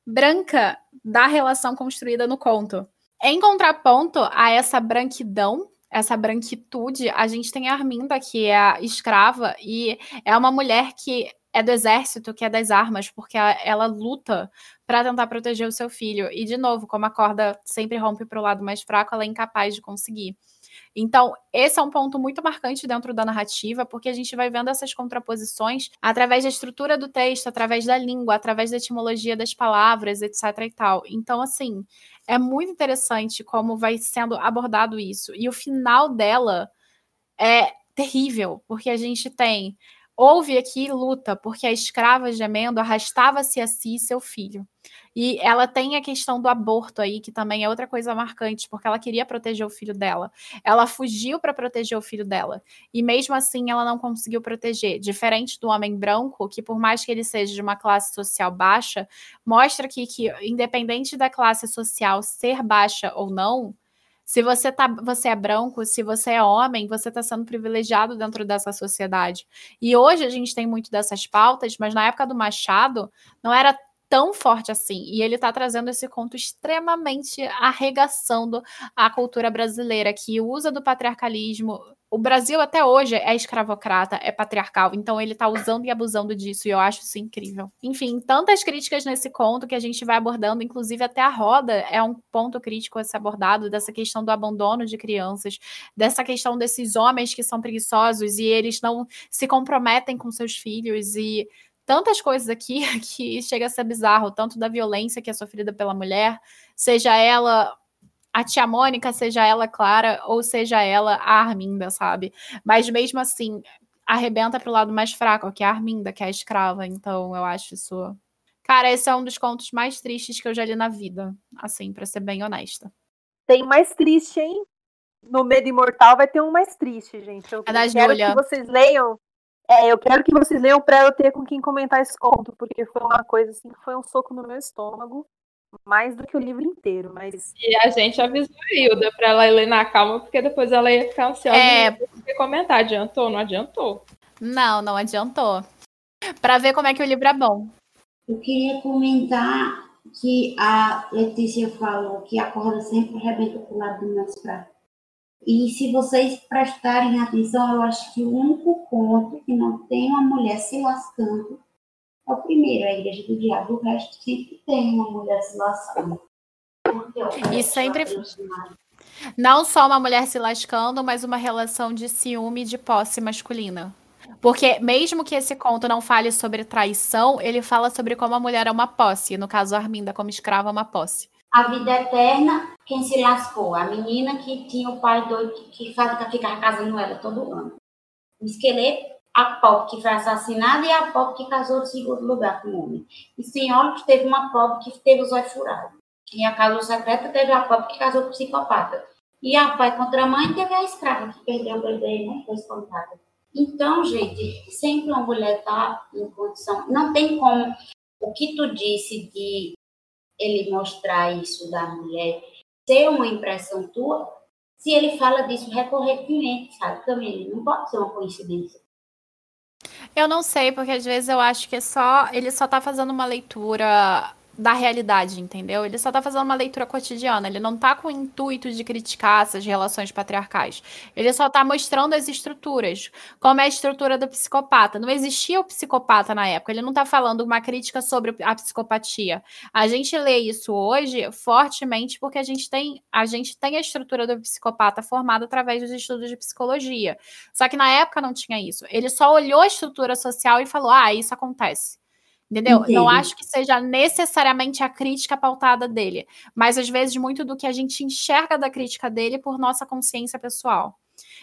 branca da relação construída no conto. Em contraponto a essa branquidão, essa branquitude, a gente tem a Arminda, que é a escrava, e é uma mulher que é do exército, que é das armas, porque ela, ela luta para tentar proteger o seu filho. E, de novo, como a corda sempre rompe para o lado mais fraco, ela é incapaz de conseguir. Então, esse é um ponto muito marcante dentro da narrativa, porque a gente vai vendo essas contraposições através da estrutura do texto, através da língua, através da etimologia das palavras, etc e tal. Então, assim, é muito interessante como vai sendo abordado isso. E o final dela é terrível, porque a gente tem Houve aqui luta, porque a escrava gemendo arrastava-se a si seu filho. E ela tem a questão do aborto aí, que também é outra coisa marcante, porque ela queria proteger o filho dela. Ela fugiu para proteger o filho dela. E mesmo assim, ela não conseguiu proteger. Diferente do homem branco, que por mais que ele seja de uma classe social baixa, mostra que, que independente da classe social ser baixa ou não, se você, tá, você é branco, se você é homem, você está sendo privilegiado dentro dessa sociedade. E hoje a gente tem muito dessas pautas, mas na época do Machado não era tão forte assim. E ele está trazendo esse conto extremamente arregaçando a cultura brasileira, que usa do patriarcalismo. O Brasil até hoje é escravocrata, é patriarcal, então ele está usando e abusando disso, e eu acho isso incrível. Enfim, tantas críticas nesse conto que a gente vai abordando, inclusive até a roda é um ponto crítico a ser abordado, dessa questão do abandono de crianças, dessa questão desses homens que são preguiçosos e eles não se comprometem com seus filhos e tantas coisas aqui que chega a ser bizarro, tanto da violência que é sofrida pela mulher, seja ela a tia Mônica, seja ela Clara, ou seja ela a Arminda, sabe? Mas mesmo assim, arrebenta pro lado mais fraco, que é a Arminda, que é a escrava. Então eu acho isso. Cara, esse é um dos contos mais tristes que eu já li na vida, assim, para ser bem honesta. Tem mais triste, hein? No Medo Imortal vai ter um mais triste, gente. Eu é quero Júlia. que vocês leiam é, eu quero que vocês leiam para eu ter com quem comentar esse conto, porque foi uma coisa assim que foi um soco no meu estômago, mais do que o livro inteiro, mas... E a gente avisou a Hilda para ela ler na calma, porque depois ela ia ficar ansiosa é... e comentar. Adiantou? Não adiantou? Não, não adiantou. Para ver como é que o livro é bom. Eu queria comentar que a Letícia falou que a corda sempre arrebenta para o lado do mais fraco. E se vocês prestarem atenção, eu acho que o único ponto que não tem uma mulher se lascando é o primeiro, a igreja do diabo. O resto sempre tem uma mulher se lascando. E sempre. Não só uma mulher se lascando, mas uma relação de ciúme e de posse masculina. Porque mesmo que esse conto não fale sobre traição, ele fala sobre como a mulher é uma posse. No caso, Arminda, como escrava, é uma posse. A vida eterna, quem se lascou? A menina que tinha o pai doido que, ficava casando ela todo ano. O esqueleto, a pobre que foi assassinada e a pobre que casou no segundo lugar com o homem. E senhora que teve uma pobre que teve os olhos furados. E a casa secreta teve a pobre que casou com o psicopata. E a pai contra a mãe teve a escrava que perdeu o bebê, né? Foi espantada. Então, gente, sempre uma mulher tá em condição. Não tem como. O que tu disse de ele mostrar isso da mulher ser uma impressão tua, se ele fala disso recorrentemente, sabe? Também não pode ser uma coincidência. Eu não sei, porque às vezes eu acho que é só ele só tá fazendo uma leitura da realidade, entendeu? Ele só tá fazendo uma leitura cotidiana, ele não tá com o intuito de criticar essas relações patriarcais. Ele só tá mostrando as estruturas, como é a estrutura do psicopata. Não existia o psicopata na época, ele não tá falando uma crítica sobre a psicopatia. A gente lê isso hoje fortemente porque a gente tem a gente tem a estrutura do psicopata formada através dos estudos de psicologia. Só que na época não tinha isso. Ele só olhou a estrutura social e falou: "Ah, isso acontece". Entendeu? Entendi. Não acho que seja necessariamente a crítica pautada dele, mas às vezes muito do que a gente enxerga da crítica dele por nossa consciência pessoal.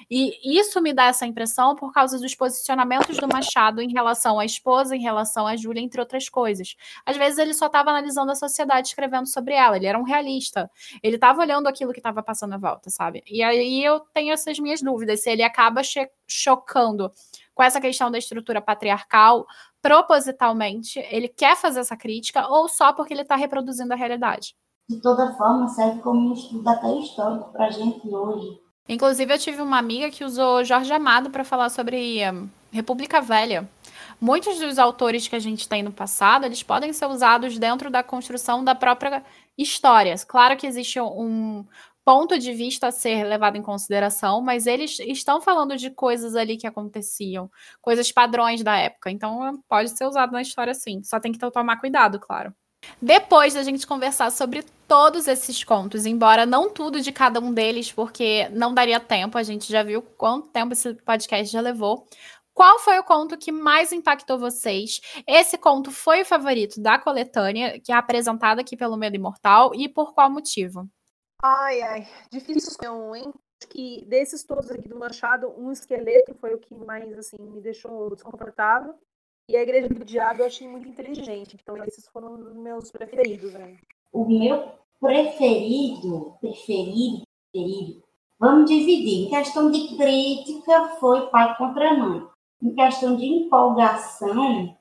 E isso me dá essa impressão por causa dos posicionamentos do Machado em relação à esposa, em relação à Júlia, entre outras coisas. Às vezes ele só estava analisando a sociedade, escrevendo sobre ela, ele era um realista. Ele estava olhando aquilo que estava passando à volta, sabe? E aí eu tenho essas minhas dúvidas, se ele acaba chocando com essa questão da estrutura patriarcal propositalmente, ele quer fazer essa crítica ou só porque ele está reproduzindo a realidade. De toda forma, serve como um estudo até histórico para a gente hoje. Inclusive, eu tive uma amiga que usou Jorge Amado para falar sobre um, República Velha. Muitos dos autores que a gente tem no passado, eles podem ser usados dentro da construção da própria história. Claro que existe um, ponto de vista a ser levado em consideração, mas eles estão falando de coisas ali que aconteciam, coisas padrões da época. Então pode ser usado na história sim. Só tem que tomar cuidado, claro. Depois da gente conversar sobre todos esses contos, embora não tudo de cada um deles, porque não daria tempo, a gente já viu quanto tempo esse podcast já levou. Qual foi o conto que mais impactou vocês? Esse conto foi o favorito da coletânea, que é apresentado aqui pelo Medo Imortal, e por qual motivo? Ai, ai, difícil escolher um, hein? Acho que desses todos aqui do Machado, um esqueleto foi o que mais, assim, me deixou desconfortável. E a Igreja do Diabo eu achei muito inteligente. Então, esses foram os meus preferidos, né? O meu preferido, preferido, preferido, vamos dividir. Em questão de crítica, foi pai contra mãe. Em questão de empolgação,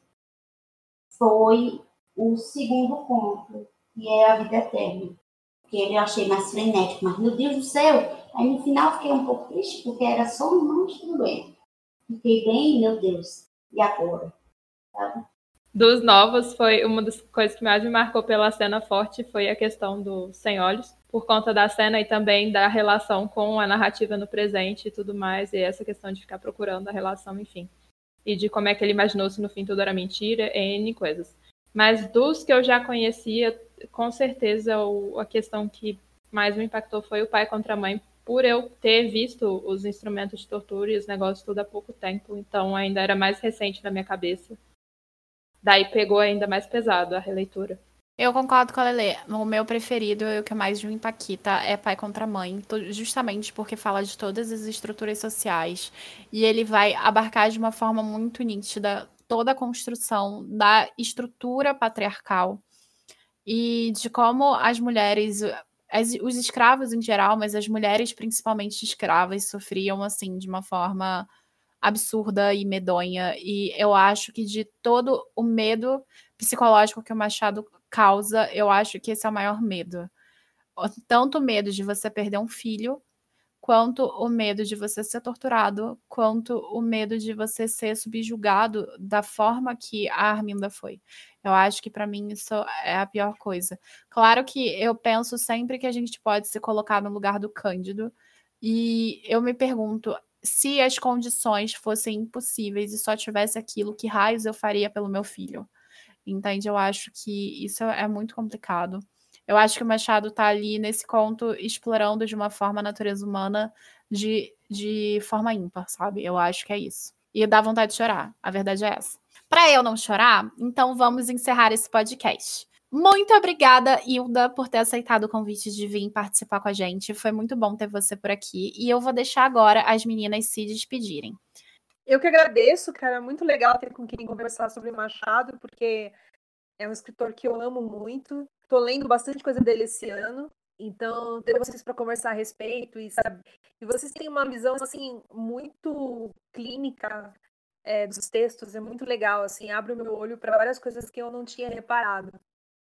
foi o segundo ponto, que é a vida eterna que ele eu achei mais frenético, mas meu Deus do céu, aí no final fiquei um pouco triste, porque era só um monstro doente. Fiquei bem, meu Deus, e agora? Sabe? Dos novos, foi uma das coisas que mais me marcou pela cena forte foi a questão do sem olhos, por conta da cena e também da relação com a narrativa no presente e tudo mais, e essa questão de ficar procurando a relação, enfim. E de como é que ele imaginou se no fim tudo era mentira, N coisas. Mas dos que eu já conhecia, com certeza o, a questão que mais me impactou foi o pai contra a mãe, por eu ter visto os instrumentos de tortura e os negócios tudo há pouco tempo, então ainda era mais recente na minha cabeça. Daí pegou ainda mais pesado a releitura. Eu concordo com a Lele. O meu preferido e o que mais me impacta é Pai contra Mãe, justamente porque fala de todas as estruturas sociais e ele vai abarcar de uma forma muito nítida toda a construção da estrutura patriarcal e de como as mulheres, as, os escravos em geral, mas as mulheres principalmente escravas, sofriam assim de uma forma absurda e medonha. E eu acho que de todo o medo psicológico que o Machado causa, eu acho que esse é o maior medo. Tanto medo de você perder um filho, quanto o medo de você ser torturado, quanto o medo de você ser subjugado da forma que a Arminda foi. Eu acho que para mim isso é a pior coisa. Claro que eu penso sempre que a gente pode se colocar no lugar do Cândido, e eu me pergunto, se as condições fossem impossíveis e só tivesse aquilo, que raios eu faria pelo meu filho? Entende? Eu acho que isso é muito complicado. Eu acho que o Machado está ali nesse conto explorando de uma forma a natureza humana de, de forma ímpar, sabe? Eu acho que é isso. E dá vontade de chorar. A verdade é essa. Para eu não chorar, então vamos encerrar esse podcast. Muito obrigada, Hilda, por ter aceitado o convite de vir participar com a gente. Foi muito bom ter você por aqui. E eu vou deixar agora as meninas se despedirem. Eu que agradeço, cara. Muito legal ter com quem conversar sobre Machado, porque é um escritor que eu amo muito. Estou lendo bastante coisa dele esse ano. Então, ter vocês para conversar a respeito e sabe, e vocês têm uma visão assim muito clínica é, dos textos, é muito legal, assim, abre o meu olho para várias coisas que eu não tinha reparado.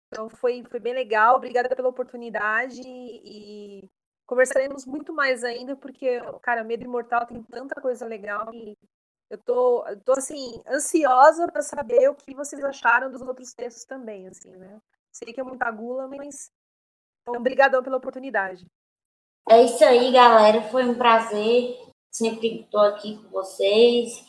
Então foi, foi bem legal, obrigada pela oportunidade e conversaremos muito mais ainda, porque, cara, Medo Imortal tem tanta coisa legal e eu tô, eu tô assim, ansiosa para saber o que vocês acharam dos outros textos também, assim, né? Sei que é muita gula, mas então, obrigadão pela oportunidade. É isso aí, galera. Foi um prazer. Sempre estou aqui com vocês.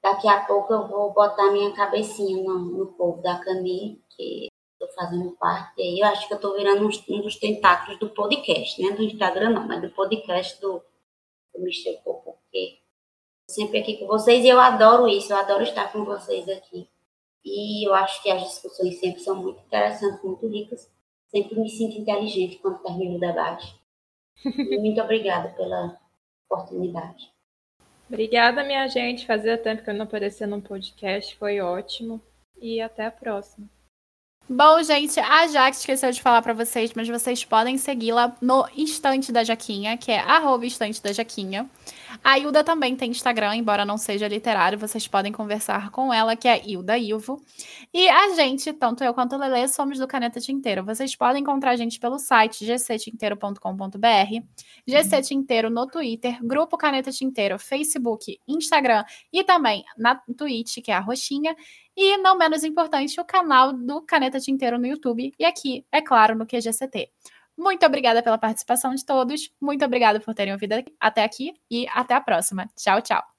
Daqui a pouco eu vou botar minha cabecinha no, no povo da Camille, que estou fazendo parte aí. Eu acho que eu estou virando um, dos tentáculos do podcast, né? Do Instagram não, mas do podcast do, do Mr. Porque sempre aqui com vocês e eu adoro isso, eu adoro estar com vocês aqui. E eu acho que as discussões sempre são muito interessantes, muito ricas. Sempre me sinto inteligente quando termino o debate. E muito obrigada pela oportunidade. Obrigada, minha gente. Fazia tempo que eu não aparecia num podcast, foi ótimo. E até a próxima. Bom, gente, a Jaque esqueceu de falar para vocês, mas vocês podem segui-la no Instante da Jaquinha, que é arroba Instante da Jaquinha. A Hilda também tem Instagram, embora não seja literário, vocês podem conversar com ela, que é Hilda Ilvo. E a gente, tanto eu quanto a Lele, somos do Caneta Tinteiro. Vocês podem encontrar a gente pelo site gctinteiro.com.br, GC Tinteiro no Twitter, Grupo Caneta Tinteiro, Facebook, Instagram e também na Twitch, que é a Roxinha. E, não menos importante, o canal do Caneta Tinteiro no YouTube e aqui, é claro, no QGCT. Muito obrigada pela participação de todos. Muito obrigada por terem ouvido até aqui e até a próxima. Tchau, tchau.